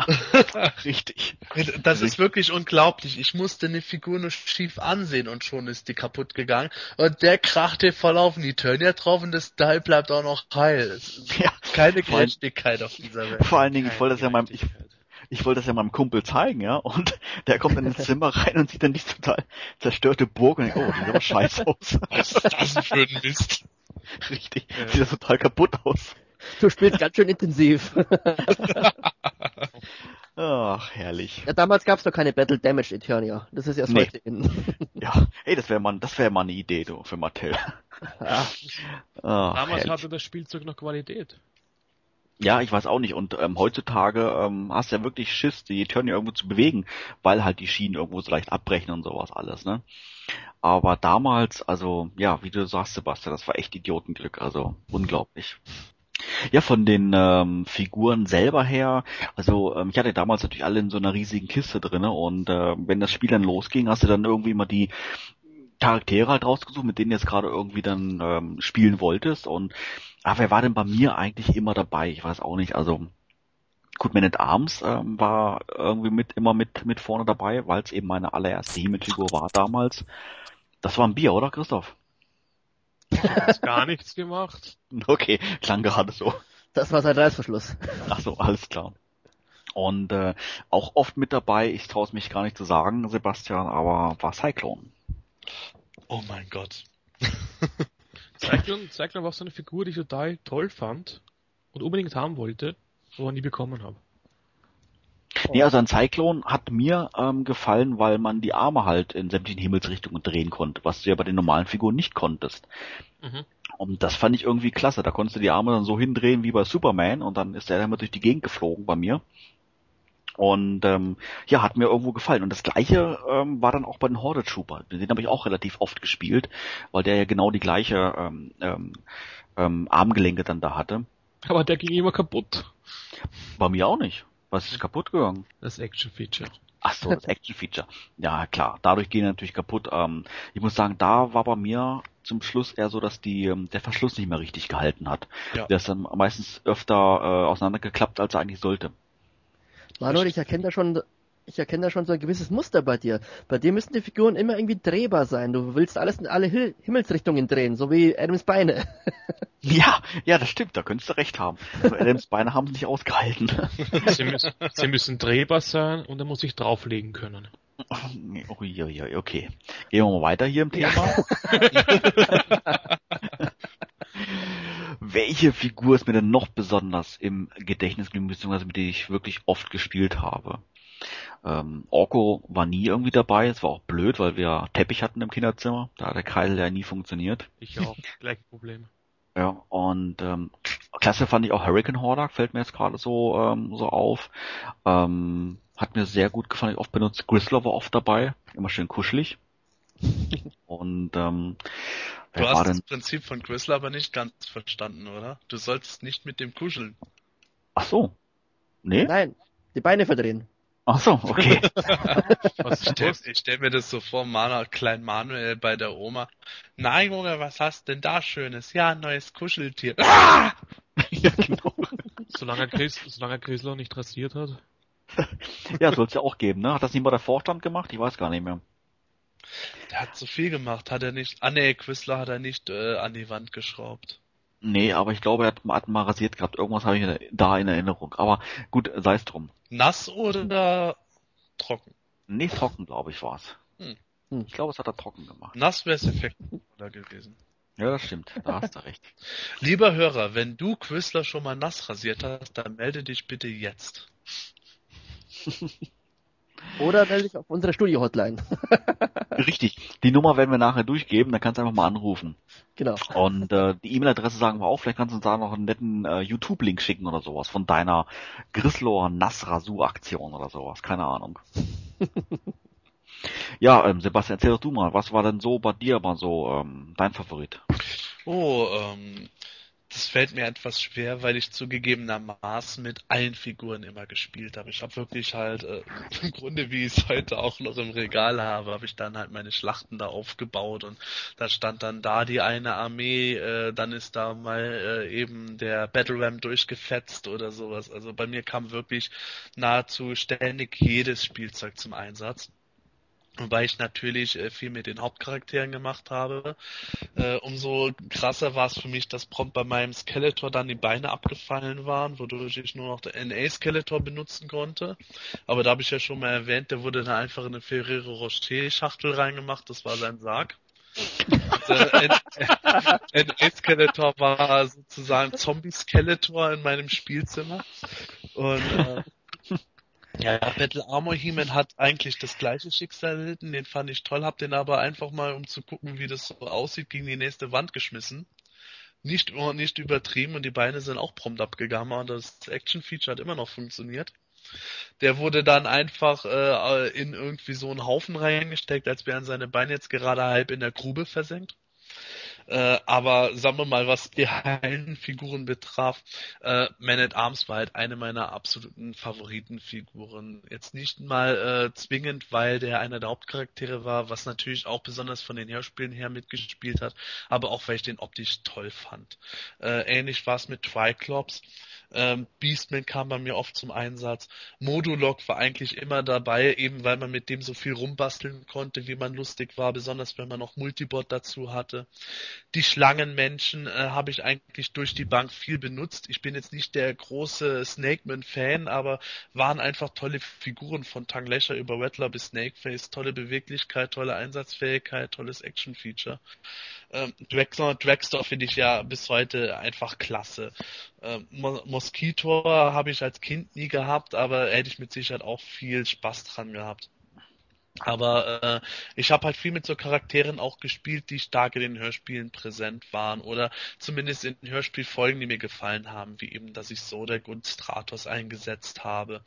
richtig. Das ist wirklich unglaublich. Ich musste eine Figur nur schief ansehen und schon ist die kaputt gegangen. Und der kracht dir voll auf den Eternia drauf und das Teil bleibt auch noch heil. Es ist Ja, keine Gerechtigkeit auf dieser Welt. Vor allen Dingen, ich wollte das ja meinem, ich, ich wollte das ja meinem Kumpel zeigen, ja, und der kommt dann ins Zimmer rein und sieht dann die total zerstörte Burg und denkt, oh, die sieht aber scheiße aus. Was ist das für ein Mist? Richtig, sieht das total kaputt aus. Du spielst ganz schön intensiv. Ach, herrlich. Ja, damals gab's noch keine Battle Damage Eternia. Das ist erst Nee. heute in. Ja, ey, das wäre mal, das wäre mal eine Idee, du, für Mattel. Ja. Ach, Damals herrlich. hatte das Spielzeug noch Qualität. Ja, ich weiß auch nicht. Und ähm, heutzutage ähm, hast du ja wirklich Schiss, die Eternia irgendwo zu bewegen, weil halt die Schienen irgendwo so leicht abbrechen und sowas alles, ne? Aber damals, also, ja, wie du sagst, Sebastian, das war echt Idiotenglück, also unglaublich. Ja, von den ähm, Figuren selber her, also ähm, ich hatte damals natürlich alle in so einer riesigen Kiste drinne und äh, wenn das Spiel dann losging, hast du dann irgendwie mal die Charaktere halt rausgesucht, mit denen du jetzt gerade irgendwie dann ähm, spielen wolltest und ah, wer war denn bei mir eigentlich immer dabei? Ich weiß auch nicht, also gut, Man at Arms ähm, war irgendwie mit immer mit mit vorne dabei, weil es eben meine allererste He-Man-Figur war damals. Das war ein Bier, oder Christoph? Hat gar nichts gemacht. Okay, klang gerade so. Das war sein Reißverschluss. Ach so, alles klar. Und äh, auch oft mit dabei, ich traue es mich gar nicht zu sagen, Sebastian, aber war Cyclone. Oh mein Gott. Cyclone, Cyclone war so eine Figur, die ich total toll fand und unbedingt haben wollte, aber nie bekommen habe. Nee, also ein Cyclone hat mir ähm, gefallen, weil man die Arme halt in sämtlichen Himmelsrichtungen drehen konnte, was du ja bei den normalen Figuren nicht konntest. Mhm. Und das fand ich irgendwie klasse. Da konntest du die Arme dann so hindrehen wie bei Superman und dann ist der immer durch die Gegend geflogen bei mir. Und ähm, ja, hat mir irgendwo gefallen. Und das gleiche ähm, war dann auch bei den Horde Trooper. Den habe ich auch relativ oft gespielt, weil der ja genau die gleiche ähm, ähm, ähm, Armgelenke dann da hatte. Aber der ging immer kaputt. Bei mir auch nicht. Was ist kaputt gegangen? Das Action-Feature. Ach so, das Action-Feature. Ja, klar. Dadurch gehen natürlich kaputt. Ähm, ich muss sagen, da war bei mir zum Schluss eher so, dass die ähm, der Verschluss nicht mehr richtig gehalten hat. Ja. Der ist dann meistens öfter äh, auseinandergeklappt, als er eigentlich sollte. Manuel, ich erkenne da schon, ich erkenne da schon so ein gewisses Muster bei dir. Bei dir müssen die Figuren immer irgendwie drehbar sein. Du willst alles in alle Hil Himmelsrichtungen drehen, so wie Adams Beine. Ja, ja, das stimmt, da könntest du recht haben. Also Adams Beine haben es nicht ausgehalten. Sie müssen, sie müssen drehbar sein und er muss sich drauflegen können. Uiuiui, okay. Gehen wir mal weiter hier im Thema. Welche Figur ist mir denn noch besonders im Gedächtnis geblieben, beziehungsweise mit der ich wirklich oft gespielt habe? Ähm, Orko war nie irgendwie dabei, es war auch blöd, weil wir Teppich hatten im Kinderzimmer, da hat der Kreisel ja nie funktioniert. Ich auch. Gleiche Probleme. Ja, und ähm, klasse fand ich auch Hurricane Hordak, fällt mir jetzt gerade so, ähm, so auf. Ähm, hat mir sehr gut gefallen, ich oft benutzt. Grisler war oft dabei, immer schön kuschelig. und ähm, wer Du war hast denn? das Prinzip von Grizzler aber nicht ganz verstanden, oder? Du solltest nicht mit dem kuscheln. Ach so. Nee? Nein, die Beine verdrehen. Ach so, okay. Was Ich ist stell, mir das so vor, Mana, Klein Manuel bei der Oma. Na Junge, was hast denn da Schönes? Ja, ein neues Kuscheltier. Ah! ja, genau. Solange Chris, solange Chrysler nicht rasiert hat. Ja, soll es ja auch geben, ne? Hat das nicht mal der Vorstand gemacht? Ich weiß gar nicht mehr. Der hat so viel gemacht, hat er nicht. Ah nee, Quizler hat er nicht äh, an die Wand geschraubt. Nee, aber ich glaube, er hat, hat mal rasiert gehabt. Irgendwas habe ich da in Erinnerung. Aber gut, sei es drum. Nass oder trocken? Nee, trocken, glaube ich, war's. Hm. Hm. Ich glaube, es hat er trocken gemacht. Nass wäre es effektvoller gewesen. Ja, das stimmt. Da hast du recht. Lieber Hörer, wenn du Quizler schon mal nass rasiert hast, dann melde dich bitte jetzt. Oder melde dich auf unsere Studio-Hotline. Richtig. Die Nummer werden wir nachher durchgeben, dann kannst du einfach mal anrufen. genau. Und äh, die E-Mail-Adresse sagen wir auch, vielleicht kannst du uns da noch einen netten äh, YouTube-Link schicken oder sowas von deiner Grislor Nassrasur-Aktion oder sowas. Keine Ahnung. ja, ähm, Sebastian, erzähl doch du mal, was war denn so bei dir mal so ähm, dein Favorit? Oh, ähm, das fällt mir etwas schwer, weil ich zugegebenermaßen mit allen Figuren immer gespielt habe. Ich habe wirklich halt, äh, im Grunde wie ich es heute auch noch im Regal habe, habe ich dann halt meine Schlachten da aufgebaut und da stand dann da die eine Armee, äh, dann ist da mal äh, eben der Battle Ram durchgefetzt oder sowas. Also bei mir kam wirklich nahezu ständig jedes Spielzeug zum Einsatz. Wobei ich natürlich äh, viel mit den Hauptcharakteren gemacht habe. Äh, umso krasser war es für mich, dass prompt bei meinem Skeletor dann die Beine abgefallen waren, wodurch ich nur noch den NA-Skeletor benutzen konnte. Aber da habe ich ja schon mal erwähnt, der wurde dann einfach in eine Ferrero Rocher-Schachtel reingemacht, das war sein Sarg. NA-Skeletor war sozusagen Zombie-Skeletor in meinem Spielzimmer. Und äh, ja, Battle Armor He-Man hat eigentlich das gleiche Schicksal erlitten, den fand ich toll, hab den aber einfach mal, um zu gucken, wie das so aussieht, gegen die nächste Wand geschmissen. Nicht, nicht übertrieben und die Beine sind auch prompt abgegangen und das Action-Feature hat immer noch funktioniert. Der wurde dann einfach äh, in irgendwie so einen Haufen reingesteckt, als wären seine Beine jetzt gerade halb in der Grube versenkt. Äh, aber sagen wir mal, was die heilen Figuren betraf, äh, Man at Arms war halt eine meiner absoluten Favoritenfiguren. Jetzt nicht mal äh, zwingend, weil der einer der Hauptcharaktere war, was natürlich auch besonders von den Hörspielen her mitgespielt hat, aber auch weil ich den optisch toll fand. Äh, ähnlich war es mit Triclops. Ähm, Beastman kam bei mir oft zum Einsatz. Modulok war eigentlich immer dabei, eben weil man mit dem so viel rumbasteln konnte, wie man lustig war, besonders wenn man noch Multibot dazu hatte. Die Schlangenmenschen äh, habe ich eigentlich durch die Bank viel benutzt. Ich bin jetzt nicht der große Snakeman-Fan, aber waren einfach tolle Figuren von Tanglescher über Rattler bis Snakeface. Tolle Beweglichkeit, tolle Einsatzfähigkeit, tolles Action-Feature. Ähm, Dragster, Dragster finde ich ja bis heute einfach klasse. Ähm, Mo Mosquitor habe ich als Kind nie gehabt, aber hätte ich mit Sicherheit auch viel Spaß dran gehabt. Aber äh, ich habe halt viel mit so Charakteren auch gespielt, die stark in den Hörspielen präsent waren oder zumindest in Hörspielfolgen, die mir gefallen haben, wie eben, dass ich Sodek und Stratos eingesetzt habe.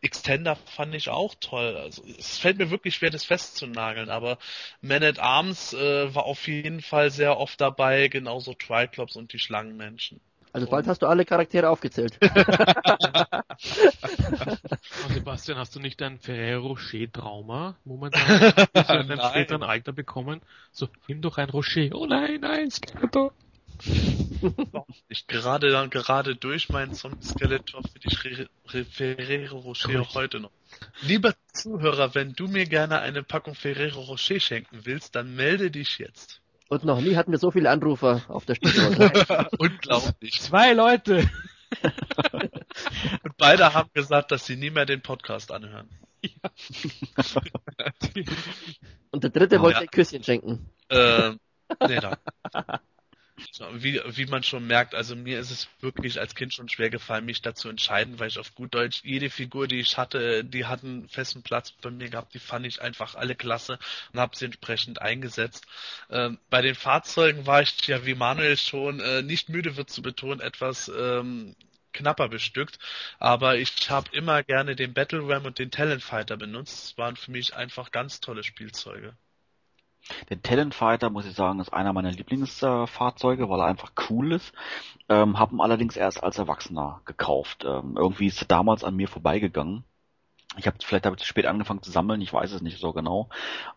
Extender fand ich auch toll. Also es fällt mir wirklich schwer, das festzunageln, aber Man at Arms äh, war auf jeden Fall sehr oft dabei, genauso Triclops und die Schlangenmenschen. Also bald hast du alle Charaktere aufgezählt. Oh, Sebastian, hast du nicht ein Ferrero Rocher Trauma momentan? Bist du in einem späteren Alter bekommen? So, nimm doch ein Rocher. Oh nein, nein, Skeletor. Ich gerade dann gerade durch meinen Zombie-Skeletor für die Schre- Re- Ferrero Rocher auch heute noch. Lieber Zuhörer, wenn du mir gerne eine Packung Ferrero Rocher schenken willst, dann melde dich jetzt. Und noch nie hatten wir so viele Anrufer auf der Stichwort. Unglaublich. Zwei Leute. Und beide haben gesagt, dass sie nie mehr den Podcast anhören. Und der dritte wollte Ja. ein Küsschen schenken. Ähm, nee, da. Wie, wie man schon merkt, also mir ist es wirklich als Kind schon schwer gefallen, mich dazu entscheiden, weil ich auf gut Deutsch jede Figur, die ich hatte, die hat einen festen Platz bei mir gehabt, die fand ich einfach alle klasse und habe sie entsprechend eingesetzt. Ähm, bei den Fahrzeugen war ich ja, wie Manuel schon äh, nicht müde wird zu betonen, etwas ähm, knapper bestückt, aber ich habe immer gerne den Battle Ram und den Talent Fighter benutzt. Das waren für mich einfach ganz tolle Spielzeuge. Der Talent Fighter, muss ich sagen, ist einer meiner Lieblingsfahrzeuge, weil er einfach cool ist. Ähm, hab ihn allerdings erst als Erwachsener gekauft. Ähm, irgendwie ist er damals an mir vorbeigegangen. Ich habe vielleicht habe ich zu spät angefangen zu sammeln, ich weiß es nicht so genau.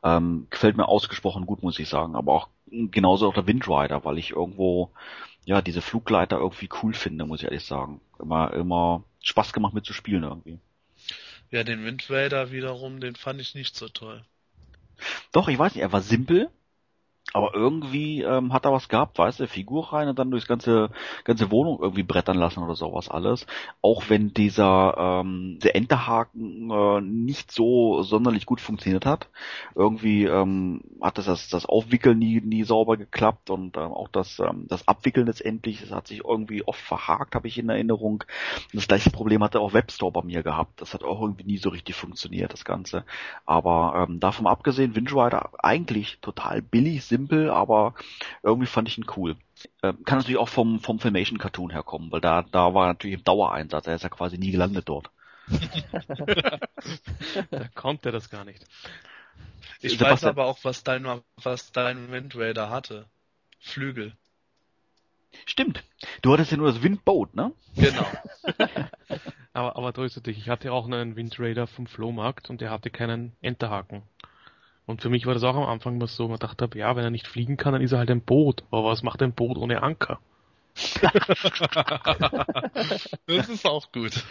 Ähm, gefällt mir ausgesprochen gut, muss ich sagen. Aber auch genauso auch der Windrider, weil ich irgendwo ja diese Flugleiter irgendwie cool finde, muss ich ehrlich sagen. Immer immer Spaß gemacht mit zu spielen irgendwie. Ja, den Wind Raider wiederum, den fand ich nicht so toll. Doch, ich weiß nicht, er war simpel, aber irgendwie ähm, hat er was gehabt, weißt du, Figur rein und dann durchs ganze ganze Wohnung irgendwie brettern lassen oder sowas alles. Auch wenn dieser ähm, der Enterhaken äh, nicht so sonderlich gut funktioniert hat. Irgendwie ähm, hat das das, das Aufwickeln nie nie sauber geklappt und ähm, auch das ähm, das Abwickeln letztendlich, das hat sich irgendwie oft verhakt, habe ich in Erinnerung. Das gleiche Problem hatte auch Webstore bei mir gehabt. Das hat auch irgendwie nie so richtig funktioniert, das Ganze. Aber ähm, davon abgesehen, Windrider eigentlich total billig, simpel, aber irgendwie fand ich ihn cool. Ähm, kann natürlich auch vom, vom Filmation Cartoon herkommen, weil da, da war er natürlich im Dauereinsatz. Er ist ja quasi nie gelandet dort. Da konnte das gar nicht. Ich weiß Sebastian- aber auch, was dein, was dein Wind Raider hatte. Flügel. Stimmt. Du hattest ja nur das Windboat, ne? Genau. Aber, aber es dich. Ich hatte auch einen Windraider vom Flohmarkt und der hatte keinen Enterhaken. Und für mich war das auch am Anfang mal so, man dachte, ja, wenn er nicht fliegen kann, dann ist er halt ein Boot. Aber was macht ein Boot ohne Anker? Das ist auch gut.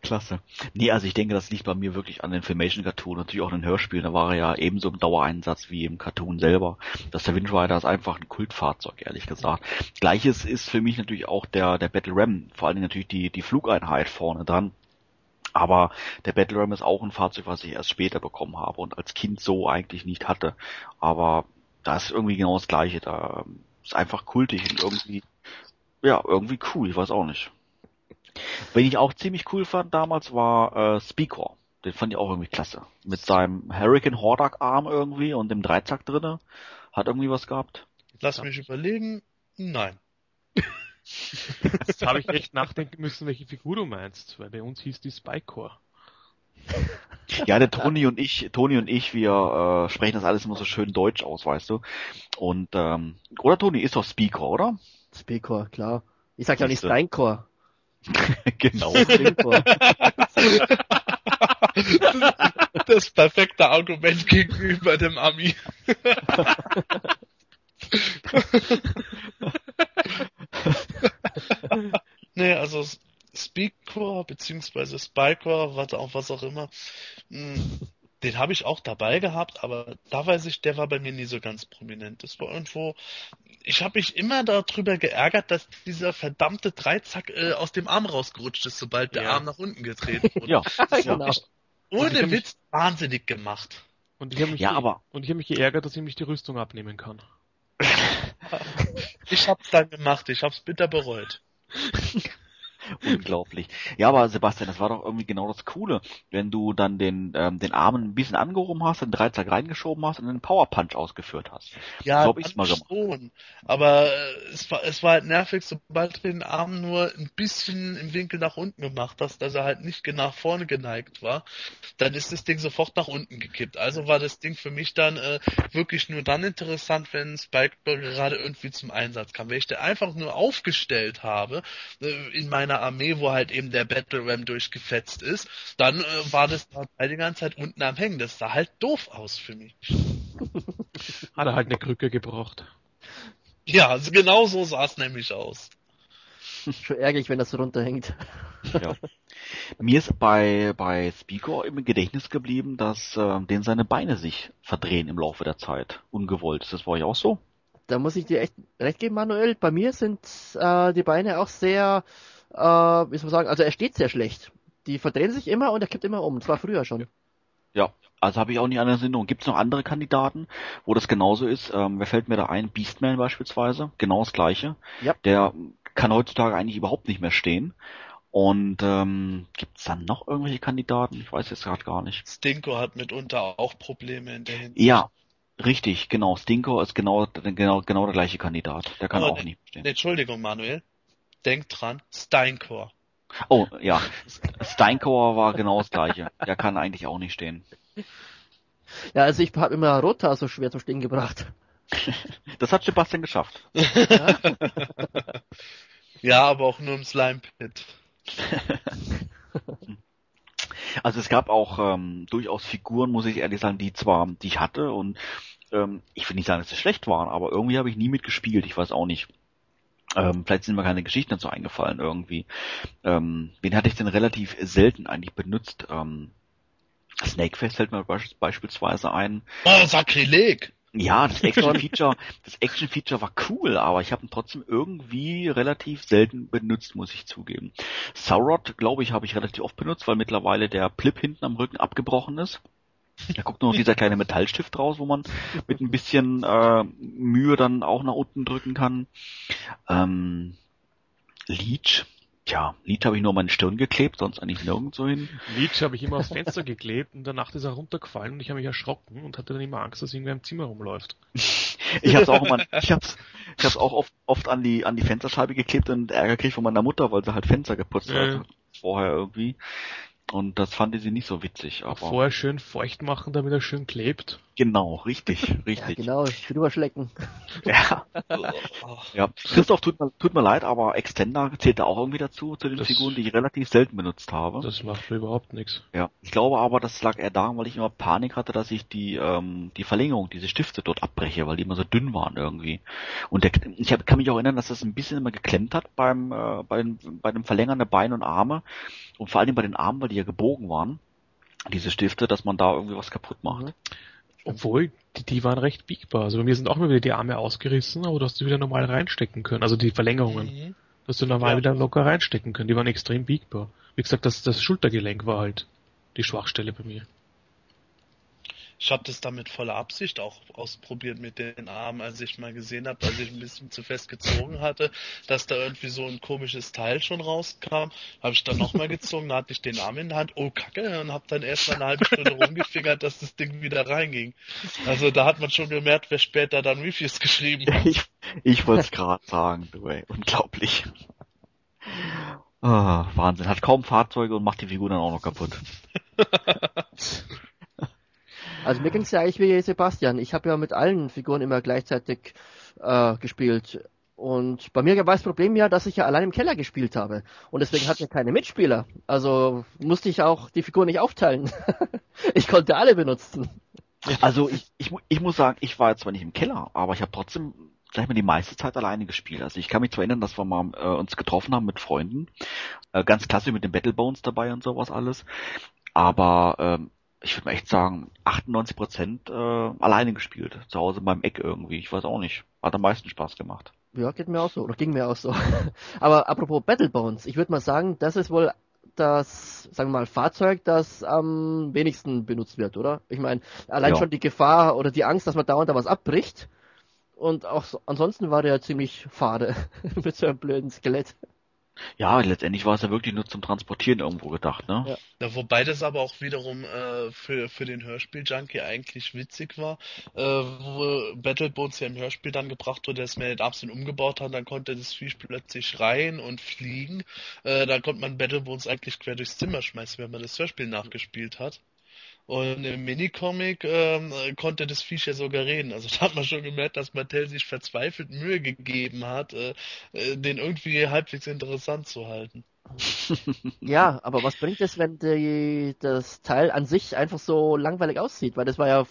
Klasse. Nee, also ich denke, das liegt bei mir wirklich an den Filmation Cartoon, natürlich auch in den Hörspielen. Da war er ja ebenso im Dauereinsatz wie im Cartoon selber. Das der Windrider ist einfach ein Kultfahrzeug, ehrlich gesagt. Gleiches ist für mich natürlich auch der, der Battle Ram. Vor allen Dingen natürlich die, die Flugeinheit vorne dran. Aber der Battle Ram ist auch ein Fahrzeug, was ich erst später bekommen habe und als Kind so eigentlich nicht hatte. Aber da ist irgendwie genau das Gleiche. Da ist einfach kultig und irgendwie, ja, irgendwie cool. Ich weiß auch nicht. Wen ich auch ziemlich cool fand damals war äh, Speakor. Den fand ich auch irgendwie klasse. Mit seinem Hurricane Hordak Arm irgendwie und dem Dreizack drinne. Hat irgendwie was gehabt. Lass mich überlegen. Nein. Jetzt habe ich echt nachdenken müssen, welche Figur du meinst, weil bei uns hieß die Spycore. Ja, der Toni und ich, Toni und ich, wir äh, sprechen das alles immer so schön deutsch aus, weißt du. Und ähm, oder Toni ist doch Speakor, oder? Speakor, klar. Ich sag ja nicht. Steincore. genau. Das perfekte Argument gegenüber dem Ami. nee, also Speakcore beziehungsweise Spycore, was auch was auch immer, mh, den habe ich auch dabei gehabt, aber da weiß ich, der war bei mir nie so ganz prominent. Das war irgendwo, ich habe mich immer darüber geärgert, dass dieser verdammte Dreizack äh, aus dem Arm rausgerutscht ist, sobald der Ja. Arm nach unten getreten wurde. Ja. genau. Ohne hab mich- Witz wahnsinnig gemacht. Und ich habe mich, Ja, aber- und ich habe mich geärgert, dass ich mich die Rüstung abnehmen kann. Ich hab's dann gemacht, ich hab's bitter bereut. Unglaublich. Ja, aber Sebastian, das war doch irgendwie genau das Coole, wenn du dann den, ähm, den Arm ein bisschen angehoben hast, den Dreizack reingeschoben hast und den Power Punch ausgeführt hast. Ja, so hab ich's mal gemacht. schon. Aber äh, es war, es war halt nervig, sobald du den Arm nur ein bisschen im Winkel nach unten gemacht hast, dass er halt nicht nach vorne geneigt war, dann ist das Ding sofort nach unten gekippt. Also war das Ding für mich dann äh, wirklich nur dann interessant, wenn Spikeball gerade irgendwie zum Einsatz kam. Wenn ich den einfach nur aufgestellt habe äh, in meiner Armee, wo halt eben der Battle Ram durchgefetzt ist, dann äh, war das die ganze Zeit unten am Hängen. Das sah halt doof aus für mich. Hat er halt eine Krücke gebraucht. Ja, also genau so sah es nämlich aus. Schon ärgerlich, wenn das so runterhängt. Ja. Mir ist bei, bei Speaker im Gedächtnis geblieben, dass äh, den seine Beine sich verdrehen im Laufe der Zeit. Ungewollt. Ist das bei euch auch so? Da muss ich dir echt recht geben, Manuel. Bei mir sind äh, die Beine auch sehr, äh, wie soll man sagen, also er steht sehr schlecht. Die verdrehen sich immer und er kippt immer um. Das war früher schon. Ja, also habe ich auch nicht an Erinnerung. Gibt es noch andere Kandidaten, wo das genauso ist? Ähm, wer fällt mir da ein? Beastman beispielsweise, genau das gleiche. Ja. Der kann heutzutage eigentlich überhaupt nicht mehr stehen. Und ähm, gibt es dann noch irgendwelche Kandidaten? Ich weiß jetzt gerade gar nicht. Stinko hat mitunter auch Probleme in der Hinsicht. Ja, richtig, genau. Stinko ist genau, genau, genau der gleiche Kandidat. Der kann Aber auch nicht stehen. Entschuldigung, Manuel. Denk dran, Steinkor. Oh, ja. Steinkower war genau das gleiche. Der kann eigentlich auch nicht stehen. Ja, also ich habe immer Rota so schwer zum Stehen gebracht. Das hat Sebastian geschafft. Ja? Ja, aber auch nur im Slime Pit. Also es gab auch ähm, durchaus Figuren, muss ich ehrlich sagen, die zwar, die ich hatte und ähm, ich will nicht sagen, dass sie schlecht waren, aber irgendwie habe ich nie mitgespielt, ich weiß auch nicht. Ähm, vielleicht sind mir keine Geschichten dazu eingefallen irgendwie. Ähm, wen hatte ich denn relativ selten eigentlich benutzt? Ähm, Snakefest fällt mir beisp beispielsweise ein. Oh, Sakrileg! Ja, das Action-Feature, das Action-Feature war cool, aber ich habe ihn trotzdem irgendwie relativ selten benutzt, muss ich zugeben. Saurod, glaube ich, habe ich relativ oft benutzt, weil mittlerweile der Plip hinten am Rücken abgebrochen ist. Da guckt nur noch dieser kleine Metallstift raus, wo man mit ein bisschen äh, Mühe dann auch nach unten drücken kann. Ähm, Leech, tja, Leech habe ich nur an meine Stirn geklebt, sonst eigentlich nirgendwo hin. Leech habe ich immer aufs Fenster geklebt und danach ist er runtergefallen und ich habe mich erschrocken und hatte dann immer Angst, dass irgendwer im Zimmer rumläuft. Ich hab's auch immer, ich hab's, ich hab's auch oft, oft an die an die Fensterscheibe geklebt und Ärger gekriegt von meiner Mutter, weil sie halt Fenster geputzt Ja. hat vorher irgendwie. Und das fand sie nicht so witzig, aber Vorher schön feucht machen, damit er schön klebt. genau, richtig, ja, richtig. genau, drüber schlecken. Ja, ja. Christoph, tut mir, tut mir leid, aber Extender zählt da auch irgendwie dazu, zu den Das- Figuren, die ich relativ selten benutzt habe. Das macht mir überhaupt nichts. Ja, ich glaube aber, das lag eher daran, weil ich immer Panik hatte, dass ich die ähm, die Verlängerung, diese Stifte dort abbreche, weil die immer so dünn waren irgendwie. Und der, ich hab, kann mich auch erinnern, dass das ein bisschen immer geklemmt hat beim äh, bei, den, bei dem Verlängern der Beine und Arme und vor allem bei den Armen, weil die ja gebogen waren, diese Stifte, dass man da irgendwie was kaputt macht. Mhm. Obwohl, die, die waren recht biegbar. Also bei mir sind auch immer wieder die Arme ausgerissen, aber du hast sie wieder normal reinstecken können. Also die Verlängerungen. Mhm. Du hast du normal Ja. wieder locker reinstecken können. Die waren extrem biegbar. Wie gesagt, das, das Schultergelenk war halt die Schwachstelle bei mir. Ich habe das damit voller Absicht auch ausprobiert mit den Armen, als ich mal gesehen habe, als ich ein bisschen zu fest gezogen hatte, dass da irgendwie so ein komisches Teil schon rauskam. Habe ich dann nochmal gezogen, da hatte ich den Arm in der Hand, oh Kacke, und habe dann erst mal eine halbe Stunde rumgefingert, dass das Ding wieder reinging. Also da hat man schon gemerkt, wer später dann Reviews geschrieben hat. Ich, ich wollte es gerade sagen, du ey, unglaublich. Ah, Wahnsinn, hat kaum Fahrzeuge und macht die Figur dann auch noch kaputt. Also mir ging's ja eigentlich wie Sebastian. Ich habe ja mit allen Figuren immer gleichzeitig äh, gespielt. Und bei mir war das Problem ja, dass ich ja allein im Keller gespielt habe. Und deswegen hatten wir keine Mitspieler. Also musste ich auch die Figuren nicht aufteilen. ich konnte alle benutzen. Also ich, ich, ich muss sagen, ich war zwar nicht im Keller, aber ich habe trotzdem sag ich mal die meiste Zeit alleine gespielt. Also ich kann mich zwar erinnern, dass wir mal äh, uns getroffen haben mit Freunden, äh, ganz klassisch mit den Battlebones dabei und sowas alles, aber ähm, ich würde mal echt sagen, 98 Prozent äh, alleine gespielt, zu Hause beim Eck irgendwie. Ich weiß auch nicht, hat am meisten Spaß gemacht. Ja, geht mir auch so. Oder ging mir auch so. Aber apropos Battlebones, ich würde mal sagen, das ist wohl das, sagen wir mal, Fahrzeug, das am wenigsten benutzt wird, oder? Ich meine, allein Ja. schon die Gefahr oder die Angst, dass man dauernd da was abbricht. Und auch so, ansonsten war der ziemlich fade mit so einem blöden Skelett. Ja, letztendlich war es ja wirklich nur zum Transportieren irgendwo gedacht, ne? Ja. ja wobei das aber auch wiederum äh, für, für den Hörspiel-Junkie eigentlich witzig war, äh, wo Battlebones ja im Hörspiel dann gebracht wurde, dass man den Absinn umgebaut hat, dann konnte das Viech plötzlich rein und fliegen. Äh, da konnte man Battlebones eigentlich quer durchs Zimmer schmeißen, wenn man das Hörspiel nachgespielt hat. Und im Minicomic ähm, konnte das Viech ja sogar reden. Also da hat man schon gemerkt, dass Mattel sich verzweifelt Mühe gegeben hat, äh, äh, den irgendwie halbwegs interessant zu halten. ja, aber was bringt es, wenn die, das Teil an sich einfach so langweilig aussieht? Weil das war ja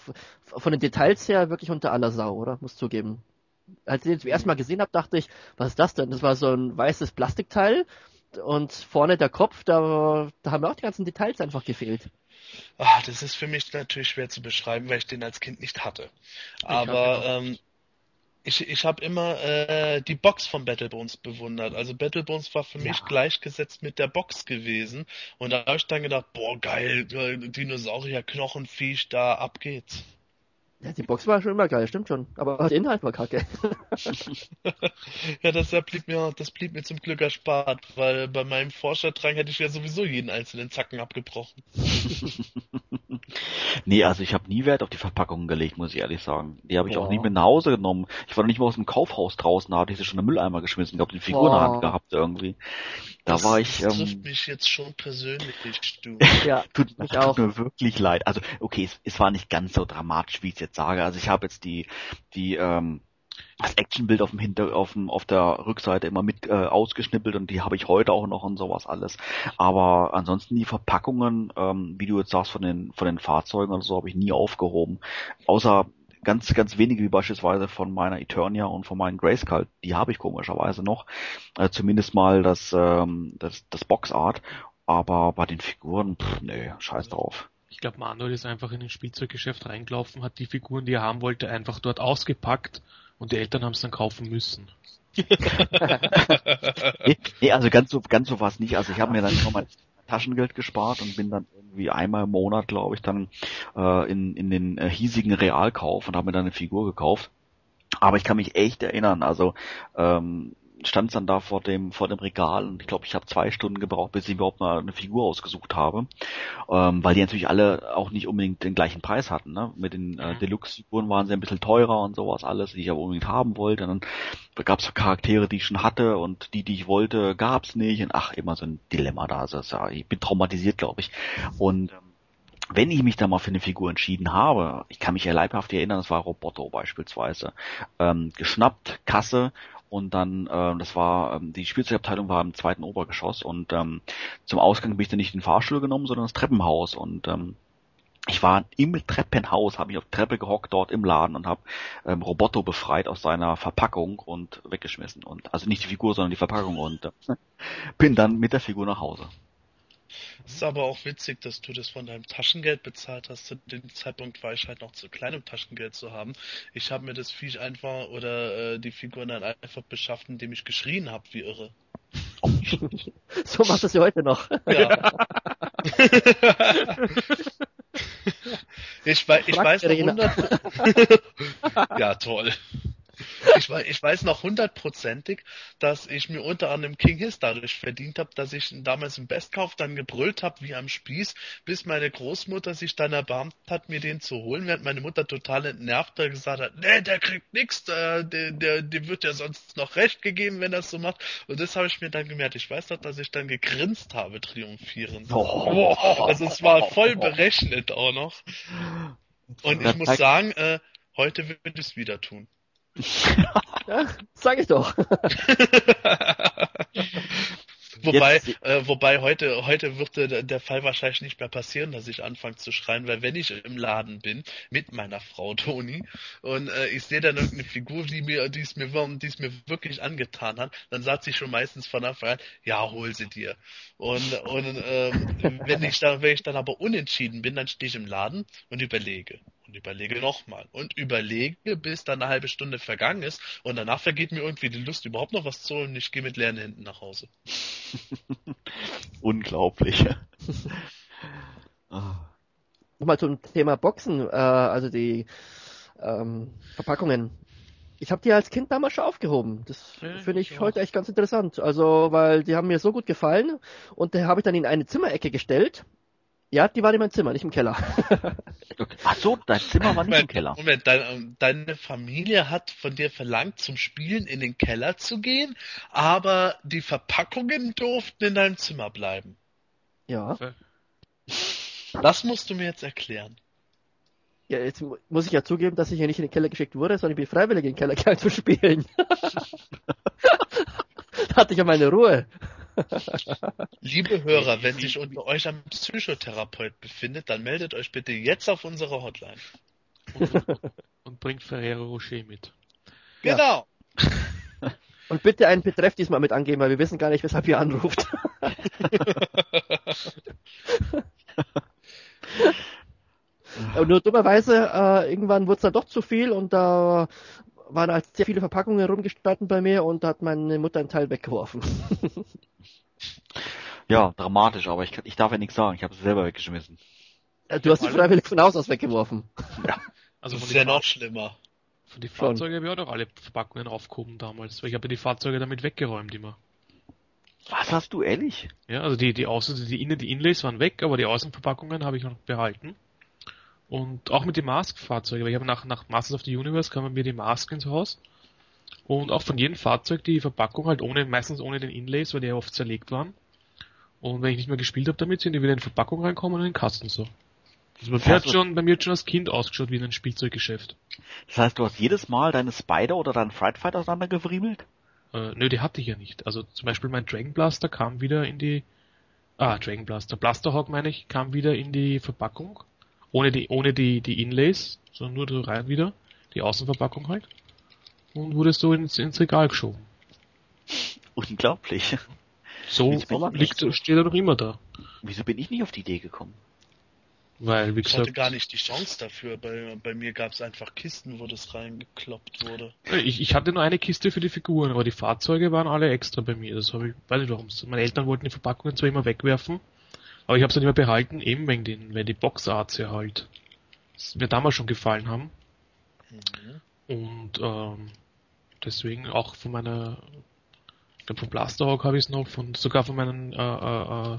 von den Details her wirklich unter aller Sau, oder? Muss zugeben. Als ich den zum ersten Mal gesehen habe, dachte ich, was ist das denn? Das war so ein weißes Plastikteil und vorne der Kopf, da, da haben auch die ganzen Details einfach gefehlt. Ah, das ist für mich natürlich schwer zu beschreiben, weil ich den als Kind nicht hatte. Aber ähm, ich, ich habe immer äh, die Box von Battlebones bewundert. Also Battlebones war für ja. mich gleichgesetzt mit der Box gewesen. Und da habe ich dann gedacht, boah, geil, Dinosaurier, Knochenviech, da ab geht's. Ja, die Box war schon immer geil, stimmt schon. Aber der Inhalt war kacke. ja, das blieb mir, das blieb mir zum Glück erspart, weil bei meinem Forscherdrang hätte ich ja sowieso jeden einzelnen Zacken abgebrochen. nee, also ich habe nie Wert auf die Verpackungen gelegt, muss ich ehrlich sagen. Die habe ich Boah. auch nie mit nach Hause genommen. Ich war noch nicht mal aus dem Kaufhaus draußen, da hatte ich sie schon im Mülleimer geschmissen, ich glaube die Figur in der Hand gehabt irgendwie. Da das, war ich. Das ähm, trifft mich jetzt schon persönlich, du. ja, tut, tut auch. mir wirklich leid. Also okay, es, es war nicht ganz so dramatisch, wie es jetzt sage. Also ich habe jetzt die die ähm, das Actionbild auf dem Hinter auf dem auf der Rückseite immer mit äh, ausgeschnippelt und die habe ich heute auch noch und sowas alles. Aber ansonsten die Verpackungen, ähm, wie du jetzt sagst von den von den Fahrzeugen oder so, habe ich nie aufgehoben. Außer ganz, ganz wenige, wie beispielsweise von meiner Eternia und von meinen Grayskull, die habe ich komischerweise noch. Äh, zumindest mal das, ähm, das, das Boxart. Aber bei den Figuren, pff, nee, scheiß drauf. Ich glaube, Manuel ist einfach in ein Spielzeuggeschäft reingelaufen, hat die Figuren, die er haben wollte, einfach dort ausgepackt und die Eltern haben es dann kaufen müssen. nee, also ganz so, ganz so war es nicht. Also ich habe mir dann schon mal Taschengeld gespart und bin dann irgendwie einmal im Monat, glaube ich, dann äh, in, in den äh, hiesigen Realkauf und habe mir dann eine Figur gekauft. Aber ich kann mich echt erinnern, also ähm, stand dann da vor dem vor dem Regal und ich glaube, ich habe zwei Stunden gebraucht, bis ich überhaupt mal eine Figur ausgesucht habe, ähm, weil die natürlich alle auch nicht unbedingt den gleichen Preis hatten. Ne? Mit den äh, mhm. Deluxe-Figuren waren sie ein bisschen teurer und sowas alles, die ich aber unbedingt haben wollte. Und dann gab es Charaktere, die ich schon hatte und die, die ich wollte, gab's nicht. Und ach, immer so ein Dilemma da. Also, ja, ich bin traumatisiert, glaube ich. Und ähm, wenn ich mich da mal für eine Figur entschieden habe, ich kann mich ja leibhaft erinnern, das war Roboto beispielsweise, ähm, geschnappt, Kasse und dann, äh, das war, ähm, die Spielzeugabteilung war im zweiten Obergeschoss und ähm, zum Ausgang bin ich dann nicht den Fahrstuhl genommen, sondern das Treppenhaus. Und ähm, ich war im Treppenhaus, habe ich auf Treppe gehockt dort im Laden und habe ähm, Roboto befreit aus seiner Verpackung und weggeschmissen. Und also nicht die Figur, sondern die Verpackung. Und äh, bin dann mit der Figur nach Hause. Es ist aber auch witzig, dass du das von deinem Taschengeld bezahlt hast. Zu dem Zeitpunkt war ich halt noch zu klein, um Taschengeld zu haben. Ich habe mir das Viech einfach oder äh, die Figuren dann einfach beschafft, indem ich geschrien habe, wie irre. so macht es ja heute noch. Ja. ich, weiß, ich weiß noch 100... ja, toll ich, weiß, ich weiß noch hundertprozentig, dass ich mir unter anderem King His dadurch verdient habe, dass ich damals im Bestkauf dann gebrüllt habe wie am Spieß, bis meine Großmutter sich dann erbarmt hat, mir den zu holen, während meine Mutter total entnervt da gesagt hat, nee, der kriegt nichts, der, der, der, dem wird ja sonst noch recht gegeben, wenn er es so macht. Und das habe ich mir dann gemerkt. Ich weiß noch, dass ich dann gegrinst habe, triumphierend. Oh. Also es war voll berechnet auch noch. Und ich muss sagen, äh, heute würde ich es wieder tun ja, sag ich doch. wobei, äh, wobei heute, heute wird der, der Fall wahrscheinlich nicht mehr passieren, dass ich anfange zu schreien, weil wenn ich im Laden bin mit meiner Frau Toni und äh, ich sehe dann irgendeine Figur, die mir, die es mir, die es mir wirklich angetan hat, dann sagt sie schon meistens von Anfang an, ja, hol sie dir. Und, und ähm, wenn ich dann, wenn ich dann aber unentschieden bin, dann stehe ich im Laden und überlege und überlege nochmal und überlege, bis dann eine halbe Stunde vergangen ist und danach vergeht mir irgendwie die Lust, überhaupt noch was zu holen und ich gehe mit leeren Händen nach Hause. Unglaublich. ah. Nochmal zum Thema Boxen, äh, also die ähm, Verpackungen. Ich habe die als Kind damals schon aufgehoben. Das Ja, finde ich ich heute auch. echt ganz interessant. Also, weil die haben mir so gut gefallen und da habe ich dann in eine Zimmerecke gestellt. Ja, die waren in meinem Zimmer, nicht im Keller. Okay. Ach so, dein Zimmer war nicht im Moment, Keller. Moment dein, deine Familie hat von dir verlangt, zum Spielen in den Keller zu gehen, aber die Verpackungen durften in deinem Zimmer bleiben. ja. Das musst du mir jetzt erklären. ja, jetzt mu- muss ich ja zugeben, dass ich ja nicht in den Keller geschickt wurde, sondern ich bin freiwillig in den Keller gegangen zu spielen. da hatte ich ja meine Ruhe. Liebe Hörer, wenn sich unter euch ein Psychotherapeut befindet, dann meldet euch bitte jetzt auf unsere Hotline. Und bringt Ferrero Rocher mit. Ja. Genau. Und bitte einen Betreff diesmal mit angeben, weil wir wissen gar nicht, weshalb ihr anruft. Nur dummerweise, äh, irgendwann wurde es dann doch zu viel und da waren halt sehr viele Verpackungen rumgestanden bei mir und da hat meine Mutter einen Teil weggeworfen. Ja, dramatisch, aber ich, kann- ich darf ja nichts sagen. Ich habe es selber weggeschmissen. Äh, Du hast sie freiwillig von Haus aus weggeworfen. Also Das ist den, ja noch schlimmer. von die Schon. Fahrzeuge habe ich auch noch alle Verpackungen aufgehoben damals, weil ich habe ja die Fahrzeuge damit weggeräumt immer. Was hast du, ehrlich? Ja, also die, die Außen, die Innen, die Inlays waren weg, aber die Außenverpackungen habe ich noch behalten. Und auch mit den Mask-Fahrzeugen, weil ich habe nach, nach Masters of the Universe kamen mir die Mask ins Haus. Und auch von jedem Fahrzeug die Verpackung halt ohne, meistens ohne den Inlays, weil die ja oft zerlegt waren. Und wenn ich nicht mehr gespielt habe damit, sind die wieder in Verpackung reinkommen und in den Kasten so. Also bei, mir hat schon, bei mir hat schon als Kind ausgeschaut wie in ein Spielzeuggeschäft. Das heißt, du hast jedes Mal deine Spider oder deinen Fright Fight auseinandergefriemelt? Äh, nö, die hatte ich ja nicht. Also zum Beispiel mein Dragon Blaster kam wieder in die, ah, Dragon Blaster, Blasterhawk meine ich, kam wieder in die Verpackung. Ohne die, ohne die, die Inlays, sondern nur so rein wieder. Die Außenverpackung halt. Und wurde so ins, ins Regal geschoben. Unglaublich. So liegt, so- steht er noch immer da. Wieso bin ich nicht auf die Idee gekommen? Weil, wie Ich hatte gesagt, gar nicht die Chance dafür. Bei, bei mir gab es einfach Kisten, wo das reingekloppt wurde. ich, ich hatte nur eine Kiste für die Figuren, aber die Fahrzeuge waren alle extra bei mir. Das habe ich, weiß nicht warum. Meine Eltern wollten die Verpackungen zwar immer wegwerfen, aber ich habe sie nicht mehr behalten, eben wegen den, weil die Boxarts ja halt mir damals schon gefallen haben. Mhm. Und ähm, deswegen auch von meiner, glaube von Blasterhawk habe ich es noch, von sogar von meinen äh, äh, äh,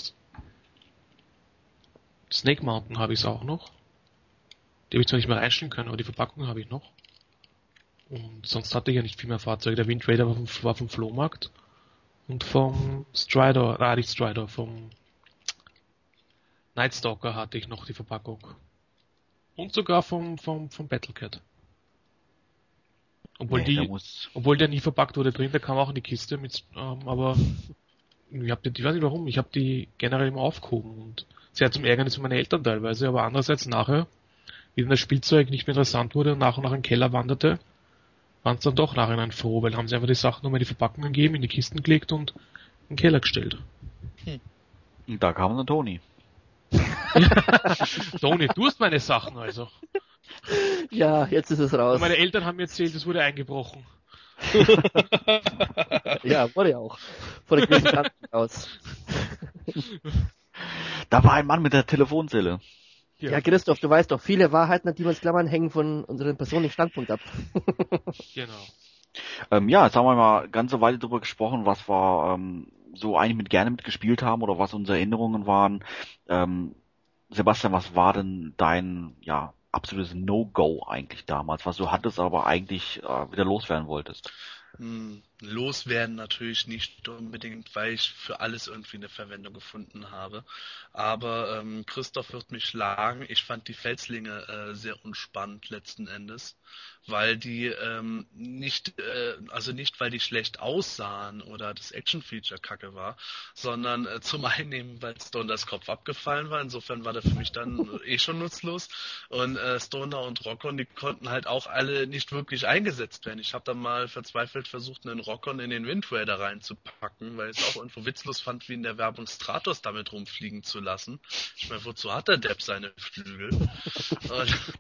Snake Mountain habe ich es auch noch. Die habe ich zwar nicht mehr reinstellen können, aber die Verpackung habe ich noch. Und sonst hatte ich ja nicht viel mehr Fahrzeuge. Der Wind Raider war vom, war vom Flohmarkt und vom Strider, ah nicht Strider, vom Nightstalker hatte ich noch die Verpackung. Und sogar vom, vom, vom Battlecat. Obwohl Nee, die, muss, obwohl der nie verpackt wurde drin, der kam auch in die Kiste mit, ähm, aber ich hab die, ich weiß nicht warum, ich habe die generell immer aufgehoben und sehr zum Ärgernis von meinen Eltern teilweise, aber andererseits nachher, wie dann das Spielzeug nicht mehr interessant wurde und nach und nach in den Keller wanderte, waren es dann doch nachhinein froh, weil haben sie einfach die Sachen nochmal in die Verpackungen gegeben, in die Kisten gelegt und in den Keller gestellt. und da kam dann Toni. Toni, du hast meine Sachen also. Ja, jetzt ist es raus. Und meine Eltern haben mir erzählt, es wurde eingebrochen. Ja, wurde ja auch. Vor der gewissen Kante aus. Da war ein Mann mit der Telefonzelle. Ja. Christoph, du weißt doch, viele Wahrheiten, an die wir uns klammern, hängen von unserem persönlichen Standpunkt ab. Genau. Ähm, ja, jetzt haben wir mal ganze Weile drüber gesprochen, was wir ähm, so eigentlich mit gerne mitgespielt haben oder was unsere Erinnerungen waren. Ähm, Sebastian, was war denn dein ja absolutes No-Go eigentlich damals, was du hattest, aber eigentlich äh, wieder loswerden wolltest? Hm, Loswerden natürlich nicht unbedingt, weil ich für alles irgendwie eine Verwendung gefunden habe. Aber ähm, Christoph wird mich schlagen. Ich fand die Felslinge äh, sehr unspannend letzten Endes, weil die ähm, nicht, äh, also nicht, weil die schlecht aussahen oder das Action-Feature kacke war, sondern äh, zum einen weil Stoners Kopf abgefallen war. Insofern war der für mich dann eh schon nutzlos. Und äh, Stoner und Rockon, die konnten halt auch alle nicht wirklich eingesetzt werden. Ich habe dann mal verzweifelt versucht, einen Rockon in den Wind Raider reinzupacken, weil ich es auch irgendwo witzlos fand, wie in der Werbung Stratos damit rumfliegen zu lassen. Ich meine, wozu hat der Depp seine Flügel?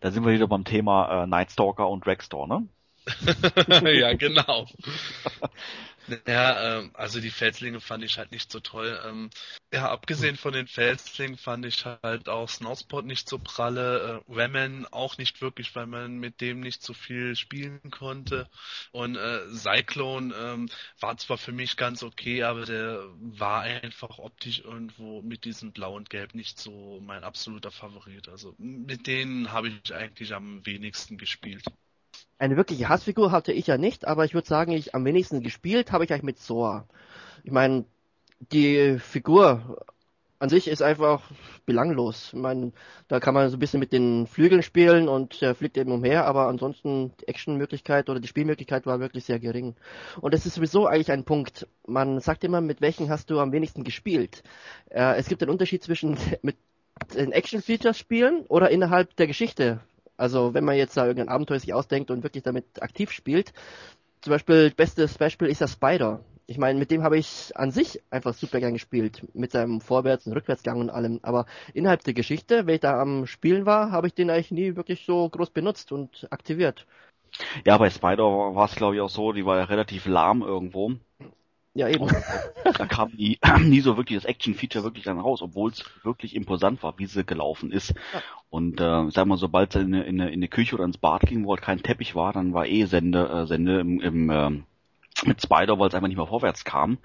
Da sind wir wieder beim Thema äh, Nightstalker und Dragstore, ne? ja, genau. Ja, ähm, also die Felslinge fand ich halt nicht so toll. Ähm, ja, abgesehen von den Felslingen fand ich halt auch Snowspot nicht so pralle, äh, Ramen auch nicht wirklich, weil man mit dem nicht so viel spielen konnte. Und äh, Cyclone ähm, war zwar für mich ganz okay, aber der war einfach optisch irgendwo mit diesem Blau und Gelb nicht so mein absoluter Favorit. Also mit denen habe ich eigentlich am wenigsten gespielt. Eine wirkliche Hassfigur hatte ich ja nicht, aber ich würde sagen, ich am wenigsten gespielt habe ich eigentlich mit Sora. Ich meine, die Figur an sich ist einfach belanglos. Ich meine, da kann man so ein bisschen mit den Flügeln spielen und der fliegt eben umher, aber ansonsten die Actionmöglichkeit oder die Spielmöglichkeit war wirklich sehr gering. Und das ist sowieso eigentlich ein Punkt. Man sagt immer, mit welchen hast du am wenigsten gespielt. Äh, es gibt einen Unterschied zwischen mit den Action-Features spielen oder innerhalb der Geschichte also wenn man jetzt da irgendein Abenteuer sich ausdenkt und wirklich damit aktiv spielt, zum Beispiel, bestes Beispiel ist der Spider. Ich meine, mit dem habe ich an sich einfach super gern gespielt, mit seinem Vorwärts- und Rückwärtsgang und allem. Aber innerhalb der Geschichte, wenn ich da am Spielen war, habe ich den eigentlich nie wirklich so groß benutzt und aktiviert. Ja, bei Spider war es glaube ich auch so, die war ja relativ lahm irgendwo. Ja, eben. da kam nie, nie so wirklich das Action-Feature wirklich dann raus, obwohl es wirklich imposant war, wie sie gelaufen ist. Ja. Und äh, sag mal, sobald sie in eine, in, eine, in eine Küche oder ins Bad ging, wo halt kein Teppich war, dann war eh Sende, äh, Sende im, im äh, mit Spider, weil es einfach nicht mehr vorwärts kam.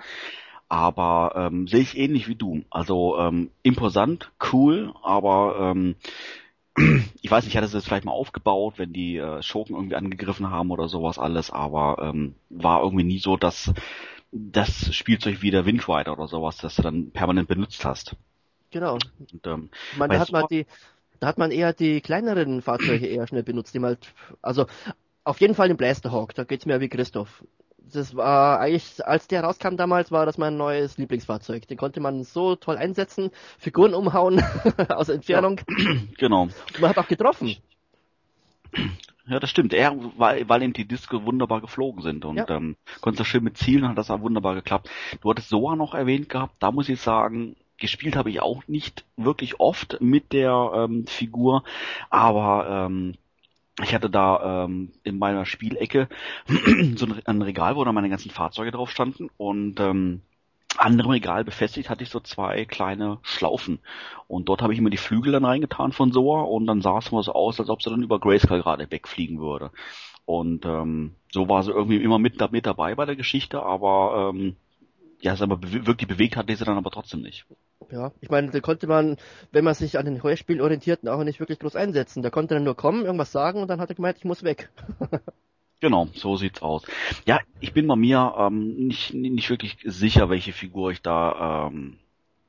Aber ähm, sehe ich ähnlich wie du. Also ähm, imposant, cool, aber ähm, ich weiß nicht, hatte sie es vielleicht mal aufgebaut, wenn die äh, Schurken irgendwie angegriffen haben oder sowas alles, aber ähm, war irgendwie nie so, dass das Spielzeug wie der Wind Rider oder sowas, das du dann permanent benutzt hast. Genau. Und, ähm, man, da hat man die, da hat man eher die kleineren Fahrzeuge eher schnell benutzt, die man halt, also auf jeden Fall den Blasterhawk, da geht's mir wie Christoph. Das war eigentlich, als der rauskam damals, war das mein neues Lieblingsfahrzeug. Den konnte man so toll einsetzen, Figuren umhauen aus Entfernung. Ja, genau. Und man hat auch getroffen. Ja, das stimmt. Er, weil, weil eben die Disco wunderbar geflogen sind und ja. ähm, konntest du schön mit Zielen, hat das auch wunderbar geklappt. Du hattest Soa noch erwähnt gehabt, da muss ich sagen, gespielt habe ich auch nicht wirklich oft mit der ähm, Figur, aber ähm, ich hatte da ähm, in meiner Spielecke so ein, ein Regal, wo da meine ganzen Fahrzeuge drauf standen und ähm, anderem Regal befestigt hatte ich so zwei kleine Schlaufen. Und dort habe ich immer die Flügel dann reingetan von Soa und dann sah es mal so aus, als ob sie dann über Grayskull gerade wegfliegen würde. Und ähm, so war sie irgendwie immer mit, mit dabei bei der Geschichte, aber ähm, ja, sag mal, wirklich bewegt hat diese dann aber trotzdem nicht. Ja, ich meine, da konnte man, wenn man sich an den Heuerspielen orientiert, auch nicht wirklich groß einsetzen. Da konnte er nur kommen, irgendwas sagen und dann hat er gemeint, ich muss weg. Genau, so sieht's aus. Ja, ich bin bei mir ähm, nicht, nicht wirklich sicher, welche Figur ich da ähm,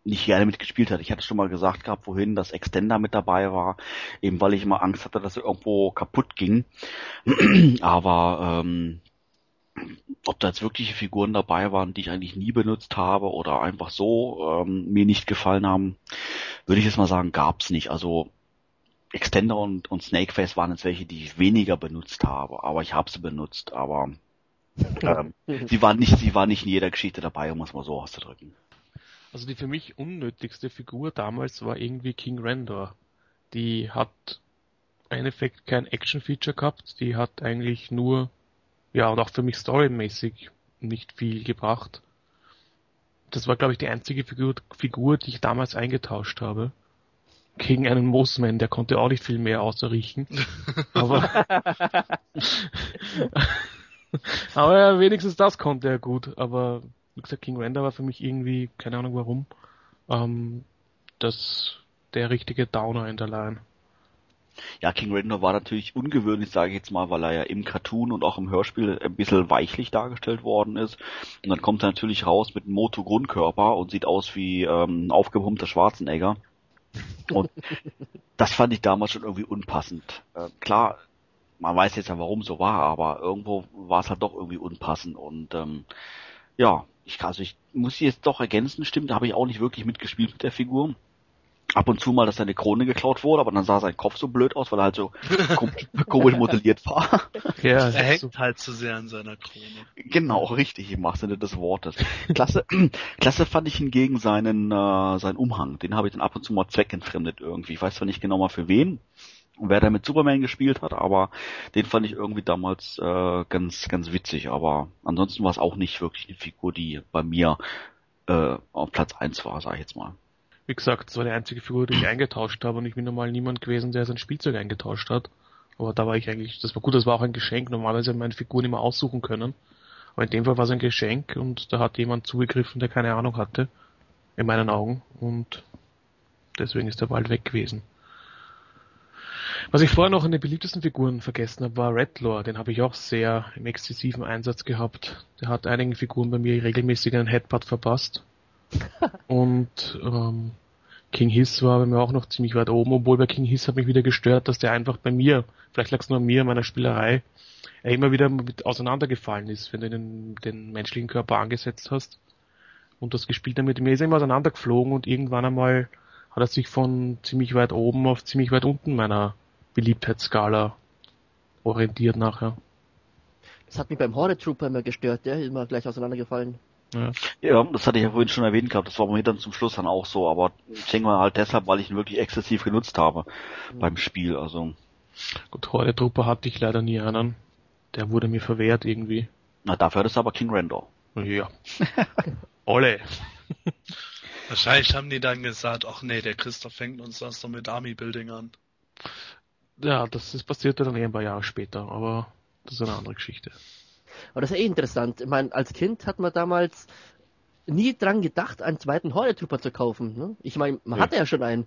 nicht gerne mitgespielt hatte. Ich hatte schon mal gesagt gehabt, wohin das Extender mit dabei war, eben weil ich immer Angst hatte, dass er irgendwo kaputt ging. Aber ähm, ob da jetzt wirkliche Figuren dabei waren, die ich eigentlich nie benutzt habe oder einfach so ähm, mir nicht gefallen haben, würde ich jetzt mal sagen, gab's nicht. Also Extender und, und Snakeface waren jetzt welche, die ich weniger benutzt habe, aber ich habe sie benutzt, aber ähm, sie waren nicht, sie waren nicht in jeder Geschichte dabei, um es mal so auszudrücken. Also die für mich unnötigste Figur damals war irgendwie King Randor. Die hat ein Effekt kein Action-Feature gehabt, die hat eigentlich nur, ja, und auch für mich storymäßig nicht viel gebracht. Das war, glaube ich, die einzige Figur, Figur, die ich damals eingetauscht habe gegen einen Moosman, der konnte auch nicht viel mehr außer riechen. aber, aber ja, wenigstens das konnte er gut. Aber wie gesagt, King Render war für mich irgendwie, keine Ahnung warum, ähm, das der richtige Downer in der Line. Ja, King Render war natürlich ungewöhnlich, sage ich jetzt mal, weil er ja im Cartoon und auch im Hörspiel ein bisschen weichlich dargestellt worden ist. Und dann kommt er natürlich raus mit einem Moto-Grundkörper und sieht aus wie ähm, ein aufgepumpter Schwarzenegger. Und das fand ich damals schon irgendwie unpassend. Äh, klar, man weiß jetzt ja, warum so war, aber irgendwo war es halt doch irgendwie unpassend. Und ähm, ja, ich, also ich muss sie jetzt doch ergänzen, stimmt, da habe ich auch nicht wirklich mitgespielt mit der Figur ab und zu mal, dass seine Krone geklaut wurde, aber dann sah sein Kopf so blöd aus, weil er halt so komisch modelliert war. Ja, er hängt so. halt zu sehr an seiner Krone. Genau, richtig, im wahrsten Sinne des Wortes. Klasse, klasse fand ich hingegen seinen, äh, seinen Umhang. Den habe ich dann ab und zu mal zweckentfremdet irgendwie. Ich weiß zwar nicht genau mal für wen, wer da mit Superman gespielt hat, aber den fand ich irgendwie damals äh, ganz, ganz witzig. Aber ansonsten war es auch nicht wirklich eine Figur, die bei mir äh, auf Platz eins war, sag ich jetzt mal. Wie gesagt, das war die einzige Figur, die ich eingetauscht habe und ich bin normal niemand gewesen, der sein Spielzeug eingetauscht hat. Aber da war ich eigentlich, das war gut, das war auch ein Geschenk. Normalerweise hätte meine Figuren immer aussuchen können. Aber in dem Fall war es ein Geschenk und da hat jemand zugegriffen, der keine Ahnung hatte. In meinen Augen. Und deswegen ist der bald weg gewesen. Was ich vorher noch in den beliebtesten Figuren vergessen habe, war Redlore. Den habe ich auch sehr im exzessiven Einsatz gehabt. Der hat einigen Figuren bei mir regelmäßig einen Headbutt verpasst. Und ähm, King Hiss war bei mir auch noch ziemlich weit oben, obwohl bei King Hiss hat mich wieder gestört, dass der einfach bei mir, vielleicht lag es nur an mir, meiner Spielerei, er immer wieder mit auseinandergefallen ist, wenn du den, den menschlichen Körper angesetzt hast und das gespielt damit. Mir ist er immer auseinandergeflogen und irgendwann einmal hat er sich von ziemlich weit oben auf ziemlich weit unten meiner Beliebtheitsskala orientiert nachher. Das hat mich beim Horde Trooper immer gestört, der ist immer gleich auseinandergefallen. Ja. ja, das hatte ich ja vorhin schon erwähnt gehabt, das war mir dann zum Schluss dann auch so, aber ich denke mal halt deshalb, weil ich ihn wirklich exzessiv genutzt habe mhm. beim Spiel, also. Gut, Horde Trooper hatte ich leider nie einen. Der wurde mir verwehrt irgendwie. Na, dafür hattest du aber King Randor. Ja. Olle. Wahrscheinlich haben die dann gesagt, ach nee, der Christoph fängt uns das doch mit Army Building an. Ja, das ist passierte dann eh ein paar Jahre später, aber das ist eine andere Geschichte. Aber das ist eh interessant. Ich meine, als Kind hat man damals nie dran gedacht, einen zweiten Horde-Trooper zu kaufen. Ne? Ich meine, man ja. hatte ja schon einen.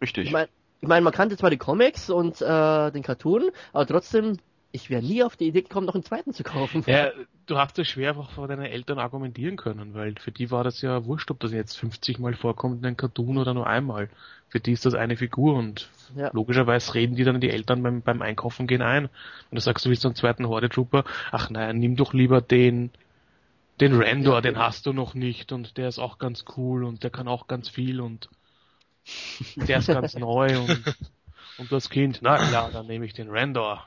Richtig. Ich meine, ich mein, man kannte zwar die Comics und äh, den Cartoon, aber trotzdem ich wäre nie auf die Idee gekommen, noch einen zweiten zu kaufen. Ja, du hast das schwer einfach vor deinen Eltern argumentieren können, weil für die war das ja wurscht, ob das jetzt 50 Mal vorkommt in einem Cartoon oder nur einmal. Für die ist das eine Figur und ja. logischerweise reden die dann die Eltern beim, beim Einkaufen gehen ein. Und du sagst, du willst einen zweiten Horde Trooper, ach nein, nimm doch lieber den, den Randor, ja, den hast du noch nicht und der ist auch ganz cool und der kann auch ganz viel und der ist ganz neu und, und das Kind, na klar, dann nehme ich den Randor.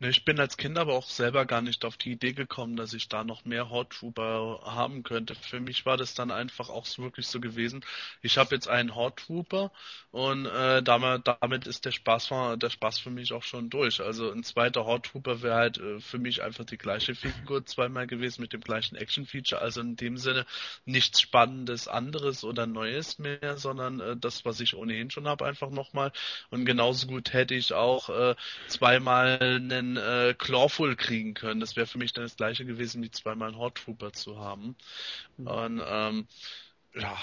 Ne, ich bin als Kind aber auch selber gar nicht auf die Idee gekommen, dass ich da noch mehr Hot Trooper haben könnte. Für mich war das dann einfach auch wirklich so gewesen. Ich habe jetzt einen Hot Trooper und äh, damit, damit ist der Spaß der Spaß für mich auch schon durch. Also ein zweiter Hot Trooper wäre halt äh, für mich einfach die gleiche Figur zweimal gewesen mit dem gleichen Action Feature. Also in dem Sinne nichts Spannendes anderes oder Neues mehr, sondern äh, das, was ich ohnehin schon habe, einfach nochmal. Und genauso gut hätte ich auch äh, zweimal einen einen äh, Clawful kriegen können. Das wäre für mich dann das gleiche gewesen, wie zweimal einen Hot Trooper zu haben. Mhm. Und ähm, ja,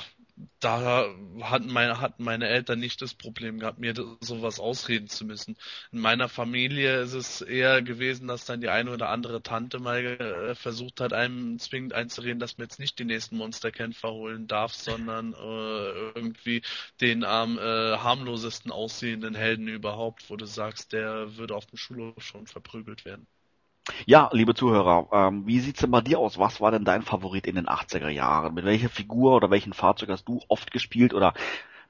da hatten meine, hatten meine Eltern nicht das Problem gehabt, mir sowas ausreden zu müssen. In meiner Familie ist es eher gewesen, dass dann die eine oder andere Tante mal äh, versucht hat, einem zwingend einzureden, dass man jetzt nicht die nächsten Monsterkämpfer holen darf, sondern äh, irgendwie den am äh, harmlosesten aussehenden Helden überhaupt, wo du sagst, der würde auf dem Schulhof schon verprügelt werden. Ja, liebe Zuhörer, ähm, wie sieht's denn bei dir aus? Was war denn dein Favorit in den 80er Jahren? Mit welcher Figur oder welchen Fahrzeug hast du oft gespielt oder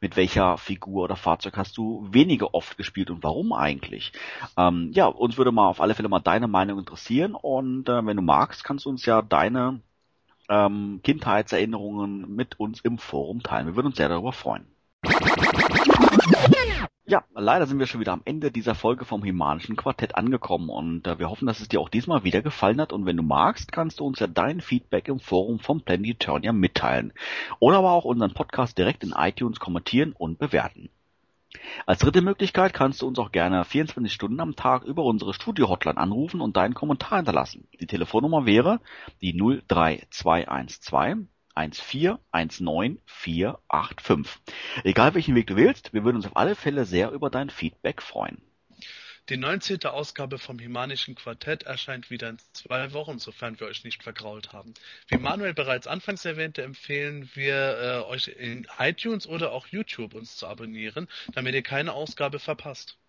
mit welcher Figur oder Fahrzeug hast du weniger oft gespielt und warum eigentlich? Ähm, ja, uns würde mal auf alle Fälle mal deine Meinung interessieren und äh, wenn du magst, kannst du uns ja deine ähm, Kindheitserinnerungen mit uns im Forum teilen. Wir würden uns sehr darüber freuen. Ja, leider sind wir schon wieder am Ende dieser Folge vom Himanischen Quartett angekommen und äh, wir hoffen, dass es dir auch diesmal wieder gefallen hat und wenn du magst, kannst du uns ja dein Feedback im Forum vom Planeturnia mitteilen oder aber auch unseren Podcast direkt in iTunes kommentieren und bewerten. Als dritte Möglichkeit kannst du uns auch gerne 24 Stunden am Tag über unsere Studio-Hotline anrufen und deinen Kommentar hinterlassen. Die Telefonnummer wäre die 03212 1419485. Egal welchen Weg du wählst, wir würden uns auf alle Fälle sehr über dein Feedback freuen. Die 19. Ausgabe vom Himanischen Quartett erscheint wieder in zwei Wochen, sofern wir euch nicht vergrault haben. Wie Manuel bereits anfangs erwähnte, empfehlen wir äh, euch in iTunes oder auch YouTube uns zu abonnieren, damit ihr keine Ausgabe verpasst.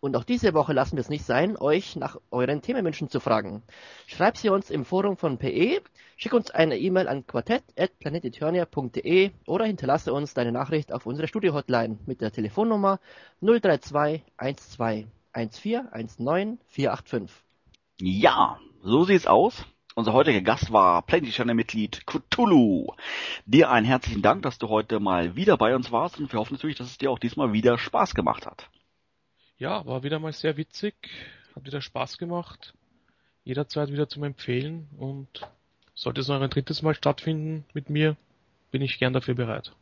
Und auch diese Woche lassen wir es nicht sein, euch nach euren Themenwünschen zu fragen. Schreibt sie uns im Forum von PE, schick uns eine E-Mail an quartett.planeteturnia.de oder hinterlasse uns deine Nachricht auf unsere Studio-Hotline mit der Telefonnummer 032 12 14 19 485. Ja, so sieht's aus. Unser heutiger Gast war Planeteturnia-Mitglied Cthulhu. Dir einen herzlichen Dank, dass du heute mal wieder bei uns warst und wir hoffen natürlich, dass es dir auch diesmal wieder Spaß gemacht hat. Ja, war wieder mal sehr witzig, hat wieder Spaß gemacht. Jederzeit wieder zum Empfehlen und sollte es noch ein drittes Mal stattfinden mit mir, bin ich gern dafür bereit.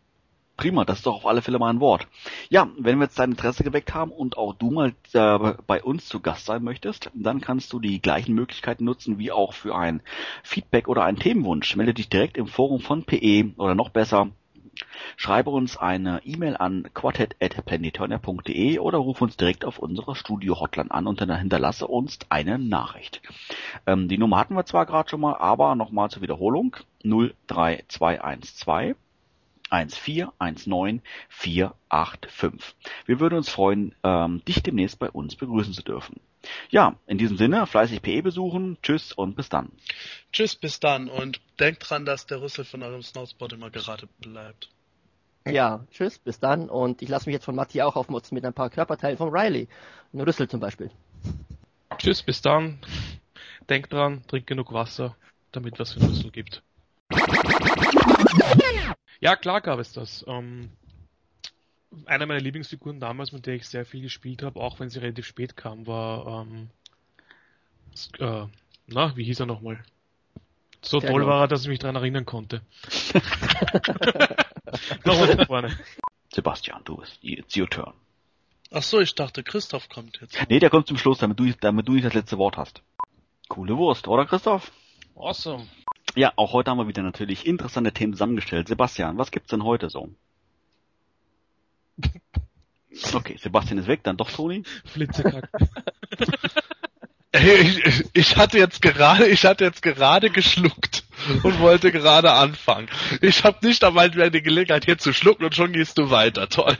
Prima, das ist doch auf alle Fälle mal ein Wort. Ja, wenn wir jetzt dein Interesse geweckt haben und auch du mal äh, bei uns zu Gast sein möchtest, dann kannst du die gleichen Möglichkeiten nutzen wie auch für ein Feedback oder einen Themenwunsch. Melde dich direkt im Forum von PE oder noch besser Schreibe uns eine E-Mail an quartett.planeturner.de oder ruf uns direkt auf unserer Studio-Hotline an und dann hinterlasse uns eine Nachricht. Ähm, die Nummer hatten wir zwar gerade schon mal, aber nochmal zur Wiederholung 03212 1419485. Wir würden uns freuen, ähm, dich demnächst bei uns begrüßen zu dürfen. Ja, in diesem Sinne, fleißig PE besuchen, tschüss und bis dann. Tschüss, bis dann und denkt dran, dass der Rüssel von eurem Snowspot immer gerade bleibt. Ja, tschüss, bis dann und ich lasse mich jetzt von Matti auch aufmutzen mit ein paar Körperteilen von Riley. Ein Rüssel zum Beispiel. Tschüss, bis dann. Denkt dran, trink genug Wasser, damit was für ein Rüssel gibt. Ja, klar gab es das. Ähm, einer meiner Lieblingsfiguren damals, mit der ich sehr viel gespielt habe, auch wenn sie relativ spät kam, war ähm, äh, na, wie hieß er nochmal? So Der toll war er, dass ich mich daran erinnern konnte. Nochmal von vorne. Sebastian, du bist, it's your turn. Ach so, ich dachte, Christoph kommt jetzt. Nee, der kommt zum Schluss, damit du, damit du nicht das letzte Wort hast. Coole Wurst, oder Christoph? Awesome. Ja, auch heute haben wir wieder natürlich interessante Themen zusammengestellt. Sebastian, was gibt's denn heute so? Okay, Sebastian ist weg, dann doch Toni. Flitzekack. Hey, ich, ich hatte jetzt gerade, ich hatte jetzt gerade geschluckt und wollte gerade anfangen. Ich habe nicht einmal mehr die Gelegenheit hier zu schlucken und schon gehst du weiter. Toll.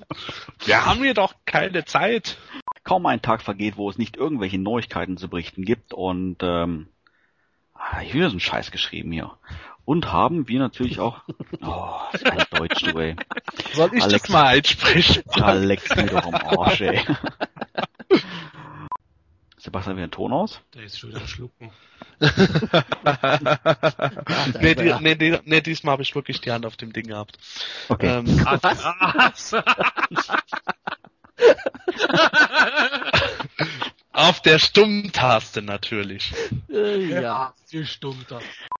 Wir haben hier doch keine Zeit. Kaum ein Tag vergeht, wo es nicht irgendwelche Neuigkeiten zu berichten gibt und ähm, ah, ich wieder so einen Scheiß geschrieben hier. Und haben wir natürlich auch. Oh, das ist Deutsch, du ey. Soll ich Alex. das mal einsprechen? Leck's mir doch am Arsch, ey. Sebastian, wieder ein Ton aus? Der ist schon wieder am Schlucken. nee, die, nee, die, nee, diesmal habe ich wirklich die Hand auf dem Ding gehabt. Okay. Ähm, Was? auf der Stummtaste natürlich. Äh, ja. Vier Stunden.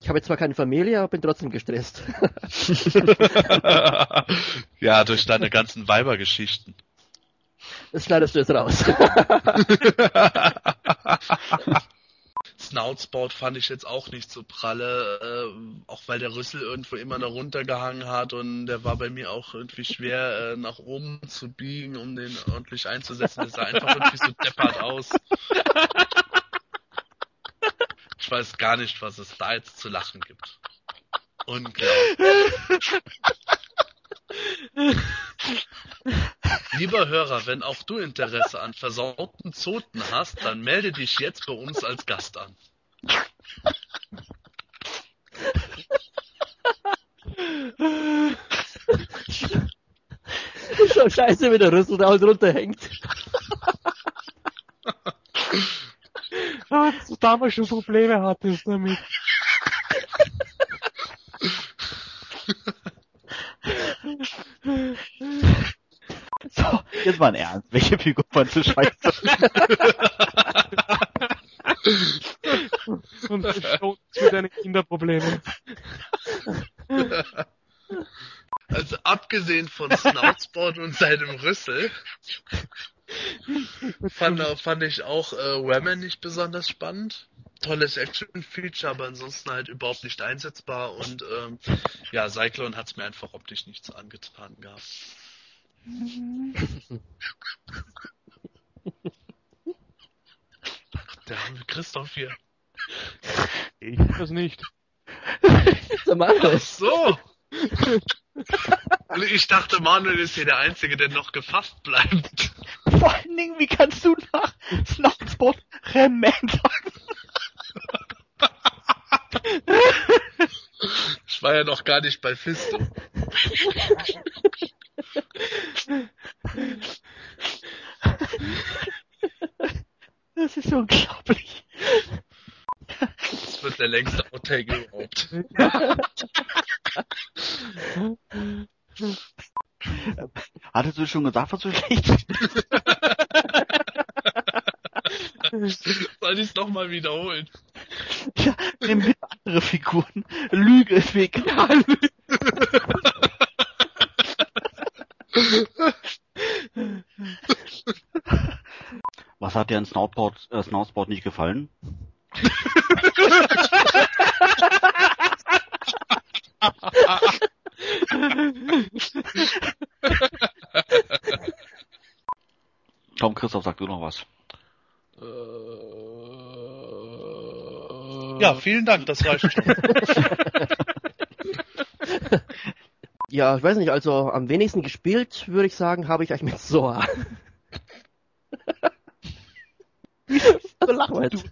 Ich habe jetzt zwar keine Familie, aber bin trotzdem gestresst. ja, durch deine ganzen Weibergeschichten. Das schneidest du jetzt raus. Snoutspout fand ich jetzt auch nicht so pralle, äh, auch weil der Rüssel irgendwo immer noch runtergehangen hat und der war bei mir auch irgendwie schwer äh, nach oben zu biegen, um den ordentlich einzusetzen. Der sah einfach irgendwie so deppert aus. Ich weiß gar nicht, was es da jetzt zu lachen gibt. Unglaublich. Lieber Hörer, wenn auch du Interesse an versauten Zoten hast, dann melde dich jetzt bei uns als Gast an. ist schon scheiße, wie der Rüssel da halt runterhängt. Dass du damals schon Probleme hattest damit. So, jetzt mal ein Ernst. Welche Figur fandst du scheiße? Und schon für deine Kinderprobleme. Also abgesehen von Snoutspot und seinem Rüssel fand, fand ich auch äh, Women nicht besonders spannend. Tolles Action-Feature, aber ansonsten halt überhaupt nicht einsetzbar und ähm, ja, Cyclone hat's mir einfach optisch nichts angetan gehabt. Der arme Christoph hier. Ich das nicht. Der Manuel. Ach so! Ich dachte, Manuel ist hier der Einzige, der noch gefasst bleibt. Vor allen Dingen, wie kannst du nach Snowspot Remen sagen? Ich war ja noch gar nicht bei Fisto. Das ist unglaublich. Das wird der längste Outtake überhaupt. Hattest du schon gesagt, was du schlecht Soll ich es nochmal wiederholen? Ja, nimm bitte andere Figuren. Lüge ist mir. Was hat dir an Snoutboard, äh, Snoutboard nicht gefallen? Komm, Christoph, sag du noch was. Ja, vielen Dank, das reicht schon. Ja, ich weiß nicht, also am wenigsten gespielt, würde ich sagen, habe ich eigentlich mit Soa. so lachen wir jetzt.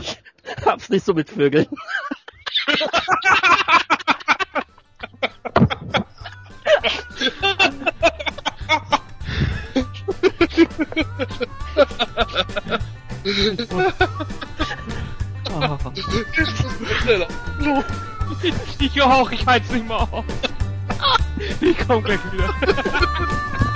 Ich hab's nicht so mit Vögeln. Ich auch, ich halte nicht mehr auf. Ich komm gleich wieder.